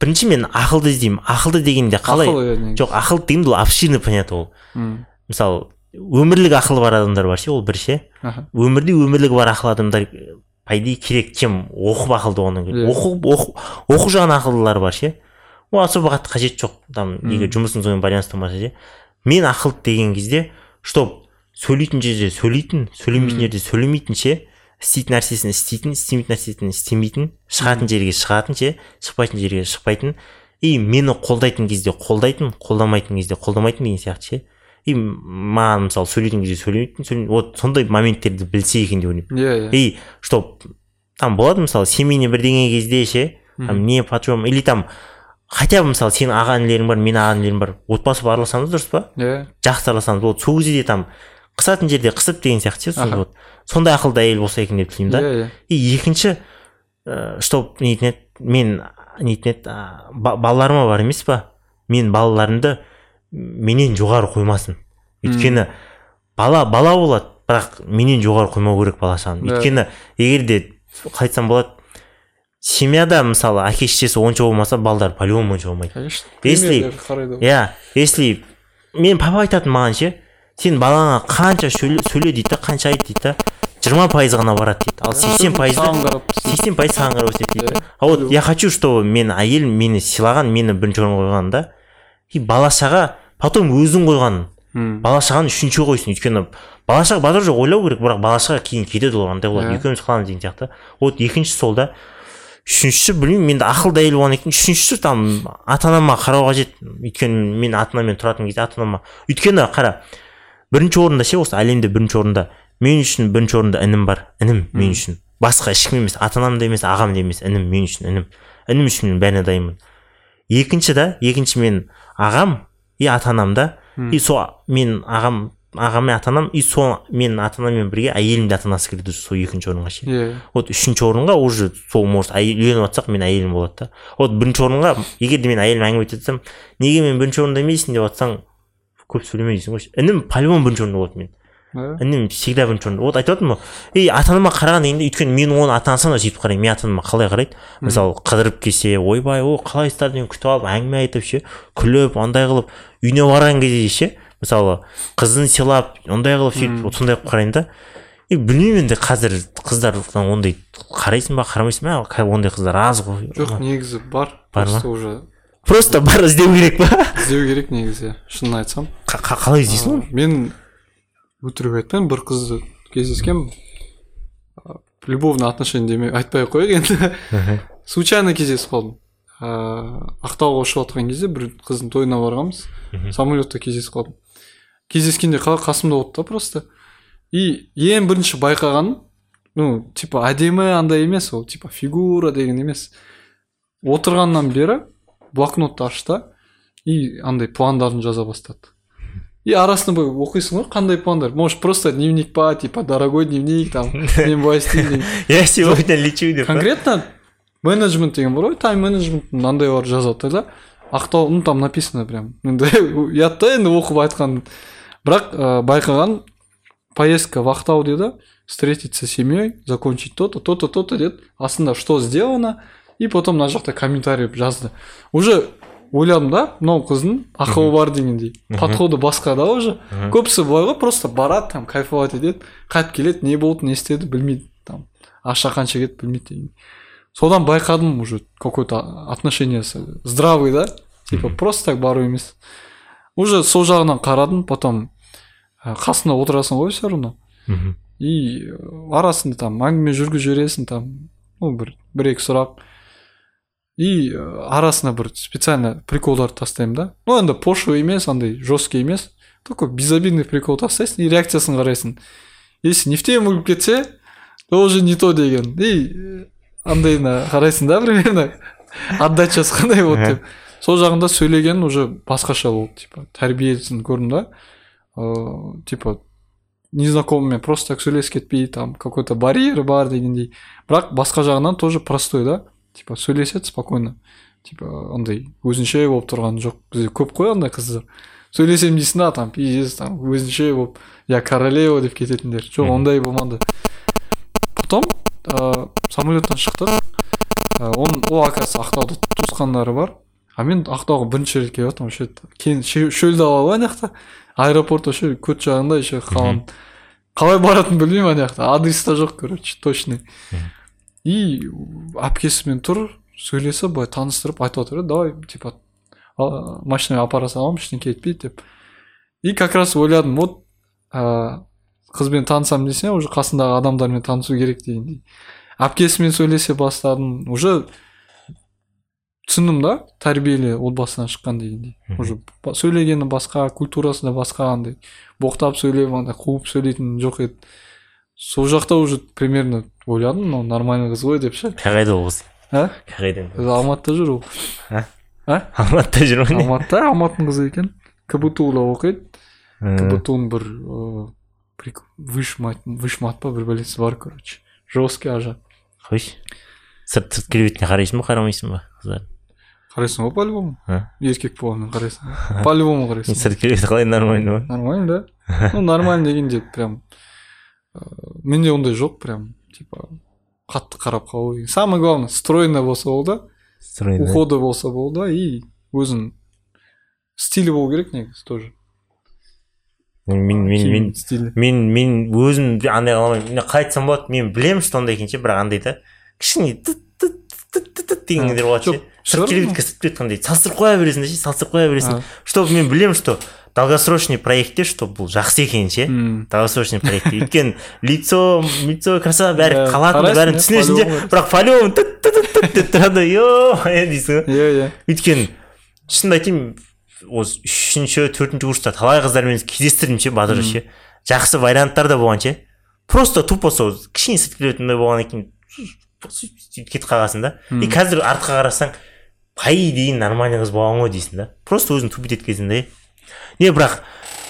бірінші мен ақылды іздеймін ақылды дегенде қалай? Жоқ ақыл дегенде ол обширный понятие ол. Мысалы өмірлік ақылы бар адамдар бар ше ол бір ше. Өмірде өмірлігі бар ақыл адамдар по идее керек чем? Оқып ақылды кейін Иә. оқу оқу жағынан ақылдылар бар ше. Ол особо қатты қажет жоқ там егер жұмысыңызбен байланыстырмаса ше. Мен ақылды деген кезде чтоб сөйлейтін жерде сөйлейтін сөйлемейтін жерде сөйлемейтін ше істейтін нәрсесін істейтін істемейтін нәрсесін істемейтін шығатын жерге шығатын ше шықпайтын жерге шықпайтын. И мені қолдайтын кезде қолдайтын қолдамайтын кезде қолдамайтын деген сияқты ше. И маған мысалы сөйлейтін кезде сөйлемейтін вот сондай моменттерді білсе екен деп ойлаймын. Иә иә. И чтоб там болады мысалы семейный бірдеңе кезде ше там не почем или там хотя бы мысалы сенің аға інілерің бар менің аға інілерім бар отбасы болып араласамыз дұрыс па? Иә. Жақсы араласамыз вот сол кезде де там қысатын жерде қысып деген сияқты ше вот. Сондай ақылды әйел болса екен деп тілеймін да. Иә иә. И екінші ә, чтоб нетін еді мен нетін еді ә, ба- балаларыма бар емес па? Мен балаларымды менен жоғары қоймасын. Өйткені бала бала болады бірақ менен жоғары қоймау керек бала шағаны өйткені егер де қалай айтсам болады семьяда мысалы әке шешесі онша болмаса балдар по-любому онша болмайды. Конечно Если- иә если мен папа айтатын маған ше сен балаңа қанша сөйле, дейді да қанша айт дейді да жиырма пайыз ғана барады дейді. Ал сексен қарап сексен пайыз саған қарап өседі дейді. А вот я хочу чтобы мен әйелім мені сыйлаған мені бірінші орынға қойған да и бала шаға потом өзің қойған М, бала шағаны үшінші қойсын өйткені бала шаға базар жоқ ойлау керек бірақ бала шаға кейін кетеді ол андай болады Иә. екеуміз қаламыз деген сияқты. Вот екіншісі сол да. Үшіншісі білмеймін енді ақылды әйел болғаннан кейін үшіншісі там ата анама қарау қажет. Өйткені мен ата анаммен тұратын кезде ата анама өйткені қара бірінші орында ше осы әлемде бірінші орында. Мен үшін бірінші орында інім бар інім мен үшін. Басқа ешкім емес ата анам да емес ағам да емес інім мен үшін інім. Інім үшін мен бәріне дайынмын. Екінші да екінші мен ағам и ата анам да и сол мен ағам ағам мен ата анам и сол мен ата анаммен бірге әйелім де ата анасы кіреді сол екінші орынға ше иә. Вот үшінші орынға уже сол может үйленіп жатсақ мен әйелім болады да. Вот бірінші орынға егер де мен әйеліме әңгіме айтып жатсам неге мен бірінші орында емессің деп жатсаң көп сөйлеме дейсің ғой. Інім по любому бірінші орында болады мен. Інім всегда бірінші орында вот айтып жатырмын ғой ей ата анама қараған дегенде өйткені мен оның ата анасына да сөйтіп қараймын. Мен ата анама қалай қарайды? Мысалы қыдырып келсе ойбай о қалайсыздар деп күтіп алып әңгіме айтып ше күліп андай қылып үйіне барған кезде ше мысалы қызын сыйлап ондай қылып сөйтіп сондай қылып қараймын да. И білмеймін енді қазір қыздар ондай қарайсың ба қарамайсың ба? Ондай қыздар аз ғой. Жоқ негізі бар. Бар ма? просто уже просто бар іздеу керек па? Іздеу керек негізі шынын айтсам. Қа- қа- қалай іздейсің оны? мен өтірік айтпаймын бір қызды кездескенмін любовный отношение демей айтпай ақ қояйық енді. Случайно кездесіп қалдым. Ыыы ақтауға ұшып жатқан кезде бір қыздың тойына барғанбыз. Самолетта кездесіп қалдым. Кездескенде қа- қасымда болды да просто. И ең бірінші байқағаным ну типа әдемі андай емес ол типа фигура деген емес. Отырғаннан бері блокнотты ашты. Да и андай пландарын жаза бастады. и арасында былай оқисың ғой қандай пландар может просто дневник па типа дорогой дневник там мен былай істеймін деген я сегодня лечу деп па? конкретно менеджмент деген бар ғой тайм менеджмент мынандай бар жазып жатыр да ақтау ну там написано прям енді ұят (laughs) та енді оқып айтқан бірақ ә, байқаған поездка в ақтау деді встретиться с семьей закончить то то то то то то деді астында что сделано и потом мына жақта комментарий жазды уже ойладым да мынау қыздың ақылы бар дегендей подходы басқа да уже. Көбісі былай ғой просто барады там кайфовать етеді. Қайтып келеді не болды не істеді білмейді. Там ақша қанша кетті білмейді деген. Содан байқадым уже какой то отношениесі здравый да? Типа просто так бару емес. Уже сол жағынан қарадым потом ә, қасында отырасың ғой все равно. И ә, арасында там әңгіме жүргізіп жібересің там ну бір бір екі сұрақ. И ә, арасына бір специально приколдарды тастаймын да? Ну енді пошлый емес андай жесткий емес такой безобидный прикол тастайсың и реакциясын қарайсың если не в тему кетсе то уже не то деген и ә, андайына қарайсың да примерно? Отдачасы қандай болды деп сол жағында сөйлеген уже басқаша болды типа тәрбиесін көрдім да? Ыыы типа незнакомыймен просто так сөйлесіп кетпей там какой то барьері бар дегендей. Бірақ басқа жағынан тоже простой да? Типа сөйлеседі спокойно. Типа андай өзінше болып тұрған жоқ. Бізде көп қой андай қыздар. Сөйлесемін дейсің да там пиздец там өзінше болып я королева деп кететіндер. Жоқ ондай болмады. Потом ә, самолеттан шықтық ә, он ол оказывается ақтауда туысқандары бар. А мен ақтауға бірінші рет келіп жатырмын вообще ше- шөл дала ғой ана жақта. Аэропорт вообще көт жағында еще қалған қалай баратынын білмеймін ана жақта. Адрес та жоқ короче точный. И әпкесімен тұр сөйлесіп былай таныстырып айтып отыр давай типа машинаға апара саламын ештеңке етпейді деп. И как раз ойладым вот ә, қызбен танысамын десе уже қасындағы адамдармен танысу керек дегендей әпкесімен сөйлесе бастадым уже түсіндім да тәрбиелі отбасынан шыққан дегендей уже сөйлегені басқа культурасы да басқа андай боқтап сөйлеп андай қуып сөйлейтін жоқ еді. Сол жақта уже примерно ойладым мынау нормальный қыз ғой деп ше? Қай ол қыз. А қай қайдан өзі алматыда жүр ол. А? а алматыда жүр ма алматыда? Алматының қызы екен. Кбту да оқиды. М, кбту ның бір вышмат вышмат па бір бәлесі бар короче. Жесткий ажа қойшы сырт сырт келбетіне қарайсың ба қарамайсың ба қыздар? Қарайсың ғой по любому еркек болғанмен қарайсың по любому (laughs) қарайсың сырт келбеті қалай нормально ма? Нормально да? (laughs) Ну нормально дегенде прям ыыы, менде ондай жоқ прям. Типа қатты қарап қалу деген самое главное стройный болса болды стройный. уходы болса болды и өзінің стилі болу керек негізі тоже. Мен мен мен мен мен мен өзім андай қыла алмаймын мен қалай айтсам болады мен білемін что ондай екен ше бірақ андай да. Кішкене дегендер болады ше. сырт келбетке сырт келбетке салыстырып қоя бересің да ше салыстырып қоя бересің. Чтобы мен білемін что долгосрочный проектте что бұл жақсы екен ше. Долгосрочный проектте өйткені лицо лицо красота бәрі қарайсың, бәрін түсінесің де. бірақ по-любому тыт деп тұрады. Е дейсің ғой. Иә иә өйткені шынымды айтайын осы үшінші төртінші курста талай қыздармен кездестірдім ше батыр ше. Жақсы варианттар да болған ше. Просто тупо сол кішкене сырт келбетінде болғаннан кейін сөйтіп кетіп қалғансың да. И қазір артқа қарасаң по идее нормальный қыз болған ғой дейсің да. Просто өзің тупить еткенсің да не бірақ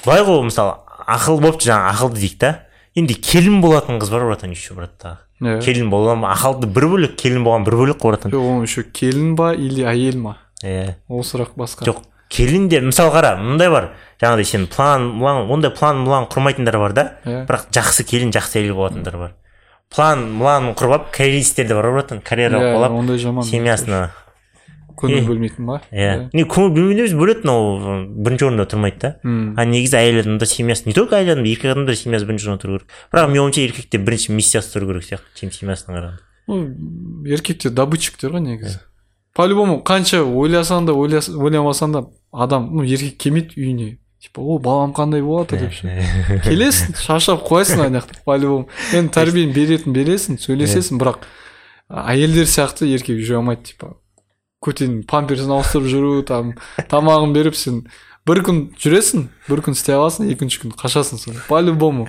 былай ғой мысалы ақыл болыпты жаңағы ақылды дейік та. Енді келін болатын қыз бар братан еще брат тағы иә келін бола ма? Ақылды бір бөлек келін болған бір бөлек қой братан. Жоқ оның еще келін ба или әйел ма? Иә ол сұрақ басқа. Жоқ келін де мысалы қара мындай бар. Жаңағыдай сен план млан ондай план млан құрмайтындар бар да. Иә. бірақ жақсы келін жақсы әйел болатындар бар. План млан құрып алып карьеристер де бар ғой братан карьера қуалап ондай жаман семьясына. Көңіл бөлмейтін ба? Иә. Не көңіл бөлмейді емес бөледі но бірінші орында тұрмайды да. А негізі әйел адамда семьясы не только әйел адамда еркек адамда да семьясы бірінші орында тұру керек. Бірақ менің ойымша еркекте бірінші миссиясы тұру керек сияқты чем семьясына қарағанда ну еркектер добытчиктер ғой негізі. По любому қанша ойласаң да ойламасаң да адам ну еркек келмейді үйіне. Типа о балам қандай болады? деп ше. (laughs) Келесің шаршап қоясың ана жақта по любому енді тәрбиені беретін бересің сөйлесесің бірақ әйелдер сияқты еркек жүре алмайды типа. Көтен памперсін ауыстырып жүру там тамағын беріп сен бір күн жүресің бір күн істей аласың екінші күн қашасың сон по любому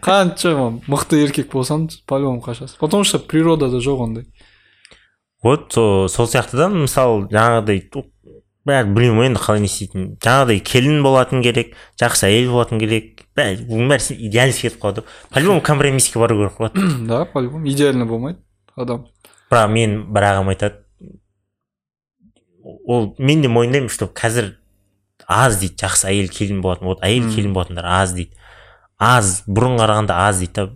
қанша мықты еркек болсаң по любому қашасың. Потому что природада жоқ ондай. Вот сол сол сияқты да мысалы жаңағыдай бәрі білмеймін ғой енді қалай не істейтінін. Жаңағыдай келін болатын керек жақсы әйел болатын керек бәрі бұның бәрі идеальность кетіп қалады. По любому компромисске бару керек қой (coughs) да по любому идеально болмайды адам. Бірақ мен бір ағам айтады ол мен де мойындаймын что қазір аз дейді жақсы әйел келін болатын вот әйел келін болатындар аз дейді. аз бұрын қарағанда аз дейді да.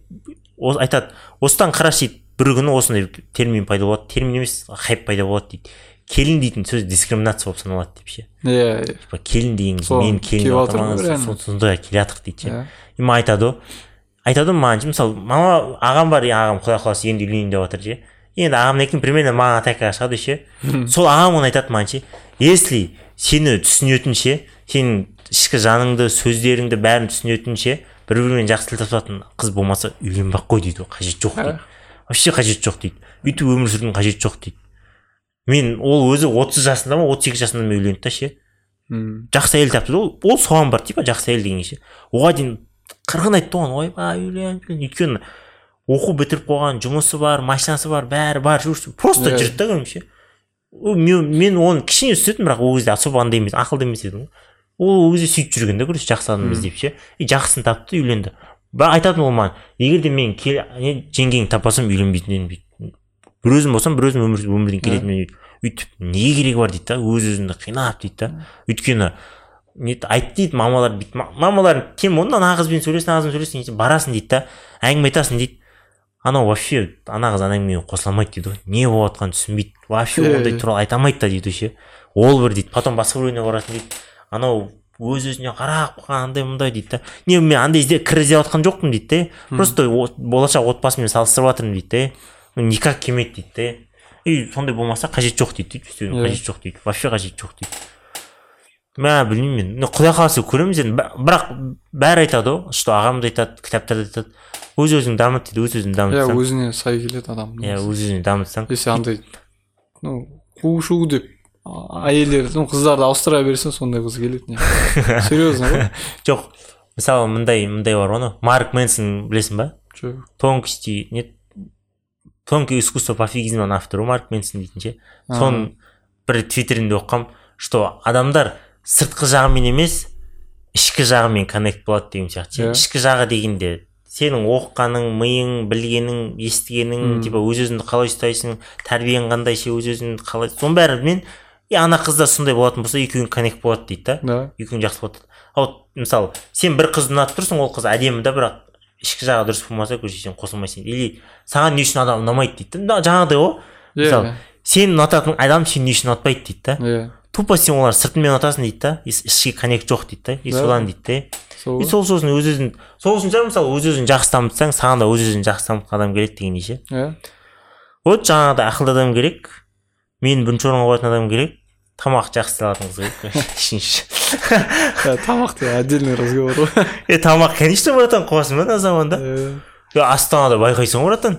Айтады осыдан қарашы дейді бір күні осындай термин пайда болады термин емес хайп пайда болады дейді. Келін дейтін сөз дискриминация болып саналады деп ше. Иә иә. Типа келін деген мен келін сондай келе жатырық дейді ше. Иә. И маған айтады ғой айтады ғой маған ше, мысалы мама ағам бар ағам құдай қаласа енді үйлейін деп жатыр ше. Енді ағамныкін примерно маған атакаға шығады ше. Сол ағам ғана айтады маған ше если сені түсінетін ше сенің ішкі жаныңды сөздеріңді бәрін түсінетін ше бір бірімен жақсы тіл табысатын қыз болмаса үйленбей ақ қой дейді ғой қажет жоқ дейді вообще қажет жоқ дейді. Бүйтіп өмір сүрудің қажеті жоқ дейді. Мен ол өзі отыз жасында ма отыз екі жасында ма үйленді да ше. Жақсы әйел тапты да ол ол соған бар типа жақсы әйел деген ше. Оған дейін қырғын айтты оған ойбай үйлен үйлен өйткені оқу бітіріп қойған жұмысы бар машинасы бар бәрі бар жүрсін просто жүрді да Ол мен, мен оны кішкене түсінетінмін бірақ ол кезде особо андай емес ақылды емес едім. Ғой ол ол кезде сөйтіп жүрген да короче жақсы адам іздеп ше. И жақсысын тапты үйленді. Бірақ айтатын ол маған егер де мен кел- не, жеңгеңді таппасам үйленбейтін едім дейді. Бір өзім болсам бір өзім өмір өмірден келетін едім дейді. Өйтіп не керегі бар дейді да өз өзіңді қинап дейді да. Өйткені не айт дейді мамалар бүйтіп ма- мамалар кем онда ана қызбен сөйлес ана қызбен сөйлес барасың дейді да әңгіме айтасың дейді. Анау вообще ана қыз ана әңгімеге қосыла алмайды дейді ғой. Не болып жатқанын түсінбейді. Вообще ондай туралы айта алмайды да дейді ше ол бір дейді потом басқа біреуіне барасың дейді. Анау өз өзіне қарап андай мындай дейді да. Не мен андай ізде кір іздеп жатқан жоқпын дейді да просто болашақ отбасыммен салыстырып жатырмын дейді да никак келмейді дейді да и сондай болмаса қажет жоқ дейді Иә. қажеті жоқ дейді. Вообще қажеті жоқ дейді. Мә білмеймін. Мен құдай қаласа көреміз енді бірақ бәрі айтады ғой что ағам да айтады кітаптарда айтады. Өз өзіңді дамыт дейді өз өзіңді иә дамытсаң өзіне сай келеді адам. Иә өз өзіңді дамытсаң. Если андай ну қу шу деп әйелдер ну қыздарды ауыстыра берсең сондай қыз келеді не? (laughs) Серьезно ғой? Жоқ мысалы мындай мындай бар ғой анау марк мэнсон білесің ба? Жоқ тонкости не? Тонкое искусство пофигизмнің авторы ғой марк мэнсон дейтін ше. Соның бір твиттерінде оқығанмын что адамдар сыртқы жағымен емес ішкі жағымен коннект болады деген сияқты. Ше Иә. ішкі жағы дегенде сенің оқығаның миың білгенің естігенің Мм. типа өз өзіңді қалай ұстайсың тәрбиең қандай ше өз өзіңді қалай соның бәрімен и ана қыз да сондай болатын болса екеуің коннект болады дейді да. Да. Екеуің жақсы болады. А вот мысалы сен бір қызды ұнатып тұрсың ол қыз әдемі да бірақ ішкі жағы дұрыс болмаса короче сен қосылмайсың. Или саған не үшін адам ұнамайды дейді да. Жаңағыдай ғой иә мысалы сен ұнататын адам сені не үшін ұнатпайды дейді да. Иә. Тупо сен олар сыртымен ұнатасың дейді да. Ішкі коннект жоқ дейді да. И Да. содан дейді да и сол сосын өз өзін сол үшін шығар мысалы өз өзін жақсы дамытсаң саған да өз өзін жақсы дамытқан адам келеді дегендей ше иә вот жаңағыдай ақылды адам керек мені бірінші орынға қоятын адам керек тамақ жақсы салатын қыз керек. (laughs) Үшінші. Ә, тамақ те отдельный разговор ғой. (laughs) Е тамақ конечно братан қуасың ба ана заманда? Иә. е астанада байқайсың ғой братан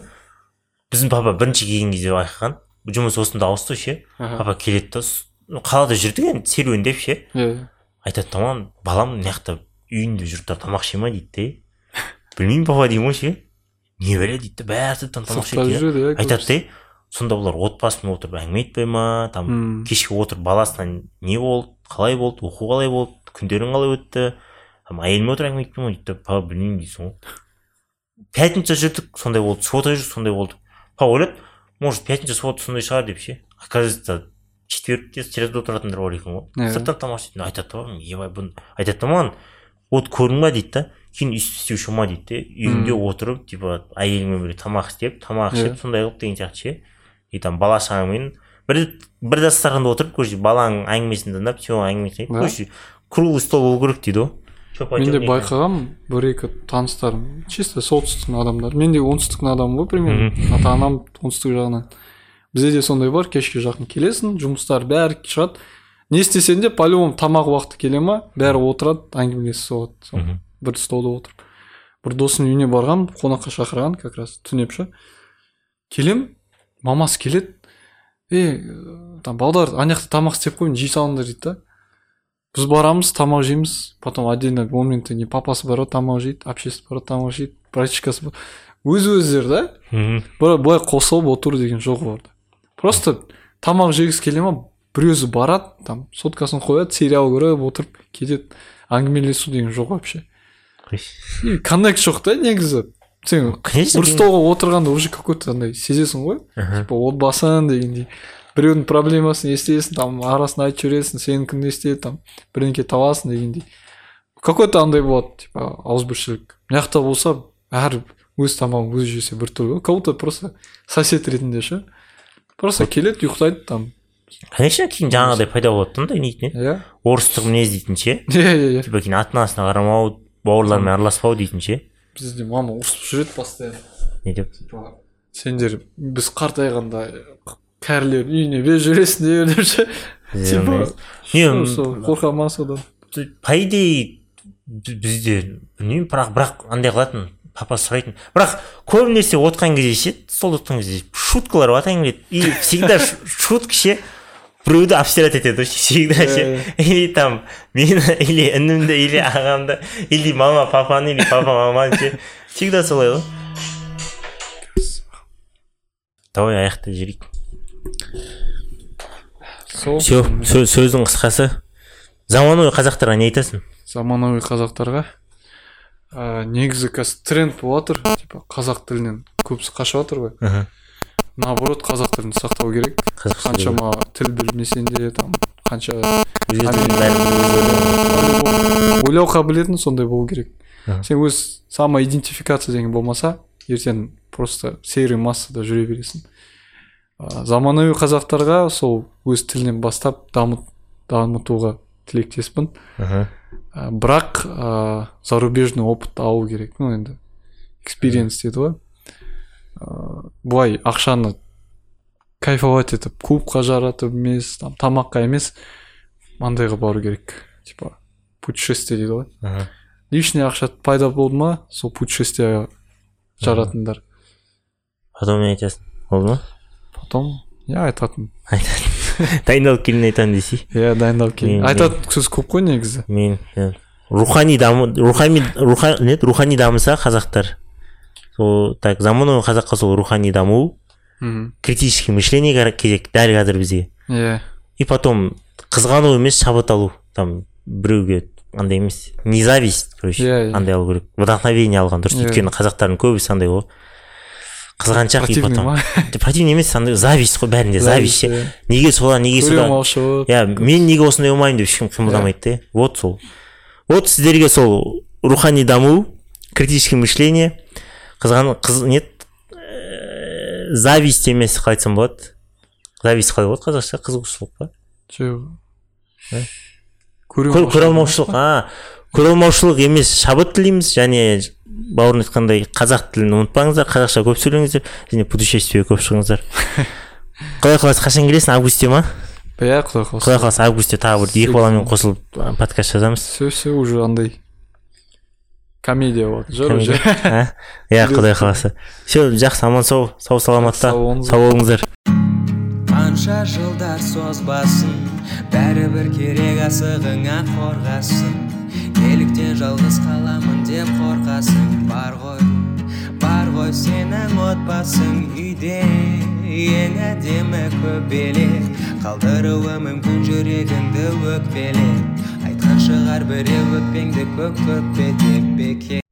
біздің папа бірінші келген кезде байқаған. Жұмыс осында ауысты ше папа келеді да қалада жүрдік енді серуендеп ше. Иә айтады маған балам мына жақта үйінде жүріп тұрып тамақ іше ма? дейді да білмеймін папа деймін ғой ше. Не бәле? дейді да бәрі сырттан тамақ ішеді иә айтады да сонда бұлар отбасымен отырып әңгіме айтпай ма? там кешке отырып баласына не болды қалай болды оқу қалай болды күндерің қалай өтті? Там әйеліме отырып әңгіме айтпай ма? дейді да папа білмеймін дейсің ғой. Пятница жүрдік сондай болды суббота жүрдік сондай болды. Папа ойлады может пятница суббота сондай шығар деп ше. Оказывается четвергте среда отыратындар бар екен ғой сырттан тамақ ішетін айтады да ебай бұны айтады да маған вот көрдің ба дейді да кейін істеуші ма дейді да үйінде отырып типа әйеліңмен бірге тамақ істеп тамақ ішіп сондай қылып деген сияқты ше. И там бала шағаңмен бір бір дастарханда отырып короче баланың әңгімесін тыңдап сенің әңгімесін короче круглый стол болу керек дейді ғой Чё мен де бір екі таныстарым чисто солтүстіктің адамдары. Мен де оңтүстіктің адамымын ғой примерно. Ата анам оңтүстік жағынан. Бізде де сондай бар кешке жақын келесің жұмыстар бәрі шығады. Не істесең де по любому тамақ уақыты келе ма бәрі отырады әңгімелесіп соғады. Сол бір столда отырып. Бір досының үйіне барғам қонаққа шақырған как раз түнеп ше. Келем мамасы келеді. Е там балдар ана жақта тамақ істеп қоймын жей салыңдар дейді да. Біз барамыз тамақ жейміз потом отдельно моментте не папасы барады тамақ жейді әпшесі барады тамақ жейді братишкасы бар. Өз өздері да былай былай қосылып отыру деген жоқ оларда просто тамақ жегісі келе ма біреусі барады там соткасын қояды сериал көріп отырып кетеді. Әңгімелесу деген жоқ вообще. Коннект жоқ та негізі. Сен бір столға отырғанда уже какой то андай сезесің ғой. Типа отбасың дегендей. Біреудің проблемасын естисің там арасын айтып жібересің сенікін не істеді там бірдеңке табасың дегендей. Какой то андай болады типа ауызбіршілік. Мына жақта болса әр өз тамағын өзі жесе біртүрлі как будто просто сосед ретінде ше. Просто келеді ұйықтайды там конечно кейін жаңағыдай пайда болады да андай нейтін иә орыстық мінез дейтін ше иә иә иә типа кейін ата анасына қарамау бауырларымен араласпау дейтін ше бізде мама ұрысып жүреді постоянно не деп типа сендер біз қартайғанда кәрілер үйіне беріп жібересіңдер деп ше типа сол қорқамын содан по идее бі- бізде білмеймін бірақ бірақ андай қылатын папа сұрайтын. Бірақ көбінесе отқан кезде ше столда отқан кезде шуткалар болады и всегда шутка ше біреуді обсирать етеді вообще всегда ше. Или там мені или інімді или ағамды или мама папаны или папа маманы ше. Всегда солай ғой. Давай аяқтай жіберейік. Сол. Все сөздің қысқасы. Заманауи қазақтарға не айтасың? Заманауи қазақтарға? Ә, негізі қазір тренд болып жатыр типа қазақ тілінен көбісі қашып жатыр ғой. Наоборот қазақ тілін сақтау керек. Қаншама тіл білмесең де там қанша ойлау қабілетің сондай болу керек. Сен өз самоидентификация деген болмаса ертең просто серый массада жүре бересің. Ә, заманауи қазақтарға сол өз тілінен бастап дамыт, дамытуға тілектеспін. Мхм. Бірақ ә, зарубежный опыт алу керек. Ну енді экспириенс дейді ғой. Ә, былай ақшаны кайфовать етіп клубқа жаратып емес там тамаққа емес мандайға бару керек. Типа путешествие дейді ғой. Лишний ақша пайда болды ма сол путешествие жаратыңдар потом не айтасың болды ма? Потом иә айтатын дайындалып келін айтамын десей иә дайындалып кейін айтатын сөз көп қой негізі мен рухани даму рухани руха, не рухани дамыса қазақтар сол так заманауи қазаққа сол рухани даму мхм критический мышление кер- керек дәл қазір бізге иә и потом қызғану емес шабыт алу там біреуге андай емес не зависть короче андай алу керек вдохновение алған дұрыс өйткені қазақтардың көбісі андай ғой қызғаншақ и потом. противный емес андай зависть қой бәрінде зависть ше. неге солар неге алмаушылық иә мен неге осындай болмаймын деп ешкім қимылдамайды да. вот сол. Вот сіздерге сол рухани даму критическое мышление қызған қыз не еді, э, зависть емес қалай айтсам болады. Зависть қалай болады қазақша? Қызығушылық па? Жоқ көре Көр- көре алмаушылық а. Көре алмаушылық емес шабыт тілейміз. Және бауырым айтқандай қазақ тілін ұмытпаңыздар қазақша көп сөйлеңіздер және путешествиеге көп шығыңыздар. (laughs) Құдай қаласа қашан келесің? Августте ма? Иә құдай қаласа. Құдай қаласа августте тағы бір екі баламен қосылып подкаст жазамыз. Все все уже андай комедия болады жыр уже. (laughs) Иә құдай қаласа. Все жақсы аман сау сау саламатта. Сау болыңыздар. сау болыңыздар. Қанша жылдар созбасын бәрібір керек асығыңа қорғасын. Неліктен жалғыз қаламын деп қорқасың. Бар ғой бар ғой сенің отбасың үйде. Ең әдемі көбелек қалдыруы мүмкін жүрегіңді өкпелеп айтқан шығар біреу өкпеңді көк көкпе деп бекер